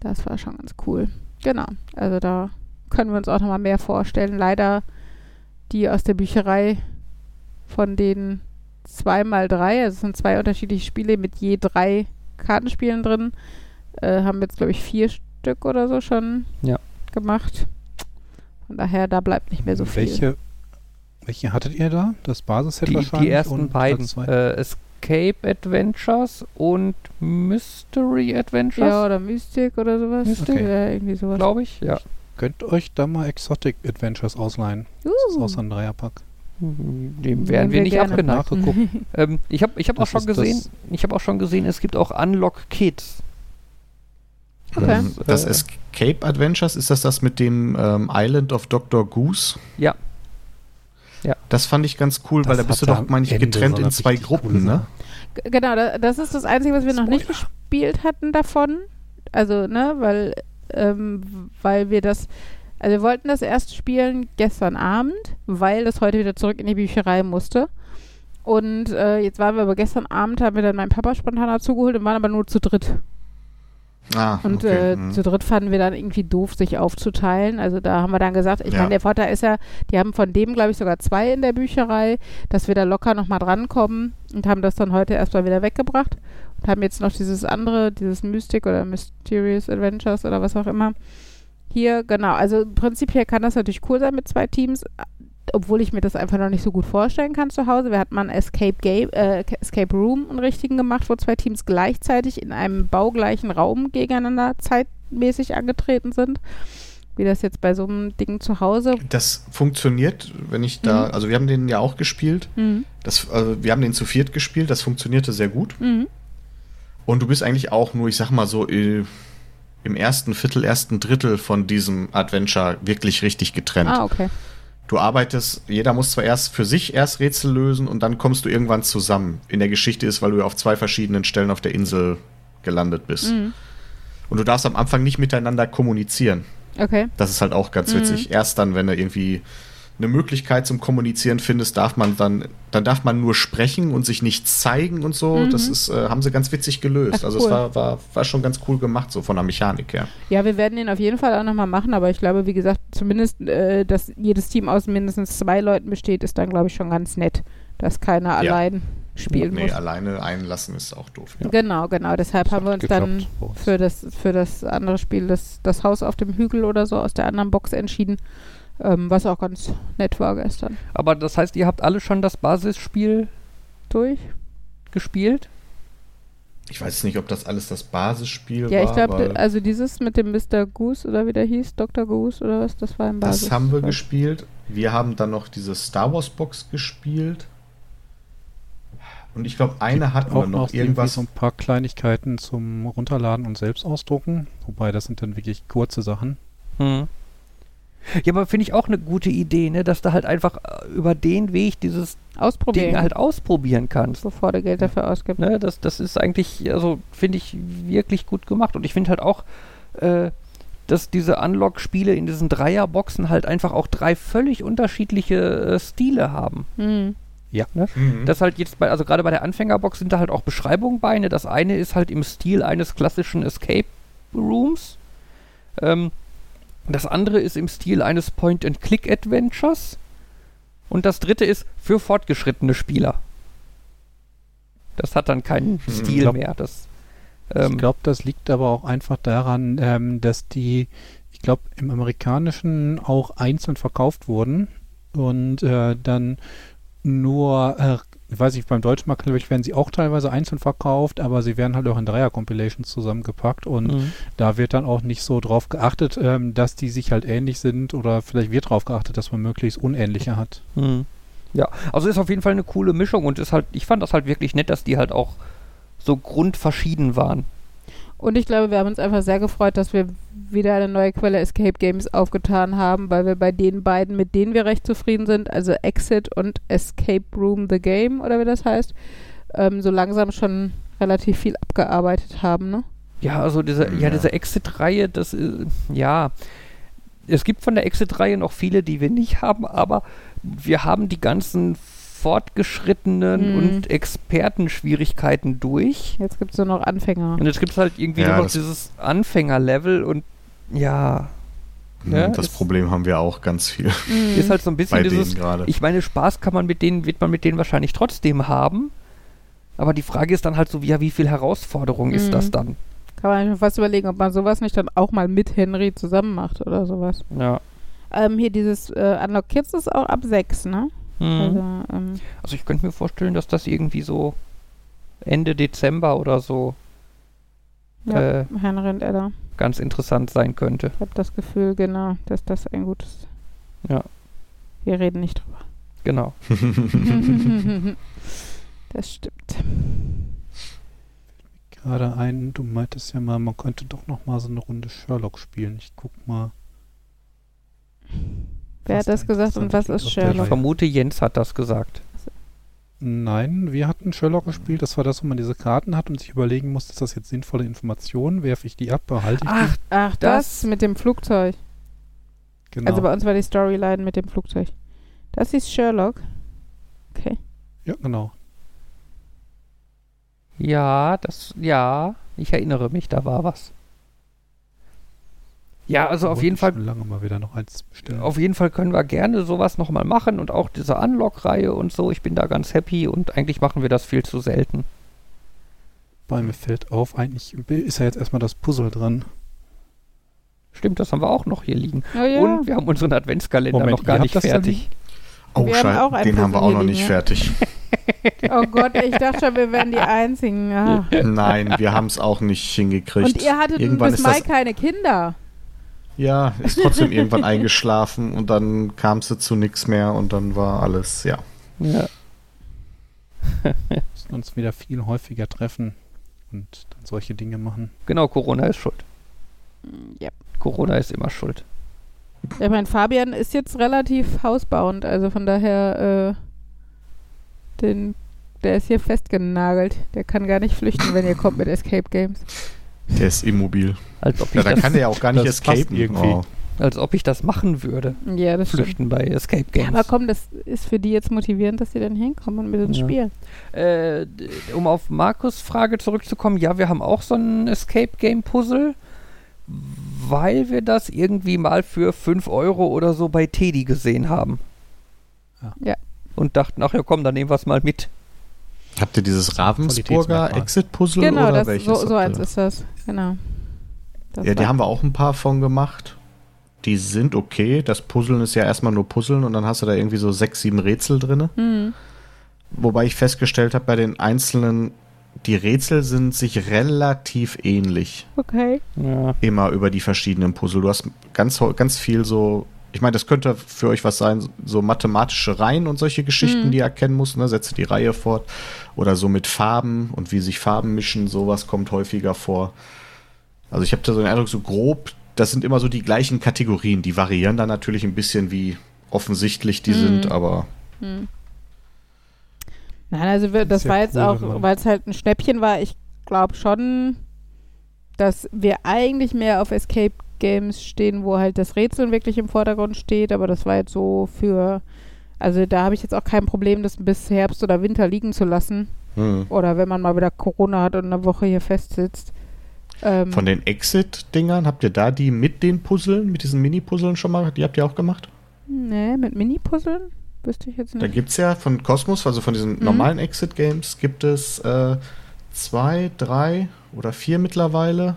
Das war schon ganz cool. Genau, also da können wir uns auch nochmal mehr vorstellen. Leider die aus der Bücherei von denen zweimal drei, also es sind zwei unterschiedliche Spiele mit je drei Kartenspielen drin. Äh, haben jetzt, glaube ich, vier Stück oder so schon ja. gemacht. Von daher, da bleibt nicht mehr so welche, viel. Welche hattet ihr da? Das Basisset die, wahrscheinlich? Die ersten beiden. Äh, Escape Adventures und Mystery Adventures. Ja, oder Mystic oder sowas. Mystic, okay. ja, irgendwie sowas. Glaube ich, ja. Könnt euch da mal Exotic Adventures ausleihen. Uh. Das ist auch so ein Dreierpack. Dem werden wir, wir nicht abgeneigt. ähm, ich habe ich hab auch schon gesehen, ich habe auch schon gesehen, es gibt auch Unlock Kids. Okay. Das, äh, Escape Adventures, ist das das mit dem ähm, Island of Dr. Goose? Ja. Ja. Das fand ich ganz cool, das weil da bist du doch, meine ich, getrennt in zwei Gruppen, ne? Genau, das ist das Einzige, was wir Spoiler. noch nicht gespielt hatten davon. Also, ne, weil, ähm, weil wir das, also wir wollten das erst spielen gestern Abend, weil das heute wieder zurück in die Bücherei musste. Und äh, jetzt waren wir aber gestern Abend, haben wir dann meinen Papa spontan dazugeholt und waren aber nur zu dritt. Ah, und okay. äh, mhm. zu dritt fanden wir dann irgendwie doof, sich aufzuteilen. Also da haben wir dann gesagt, ich ja. meine, der Vorteil ist ja, die haben von dem, glaube ich, sogar zwei in der Bücherei, dass wir da locker nochmal drankommen und haben das dann heute erstmal wieder weggebracht und haben jetzt noch dieses andere, dieses Mystic oder Mysterious Adventures oder was auch immer. Hier, genau, also prinzipiell kann das natürlich cool sein mit zwei Teams, obwohl ich mir das einfach noch nicht so gut vorstellen kann zu Hause. Wir hatten mal ein Escape, Game, äh, Escape Room einen richtigen gemacht, wo zwei Teams gleichzeitig in einem baugleichen Raum gegeneinander zeitmäßig angetreten sind. Wie das jetzt bei so einem Ding zu Hause. Das funktioniert, wenn ich da, mhm. also wir haben den ja auch gespielt. Mhm. Das, also wir haben den zu viert gespielt, das funktionierte sehr gut. Mhm. Und du bist eigentlich auch nur, ich sag mal so, äh, im ersten Viertel, ersten Drittel von diesem Adventure wirklich richtig getrennt. Ah, okay du arbeitest, jeder muss zwar erst für sich erst Rätsel lösen und dann kommst du irgendwann zusammen. In der Geschichte ist, weil du auf zwei verschiedenen Stellen auf der Insel gelandet bist. Mhm. Und du darfst am Anfang nicht miteinander kommunizieren. Okay. Das ist halt auch ganz mhm. witzig. Erst dann, wenn du irgendwie eine Möglichkeit zum Kommunizieren findest, darf man dann, dann darf man nur sprechen und sich nicht zeigen und so. Mhm. Das ist, äh, haben sie ganz witzig gelöst. Ach, also cool. es war, war, war schon ganz cool gemacht, so von der Mechanik her. Ja, wir werden den auf jeden Fall auch nochmal machen, aber ich glaube, wie gesagt, zumindest, äh, dass jedes Team aus mindestens zwei Leuten besteht, ist dann, glaube ich, schon ganz nett, dass keiner ja. allein spielen nee, muss. Nee, alleine einlassen ist auch doof. Ja. Genau, genau. Deshalb das haben wir uns dann für das, für das andere Spiel, das, das Haus auf dem Hügel oder so, aus der anderen Box entschieden. Ähm, was auch ganz nett war gestern. Aber das heißt, ihr habt alle schon das Basisspiel durch? Gespielt? Ich weiß nicht, ob das alles das Basisspiel Ja, war. ich glaube, also dieses mit dem Mr. Goose oder wie der hieß, Dr. Goose oder was, das war im Basis. das haben wir gespielt. Wir haben dann noch diese Star Wars Box gespielt. Und ich glaube, eine hatten wir auch noch irgendwie irgendwas. so ein paar Kleinigkeiten zum Runterladen und selbst ausdrucken. Wobei das sind dann wirklich kurze Sachen. Hm. Ja, aber finde ich auch eine gute Idee, ne, dass du halt einfach äh, über den Weg dieses Ausprobieren, Ding halt ausprobieren kannst. bevor du Geld dafür ausgibst. Ne, das, das ist eigentlich, also finde ich wirklich gut gemacht. Und ich finde halt auch, äh, dass diese Unlock-Spiele in diesen Dreierboxen halt einfach auch drei völlig unterschiedliche äh, Stile haben. Hm. Mhm. Das halt jetzt bei, also gerade bei der Anfängerbox sind da halt auch Beschreibungen bei. Ne? Das eine ist halt im Stil eines klassischen Escape Rooms. Ähm, das andere ist im Stil eines Point-and-Click-Adventures. Und das dritte ist für fortgeschrittene Spieler. Das hat dann keinen Hm, Stil glaub- mehr. Das, ich ähm, glaube, das liegt aber auch einfach daran, ähm, dass die, ich glaube, im amerikanischen auch einzeln verkauft wurden und äh, dann nur, äh, ich weiß nicht, beim deutschen Markt glaube ich, werden sie auch teilweise einzeln verkauft, aber sie werden halt auch in Dreier-Compilations zusammengepackt und mhm. da wird dann auch nicht so drauf geachtet, ähm, dass die sich halt ähnlich sind oder vielleicht wird drauf geachtet, dass man möglichst unähnliche hat. Mhm. Ja, also ist auf jeden Fall eine coole Mischung und ist halt, ich fand das halt wirklich nett, dass die halt auch so grundverschieden waren. Und ich glaube, wir haben uns einfach sehr gefreut, dass wir wieder eine neue Quelle Escape Games aufgetan haben, weil wir bei den beiden, mit denen wir recht zufrieden sind, also Exit und Escape Room The Game oder wie das heißt, ähm, so langsam schon relativ viel abgearbeitet haben, ne? Ja, also diese, ja, Ja. diese Exit-Reihe, das ist, ja, es gibt von der Exit-Reihe noch viele, die wir nicht haben, aber wir haben die ganzen fortgeschrittenen Mhm. und Expertenschwierigkeiten durch. Jetzt gibt es nur noch Anfänger. Und jetzt gibt es halt irgendwie Ja, nur noch das- dieses Anfängerlevel und ja, Mhm, Ja, das ist- Problem haben wir auch ganz viel Mhm. ist halt so ein bisschen bei dieses, ich meine, Spaß kann man mit denen, wird man mit denen wahrscheinlich trotzdem haben. Aber die Frage ist dann halt so, ja, wie viel Herausforderung ist Mhm. das dann? Kann man sich fast überlegen, ob man sowas nicht dann auch mal mit Henry zusammen macht oder sowas. Ja. Ähm, hier dieses äh, Unlock Kids ist auch ab 6, ne? Mhm. Also, ähm, Also ich könnte mir vorstellen, dass das irgendwie so Ende Dezember oder so ja, äh, und Ella. ganz interessant sein könnte. Ich habe das Gefühl, genau, dass das ein gutes. Ja. Wir reden nicht drüber. Genau. das stimmt. Gerade ein, du meintest ja mal, man könnte doch noch mal so eine Runde Sherlock spielen. Ich guck mal. Wer hat das da gesagt und was ist Ich Sherlock? Reihe- vermute, Jens hat das gesagt. Nein, wir hatten Sherlock gespielt. Das war das, wo man diese Karten hat und sich überlegen muss, ist das jetzt sinnvolle Information? Werfe ich die ab? Behalte ich Ach, Ach, das, Das- mit dem Flugzeug. die? Genau. Also bei uns war die Storyline mit dem Flugzeug. Das ist Sherlock. Okay. ja, genau. Ja, das, ja, ich erinnere mich, da war was. Ja, also auf jeden Fall lange mal wieder noch eins bestellen. Auf jeden Fall können wir gerne sowas nochmal machen und auch diese Unlock-Reihe und so. Ich bin da ganz happy und eigentlich machen wir das viel zu selten. Bei mir fällt auf, eigentlich ist ja jetzt erstmal das Puzzle dran. Stimmt, das haben wir auch noch hier liegen. Oh ja. Und wir haben unseren Adventskalender Moment, noch gar nicht fertig. Oh, Wir haben Scheiße, ein den haben wir auch noch nicht liegen, fertig. oh Gott, ich dachte schon, wir wären die Einzigen. Ah. Nein, wir haben es auch nicht hingekriegt. Und ihr hattet Irgendwann bis Mai keine Kinder. Ja, ist trotzdem irgendwann eingeschlafen und dann kam sie zu nichts mehr und dann war alles, ja. Ja. müssen uns wieder viel häufiger treffen und dann solche Dinge machen. Genau, Corona ist schuld. Ja. Corona ist immer schuld. Ich meine, Fabian ist jetzt relativ hausbauend, also von daher, äh, den, der ist hier festgenagelt. Der kann gar nicht flüchten, wenn ihr kommt mit Escape Games. Der ist immobil. Als ob Ja, ich, da das, kann der ja auch gar nicht escapen. irgendwie. Oh. als ob ich das machen würde. Ja, das stimmt. Flüchten bei Escape Ja, Games. aber komm, das ist für die jetzt motivierend, dass sie dann hinkommen mit uns Ja. spielen. Äh, um auf Markus' Frage zurückzukommen, ja, wir haben auch so ein Escape Game Puzzle, weil wir das irgendwie mal für 5 Euro oder so bei Teddy gesehen haben. Ja. Ja. Und dachten, ach ja, komm, dann nehmen wir es mal mit. Habt ihr dieses Ravensburger. Exit-Puzzle Genau, oder das, welches? so, so habt eins ist das. Genau. Das Ja, die haben wir auch ein paar von gemacht. Die sind okay. Das Puzzeln ist ja erstmal nur Puzzeln und dann hast du da irgendwie so sechs, sieben Rätsel drin. Hm. Wobei ich festgestellt habe, bei den einzelnen, die Rätsel sind sich relativ ähnlich. Okay. Ja. Immer über die verschiedenen Puzzle. Du hast ganz, ganz viel so. Ich meine, das könnte für euch was sein, so mathematische Reihen und solche Geschichten, Mhm. die ihr erkennen muss, ne? Setze die Reihe fort. Oder so mit Farben und wie sich Farben mischen, sowas kommt häufiger vor. Also ich habe da so den Eindruck, so grob, das sind immer so die gleichen Kategorien. Die variieren dann natürlich ein bisschen, wie offensichtlich die Mhm. sind, aber Hm. Nein, also wir, das ja war jetzt cool, auch, weil es halt ein Schnäppchen war, ich glaube schon, dass wir eigentlich mehr auf Escape Games stehen, wo halt das Rätseln wirklich im Vordergrund steht, aber das war jetzt so für, also da habe ich jetzt auch kein Problem, das bis Herbst oder Winter liegen zu lassen. hm. Oder wenn man mal wieder Corona hat und eine Woche hier festsitzt. Ähm, von den Exit-Dingern, habt ihr da die mit den Puzzeln, mit diesen Mini-Puzzeln schon mal, die habt ihr auch gemacht? nee, mit Mini-Puzzeln? Wüsste ich jetzt Da nicht. gibt es ja von Cosmos, also von diesen Mhm. normalen Exit-Games, gibt es äh, zwei, drei oder vier mittlerweile.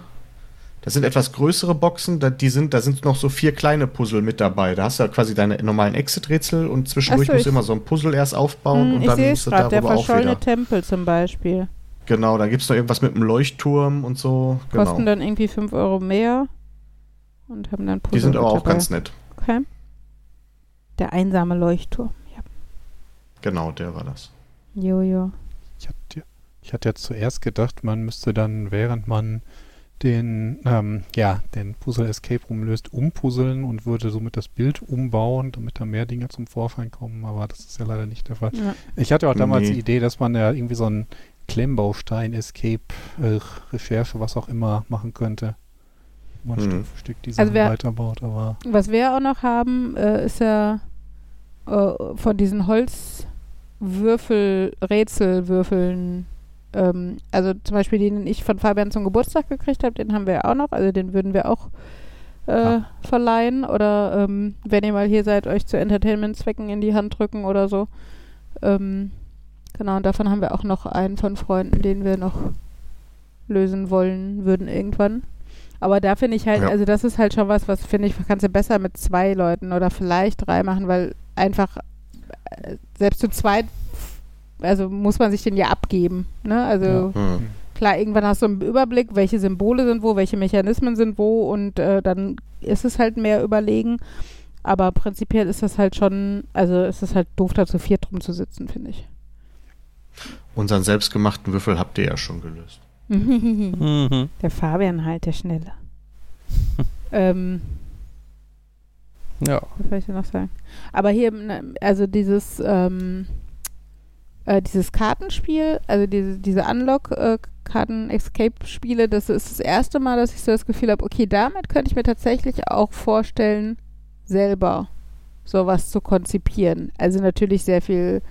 Das sind etwas größere Boxen, da, die sind, da sind noch so vier kleine Puzzle mit dabei. Da hast du ja quasi deine normalen Exit-Rätsel und zwischendurch so, musst du immer so ein Puzzle erst aufbauen Hm, und ich dann sehe musst es du gerade, der darüber auch verschollene. Tempel zum Beispiel. Genau, da gibt es noch irgendwas mit einem Leuchtturm und so. Kosten Genau. dann irgendwie 5 Euro mehr und haben dann Puzzle Die sind aber auch dabei. ganz nett. Okay. Der einsame Leuchtturm. Ja. Genau, der war das. Jojo. Ich hatte, ich hatte jetzt zuerst gedacht, man müsste dann, während man den, ähm, ja, den Puzzle Escape Room löst, umpuzzeln und würde somit das Bild umbauen, damit da mehr Dinge zum Vorschein kommen, aber das ist ja leider nicht der Fall. Ja. Ich hatte auch damals Nee. die Idee, dass man ja irgendwie so einen Klemmbaustein, Escape, äh, Recherche, was auch immer machen könnte. Wo man Mhm. Stück für Stück die Also Sachen weiterbaut, aber Was wir auch noch haben, äh, ist ja äh, von diesen Holzwürfel, Rätselwürfeln. Ähm, also zum Beispiel den, den ich von Fabian zum Geburtstag gekriegt habe, den haben wir ja auch noch. Also den würden wir auch äh, Ah. verleihen. Oder ähm, wenn ihr mal hier seid, euch zu Entertainment-Zwecken in die Hand drücken oder so. Ähm, genau, und davon haben wir auch noch einen von Freunden, den wir noch lösen wollen würden irgendwann. Aber da finde ich halt, Ja. also das ist halt schon was, was finde ich, kannst du besser mit zwei Leuten oder vielleicht drei machen, weil einfach äh, selbst zu zweit, also muss man sich den ja abgeben. Ne? Also Ja. Hm. klar, irgendwann hast du einen Überblick, welche Symbole sind wo, welche Mechanismen sind wo und äh, dann ist es halt mehr überlegen. Aber prinzipiell ist das halt schon, also es ist halt doof, da zu viert drum zu sitzen, finde ich. Unseren selbstgemachten Würfel habt ihr ja schon gelöst. Mhm. Der Fabian halt, der Schnelle. ähm, Ja. was soll ich denn noch sagen? Aber hier, ne, also dieses, ähm, äh, dieses Kartenspiel, also diese, diese Unlock-Karten-Escape-Spiele, das ist das erste Mal, dass ich so das Gefühl habe, okay, damit könnte ich mir tatsächlich auch vorstellen, selber sowas zu konzipieren. Also natürlich sehr viel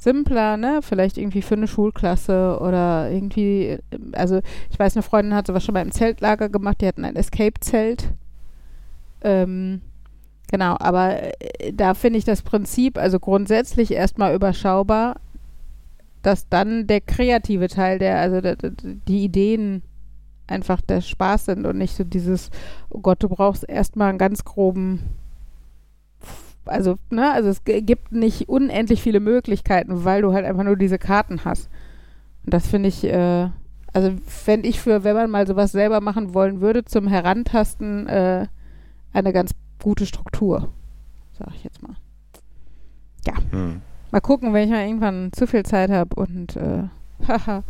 simpler, ne? Vielleicht irgendwie für eine Schulklasse oder irgendwie, also ich weiß, eine Freundin hat sowas schon mal im Zeltlager gemacht, die hatten ein Escape-Zelt. Ähm, genau, aber äh, da finde ich das Prinzip also grundsätzlich erstmal überschaubar, dass dann der kreative Teil, der, also der, der, die Ideen einfach der Spaß sind und nicht so dieses, oh Gott, du brauchst erstmal einen ganz groben also, ne, also es gibt nicht unendlich viele Möglichkeiten, weil du halt einfach nur diese Karten hast. Und das finde ich, äh, also fände ich für, wenn man mal sowas selber machen wollen würde, zum Herantasten äh, eine ganz gute Struktur, sag ich jetzt mal. Hm. Mal gucken, wenn ich mal irgendwann zu viel Zeit habe und äh, haha,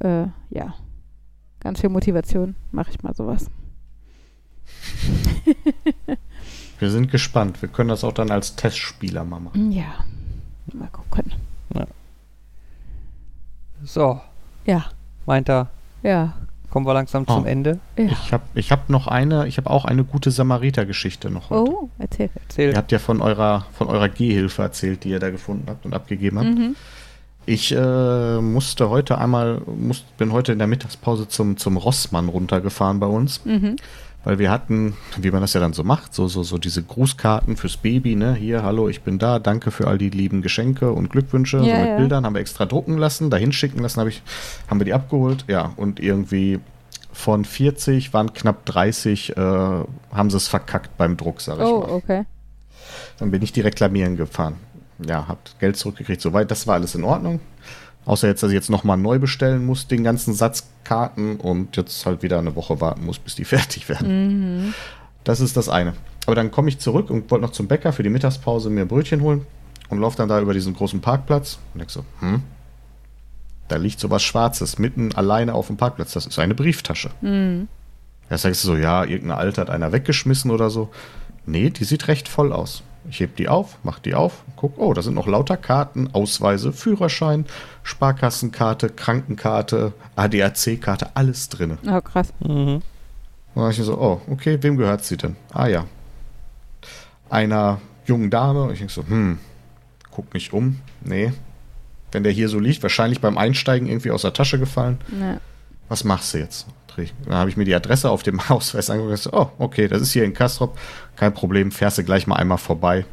äh, ja, ganz viel Motivation, mache ich mal sowas. Wir sind gespannt. Wir können das auch dann als Testspieler mal machen. Ja, mal gucken. So, Ja, meint er, ja, kommen wir langsam Oh. zum Ende. ja. Ich habe ich hab noch eine, ich habe auch eine gute Samariter-Geschichte noch heute. Oh, erzähl. Erzähl. Ihr habt ja von eurer, von eurer Gehhilfe erzählt, die ihr da gefunden habt und abgegeben habt. Mhm. Ich äh, musste heute einmal, muss, bin heute in der Mittagspause zum, zum Rossmann runtergefahren bei uns, Mhm. Weil wir hatten, wie man das ja dann so macht, so, so, so diese Grußkarten fürs Baby, ne? Hier, hallo, ich bin da, danke für all die lieben Geschenke und Glückwünsche. Ja, so mit ja. Bildern haben wir extra drucken lassen, dahin schicken lassen, hab ich, haben wir die abgeholt, ja, und irgendwie von 40 waren knapp 30, äh, haben sie es verkackt beim Druck, sag ich Oh, mal. okay. Dann bin ich die reklamieren gefahren. Ja, habt Geld zurückgekriegt, soweit, das war alles in Ordnung. Außer jetzt, dass ich jetzt nochmal neu bestellen muss, den ganzen Satz Karten und jetzt halt wieder eine Woche warten muss, bis die fertig werden. Mhm. Das ist das eine. Aber dann komme ich zurück und wollte noch zum Bäcker für die Mittagspause mir Brötchen holen und laufe dann da über diesen großen Parkplatz und denke so, hm, da liegt so was Schwarzes mitten alleine auf dem Parkplatz. Das ist eine Brieftasche. Mhm. Da sagst du so, ja, irgendein Alter hat einer weggeschmissen oder so. Nee, die sieht recht voll aus. Ich heb die auf, mach die auf, guck, oh, da sind noch lauter Karten, Ausweise, Führerschein, Sparkassenkarte, Krankenkarte, ADAC-Karte, alles drin. Oh, krass. Mhm. Und dann ich so, oh, okay, wem gehört sie denn? Ah ja. Einer jungen Dame. Und ich denke so, hm, guck mich um. Nee. Wenn der hier so liegt, wahrscheinlich beim Einsteigen irgendwie aus der Tasche gefallen. Ja. Was machst du jetzt? Dann habe ich mir die Adresse auf dem Ausweis angeguckt gesagt, oh, okay, das ist hier in Kastrop. Kein Problem, fährst du gleich mal einmal vorbei.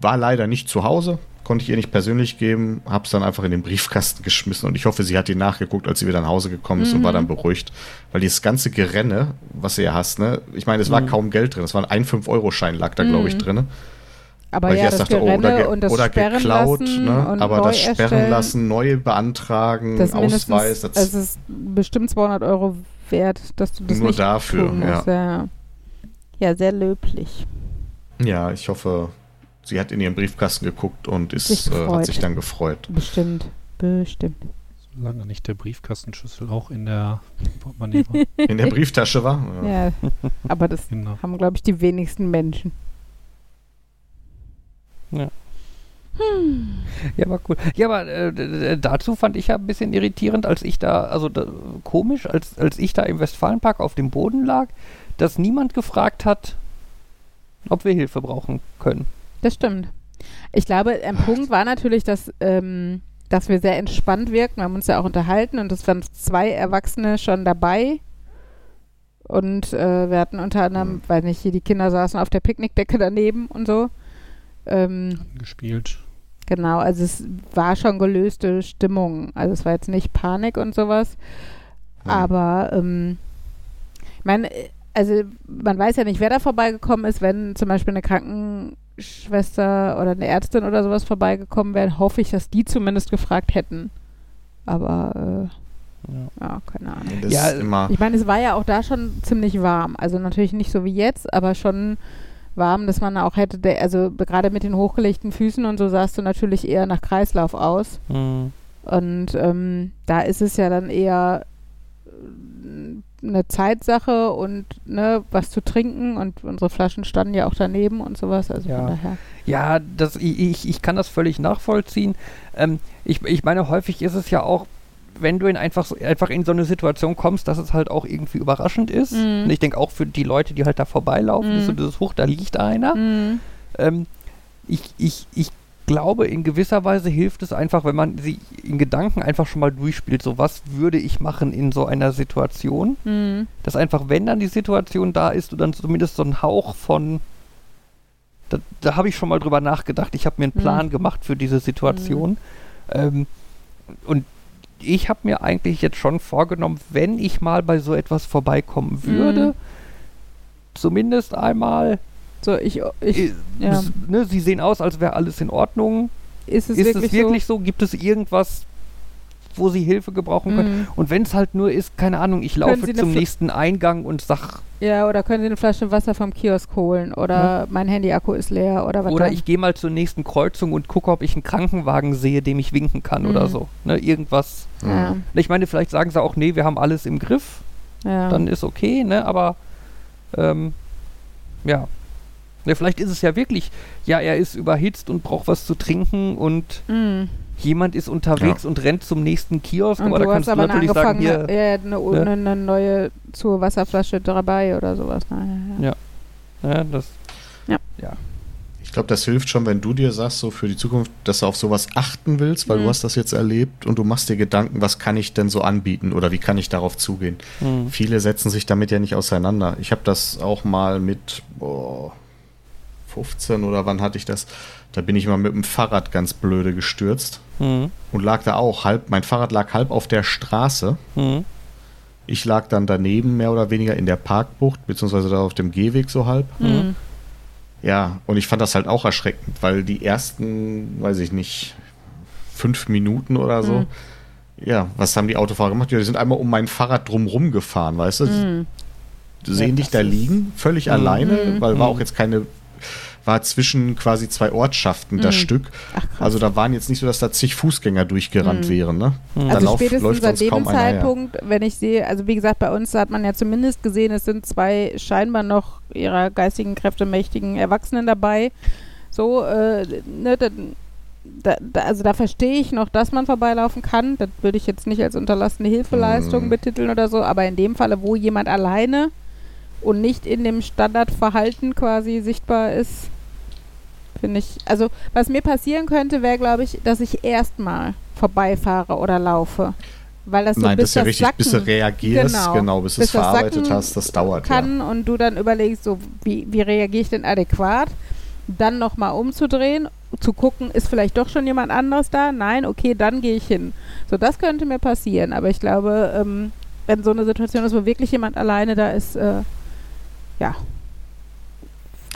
War leider nicht zu Hause, konnte ich ihr nicht persönlich geben, hab's dann einfach in den Briefkasten geschmissen und ich hoffe, sie hat ihn nachgeguckt, als sie wieder nach Hause gekommen ist und war dann beruhigt. Weil dieses ganze Gerenne, was ja hast, ne, ich meine, es war kaum Geld drin, es war ein 5-Euro-Schein, lag da, glaube ich, drin. Aber Weil ich ja, erst das dachte, oh, Gerenne oder, ge und das oder Sperren geklaut, lassen ne? und aber neu das Sperren erstellen, lassen, neu beantragen, das Ausweis, das es ist bestimmt 200 Euro wert, dass du das Nur nicht dafür, tun musst. Ja. ja, sehr löblich. Ja, ich hoffe, sie hat in ihren Briefkasten geguckt und ist, Sich äh, hat sich dann gefreut. Bestimmt, bestimmt. Solange nicht der Briefkastenschlüssel auch in der Portemonnaie war. In der Brieftasche war? Ja, aber das Genau. haben, glaube ich, die wenigsten Menschen. Ja, war cool. Ja, aber äh, dazu fand ich ja ein bisschen irritierend, als ich da, also da, komisch, als, als ich da im Westfalenpark auf dem Boden lag, dass niemand gefragt hat, ob wir Hilfe brauchen können. Das stimmt. Ich glaube, ein Punkt war natürlich, dass, ähm, dass wir sehr entspannt wirkten. Wir haben uns ja auch unterhalten und es waren zwei Erwachsene schon dabei. Und äh, wir hatten unter anderem, weiß nicht, hier die Kinder saßen auf der Picknickdecke daneben und so. Ähm, gespielt. genau, also es war schon gelöste Stimmung. Also es war jetzt nicht Panik und sowas. Ja. Aber ähm, ich meine, äh, also man weiß ja nicht, wer da vorbeigekommen ist, wenn zum Beispiel eine Krankenschwester oder eine Ärztin oder sowas vorbeigekommen wäre, hoffe ich, dass die zumindest gefragt hätten. Aber Ja. äh, ja, keine Ahnung. Das Ja, ist immer. Ich meine, es war ja auch da schon ziemlich warm. Also natürlich nicht so wie jetzt, aber schon warm, dass man auch hätte, der, also gerade mit den hochgelegten Füßen und so sahst du natürlich eher nach Kreislauf aus. Hm. Und ähm, da ist es ja dann eher äh, eine Zeitsache und ne, was zu trinken und unsere Flaschen standen ja auch daneben und sowas. Also Ja. von daher. Ja, das, ich, ich- ich kann das völlig nachvollziehen. Ähm, ich, ich meine, häufig ist es ja auch, wenn du in einfach, einfach in so eine Situation kommst, dass es halt auch irgendwie überraschend ist. Mhm. Und ich denke auch für die Leute, die halt da vorbeilaufen, Mhm. ist so dieses Hoch, da liegt einer. Mhm. Ähm, ich, ich, ich glaube, in gewisser Weise hilft es einfach, wenn man sie in Gedanken einfach schon mal durchspielt. So, was würde ich machen in so einer Situation? Mhm. Dass einfach, wenn dann die Situation da ist, du dann zumindest so einen Hauch von. Da, da habe ich schon mal drüber nachgedacht. Ich habe mir einen Mhm. Plan gemacht für diese Situation. Ähm, und ich habe mir eigentlich jetzt schon vorgenommen, wenn ich mal bei so etwas vorbeikommen würde, Mhm. zumindest einmal. So, ich, ich äh, ja. ne, sie sehen aus, als wäre alles in Ordnung. ist es ist wirklich, es wirklich so? Gibt es irgendwas, wo sie Hilfe gebrauchen können? Mhm. Und wenn es halt nur ist, keine Ahnung, ich laufe zum nächsten Eingang und sag, Ja, oder können Sie eine Flasche Wasser vom Kiosk holen oder mein Handy-Akku ist leer oder was oder dann? ich gehe mal zur nächsten Kreuzung und gucke, ob ich einen Krankenwagen sehe, dem ich winken kann oder Mhm. so. Ne, irgendwas. Ja, Ich meine, vielleicht sagen sie auch, nee, wir haben alles im Griff, ja. dann ist okay, ne, aber ähm, ja. Ne, vielleicht ist es ja wirklich, ja, er ist überhitzt und braucht was zu trinken und Mhm. Jemand ist unterwegs und rennt zum nächsten Kiosk, Und aber da du kannst hast du aber eine natürlich sagen, hier, ja, eine, ne? eine, eine neue zur Wasserflasche dabei oder sowas. Na, ja, ja. Ja. ja, das, Ich glaube, das hilft schon, wenn du dir sagst, so für die Zukunft, dass du auf sowas achten willst, weil Mhm. du hast das jetzt erlebt und du machst dir Gedanken, was kann ich denn so anbieten oder wie kann ich darauf zugehen. hm. Viele setzen sich damit ja nicht auseinander. Ich habe das auch mal mit boah, 15 oder wann hatte ich das? Da bin ich mal mit dem Fahrrad ganz blöde gestürzt Hm. und lag da auch halb, mein Fahrrad lag halb auf der Straße. Hm. Ich lag dann daneben mehr oder weniger in der Parkbucht, beziehungsweise da auf dem Gehweg so halb. Mhm. Ja, und ich fand das halt auch erschreckend, weil die ersten, weiß ich nicht, fünf Minuten oder so. Mhm. Ja, was haben die Autofahrer gemacht? Ja, die sind einmal um mein Fahrrad drumrum gefahren, weißt du? Mhm. Sehen dich da liegen, völlig Mhm. alleine, Mhm. weil war Mhm. auch jetzt keine, war zwischen quasi zwei Ortschaften das Mhm. Stück. Ach. Also da waren jetzt nicht so, dass da zig Fußgänger durchgerannt Mhm. wären, ne? Da Also lauf- spätestens läuft seit sonst dem einer her. Zeitpunkt, wenn ich sehe, also wie gesagt, bei uns hat man ja zumindest gesehen, es sind zwei scheinbar noch ihrer geistigen Kräfte mächtigen Erwachsenen dabei. So, äh, ne, da, da, da, also da verstehe ich noch, dass man vorbeilaufen kann. Das würde ich jetzt nicht als unterlassene Hilfeleistung Mhm. betiteln oder so, aber in dem Falle, wo jemand alleine und nicht in dem Standardverhalten quasi sichtbar ist, finde ich, also was mir passieren könnte, wäre, glaube ich, dass ich erstmal vorbeifahre oder laufe. Weil das so Nein, bis das ist ja richtig, Sacken bis du reagierst, Genau. genau, bis du Bis es das verarbeitet Sacken hast, das dauert ja. kann und du dann überlegst, so wie, wie reagiere ich denn adäquat, dann nochmal umzudrehen, zu gucken, ist vielleicht doch schon jemand anderes da? Nein, okay, dann gehe ich hin. So, das könnte mir passieren, aber ich glaube, ähm, wenn so eine Situation ist, wo wirklich jemand alleine da ist, äh, ja.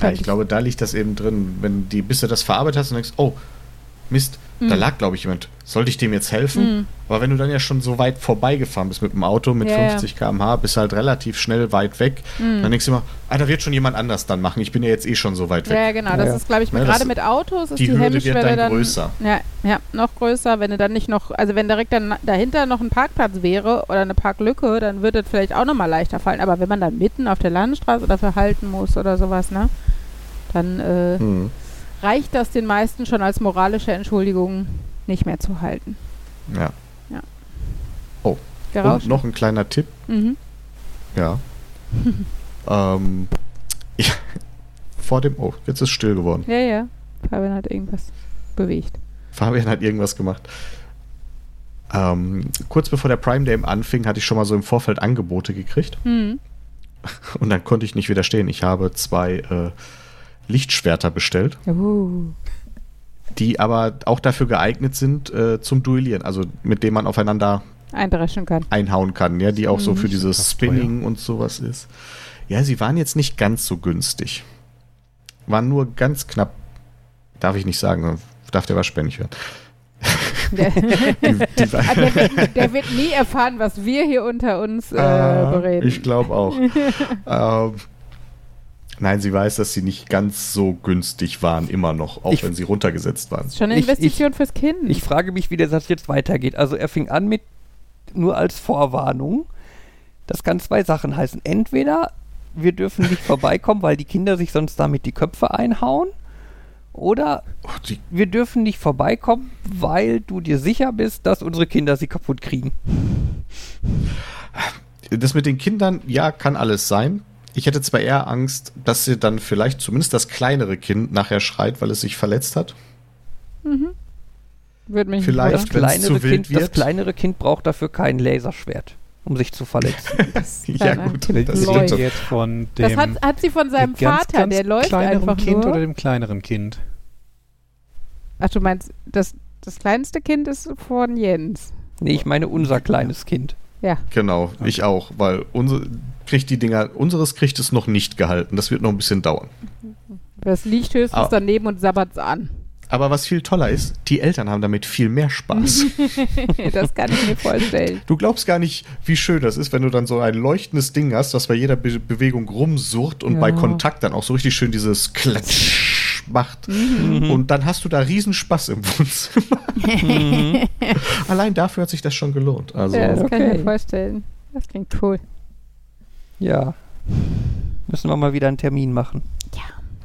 Ja, ich glaube, da liegt das eben drin, wenn die, bis du das verarbeitet hast und denkst, oh, Mist, da Mhm. lag, glaube ich, jemand. Sollte ich dem jetzt helfen? Mhm. Aber wenn du dann ja schon so weit vorbeigefahren bist mit dem Auto mit Ja, ja. 50 km/h, bist halt relativ schnell weit weg. Mhm. Dann denkst du immer, ah, da wird schon jemand anders dann machen. Ich bin ja jetzt eh schon so weit weg. Ja, ja, genau. Das Ja. ist, glaube ich, Ne, gerade mit Autos ist die die, Hürde wird dann dann größer. Ja, ja, noch größer. Wenn du dann nicht noch, also wenn direkt dann dahinter noch ein Parkplatz wäre oder eine Parklücke, dann würde es vielleicht auch nochmal leichter fallen. Aber wenn man dann mitten auf der Landstraße dafür halten muss oder sowas, ne, dann äh, Hm. Reicht das den meisten schon als moralische Entschuldigung, nicht mehr zu halten. Ja. Gerausch? Und noch ein kleiner Tipp, Mhm. ja. ähm, ja. Vor dem, oh, jetzt ist still geworden. Ja, ja. Fabian hat irgendwas bewegt. Fabian hat irgendwas gemacht. Ähm, kurz bevor der Prime Day anfing, hatte ich schon mal so im Vorfeld Angebote gekriegt. Mhm. Und dann konnte ich nicht widerstehen. Ich habe zwei äh, Lichtschwerter bestellt, Uh. die aber auch dafür geeignet sind äh, zum Duellieren. Also mit dem man aufeinander Eindreschen kann. einhauen kann, ja, die auch so Mhm. für dieses Das ist Spinning und sowas ist. Ja, sie waren jetzt nicht ganz so günstig. Waren nur ganz knapp, darf ich nicht sagen, darf der Waschbär nicht hören. Der, Die, die war, Ah, der, wird, der wird nie erfahren, was wir hier unter uns äh, Ah, bereden. Ich glaube auch. ähm, nein, sie weiß, dass sie nicht ganz so günstig waren, immer noch, auch Ich- wenn sie runtergesetzt waren. Schon eine Ich- Investition fürs Kind. Ich frage mich, wie der Satz jetzt weitergeht. Also er fing an mit nur als Vorwarnung. Das kann zwei Sachen heißen. Entweder wir dürfen nicht vorbeikommen, weil die Kinder sich sonst damit die Köpfe einhauen. Oder wir dürfen nicht vorbeikommen, weil du dir sicher bist, dass unsere Kinder sie kaputt kriegen. das mit den Kindern, ja, kann alles sein. Ich hätte zwar eher Angst, dass sie dann vielleicht zumindest das kleinere Kind nachher schreit, weil es sich verletzt hat. Würde mich Vielleicht. Das kleinere, zu wild kind, das wird. kleinere Kind braucht dafür kein Laserschwert, um sich zu verletzen. ja, gut, das läuft. stimmt. Jetzt von dem Das hat, hat sie von seinem ganz, Vater, ganz der läuft einfach Kind nur. oder dem kleineren Kind? Ach, du meinst, das, das kleinste Kind ist von Jens. nee, ich meine unser kleines Kind. Ja. Genau, ich auch, weil unsere kriegt die Dinger, unseres kriegt es noch nicht gehalten. Das wird noch ein bisschen dauern. Das liegt höchstens Ah. daneben und sabbert's an. Aber was viel toller ist, die Eltern haben damit viel mehr Spaß. das kann ich mir vorstellen. du glaubst gar nicht, wie schön das ist, wenn du dann so ein leuchtendes Ding hast, was bei jeder Be Bewegung rumsurrt und Ja. bei Kontakt dann auch so richtig schön dieses Klatsch macht. Mhm. Und dann hast du da riesen Spaß im Wohnzimmer. Allein dafür hat sich das schon gelohnt. Also, ja, das kann ich okay. mir vorstellen. Das klingt cool. Ja. Müssen wir mal wieder einen Termin machen.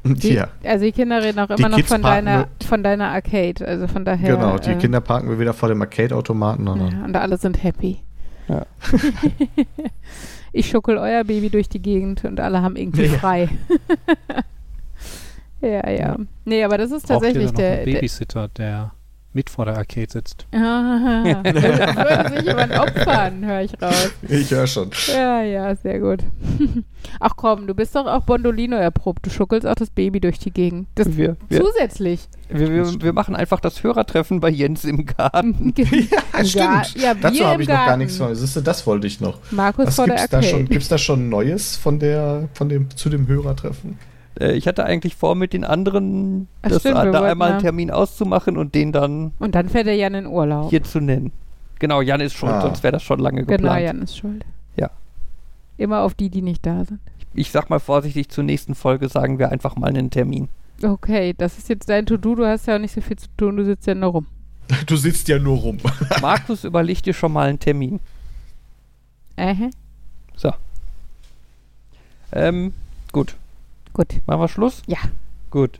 Die, ja. Also die Kinder reden auch Die immer noch Kids von deiner, von deiner Arcade. Also von daher. Genau, die äh, Kinder parken wir wieder vor dem Arcade-Automaten. und Ja, und alle sind happy. Ja. ich schuckel euer Baby durch die Gegend und alle haben irgendwie Ja. frei. ja, ja. Nee, aber das ist Braucht tatsächlich da noch einen der, der, Babysitter, der mit vor der Arcade sitzt? Ah, würde, sich jemand opfern, höre ich raus. Ich höre schon. Ja, ja, sehr gut. Ach komm, du bist doch auch Bondolino erprobt. Du schuckelst auch das Baby durch die Gegend. Das Wir, wir, zusätzlich. wir, wir, wir machen einfach das Hörertreffen bei Jens im Garten. Ja, stimmt. Ja, Dazu habe ich noch gar nichts von. Siehst du, das wollte ich noch. Markus Was vor der gibt's da Arcade. schon? Gibt's da schon Neues von der, von dem, zu dem Hörertreffen? Äh, ich hatte eigentlich vor, mit den anderen Ach, das, stimmt, da einmal einen Termin auszumachen und den dann Und dann fährt der Jan in Urlaub. hier zu nennen. Genau, Jan ist schuld, Ah. sonst wäre das schon lange genau, geplant. Jan ist schuld. Ja. Immer auf die, die nicht da sind. Ich sag mal vorsichtig, zur nächsten Folge sagen wir einfach mal einen Termin. Okay, das ist jetzt dein To-Do. Du hast ja auch nicht so viel zu tun. Du sitzt ja nur rum. Du sitzt ja nur rum. Markus, überleg dir schon mal einen Termin. Äh, So. Ähm, gut. Gut. Machen wir Schluss? Ja. Gut.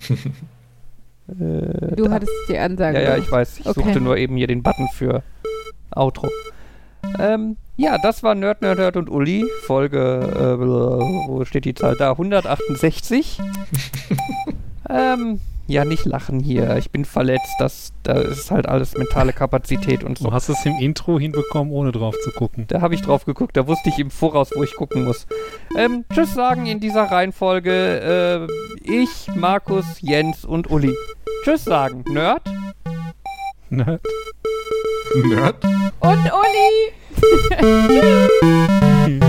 äh, Du da- hattest die Ansage. Ja, ja, ich weiß. Ich Okay. suchte nur eben hier den Button für Outro. Ähm, ja, das war Nerd, Nerd, Nerd und Uli. Folge, äh, wo steht die Zahl da? 168. ähm, ja, nicht lachen hier, ich bin verletzt, das, das ist halt alles mentale Kapazität und so. Du hast es im Intro hinbekommen, ohne drauf zu gucken. Da habe ich drauf geguckt, da wusste ich im Voraus, wo ich gucken muss. Ähm, tschüss sagen in dieser Reihenfolge. Äh, ich, Markus, Jens und Uli. Tschüss sagen, Nerd. Nerd. Nerd. Und Uli. Tschüss.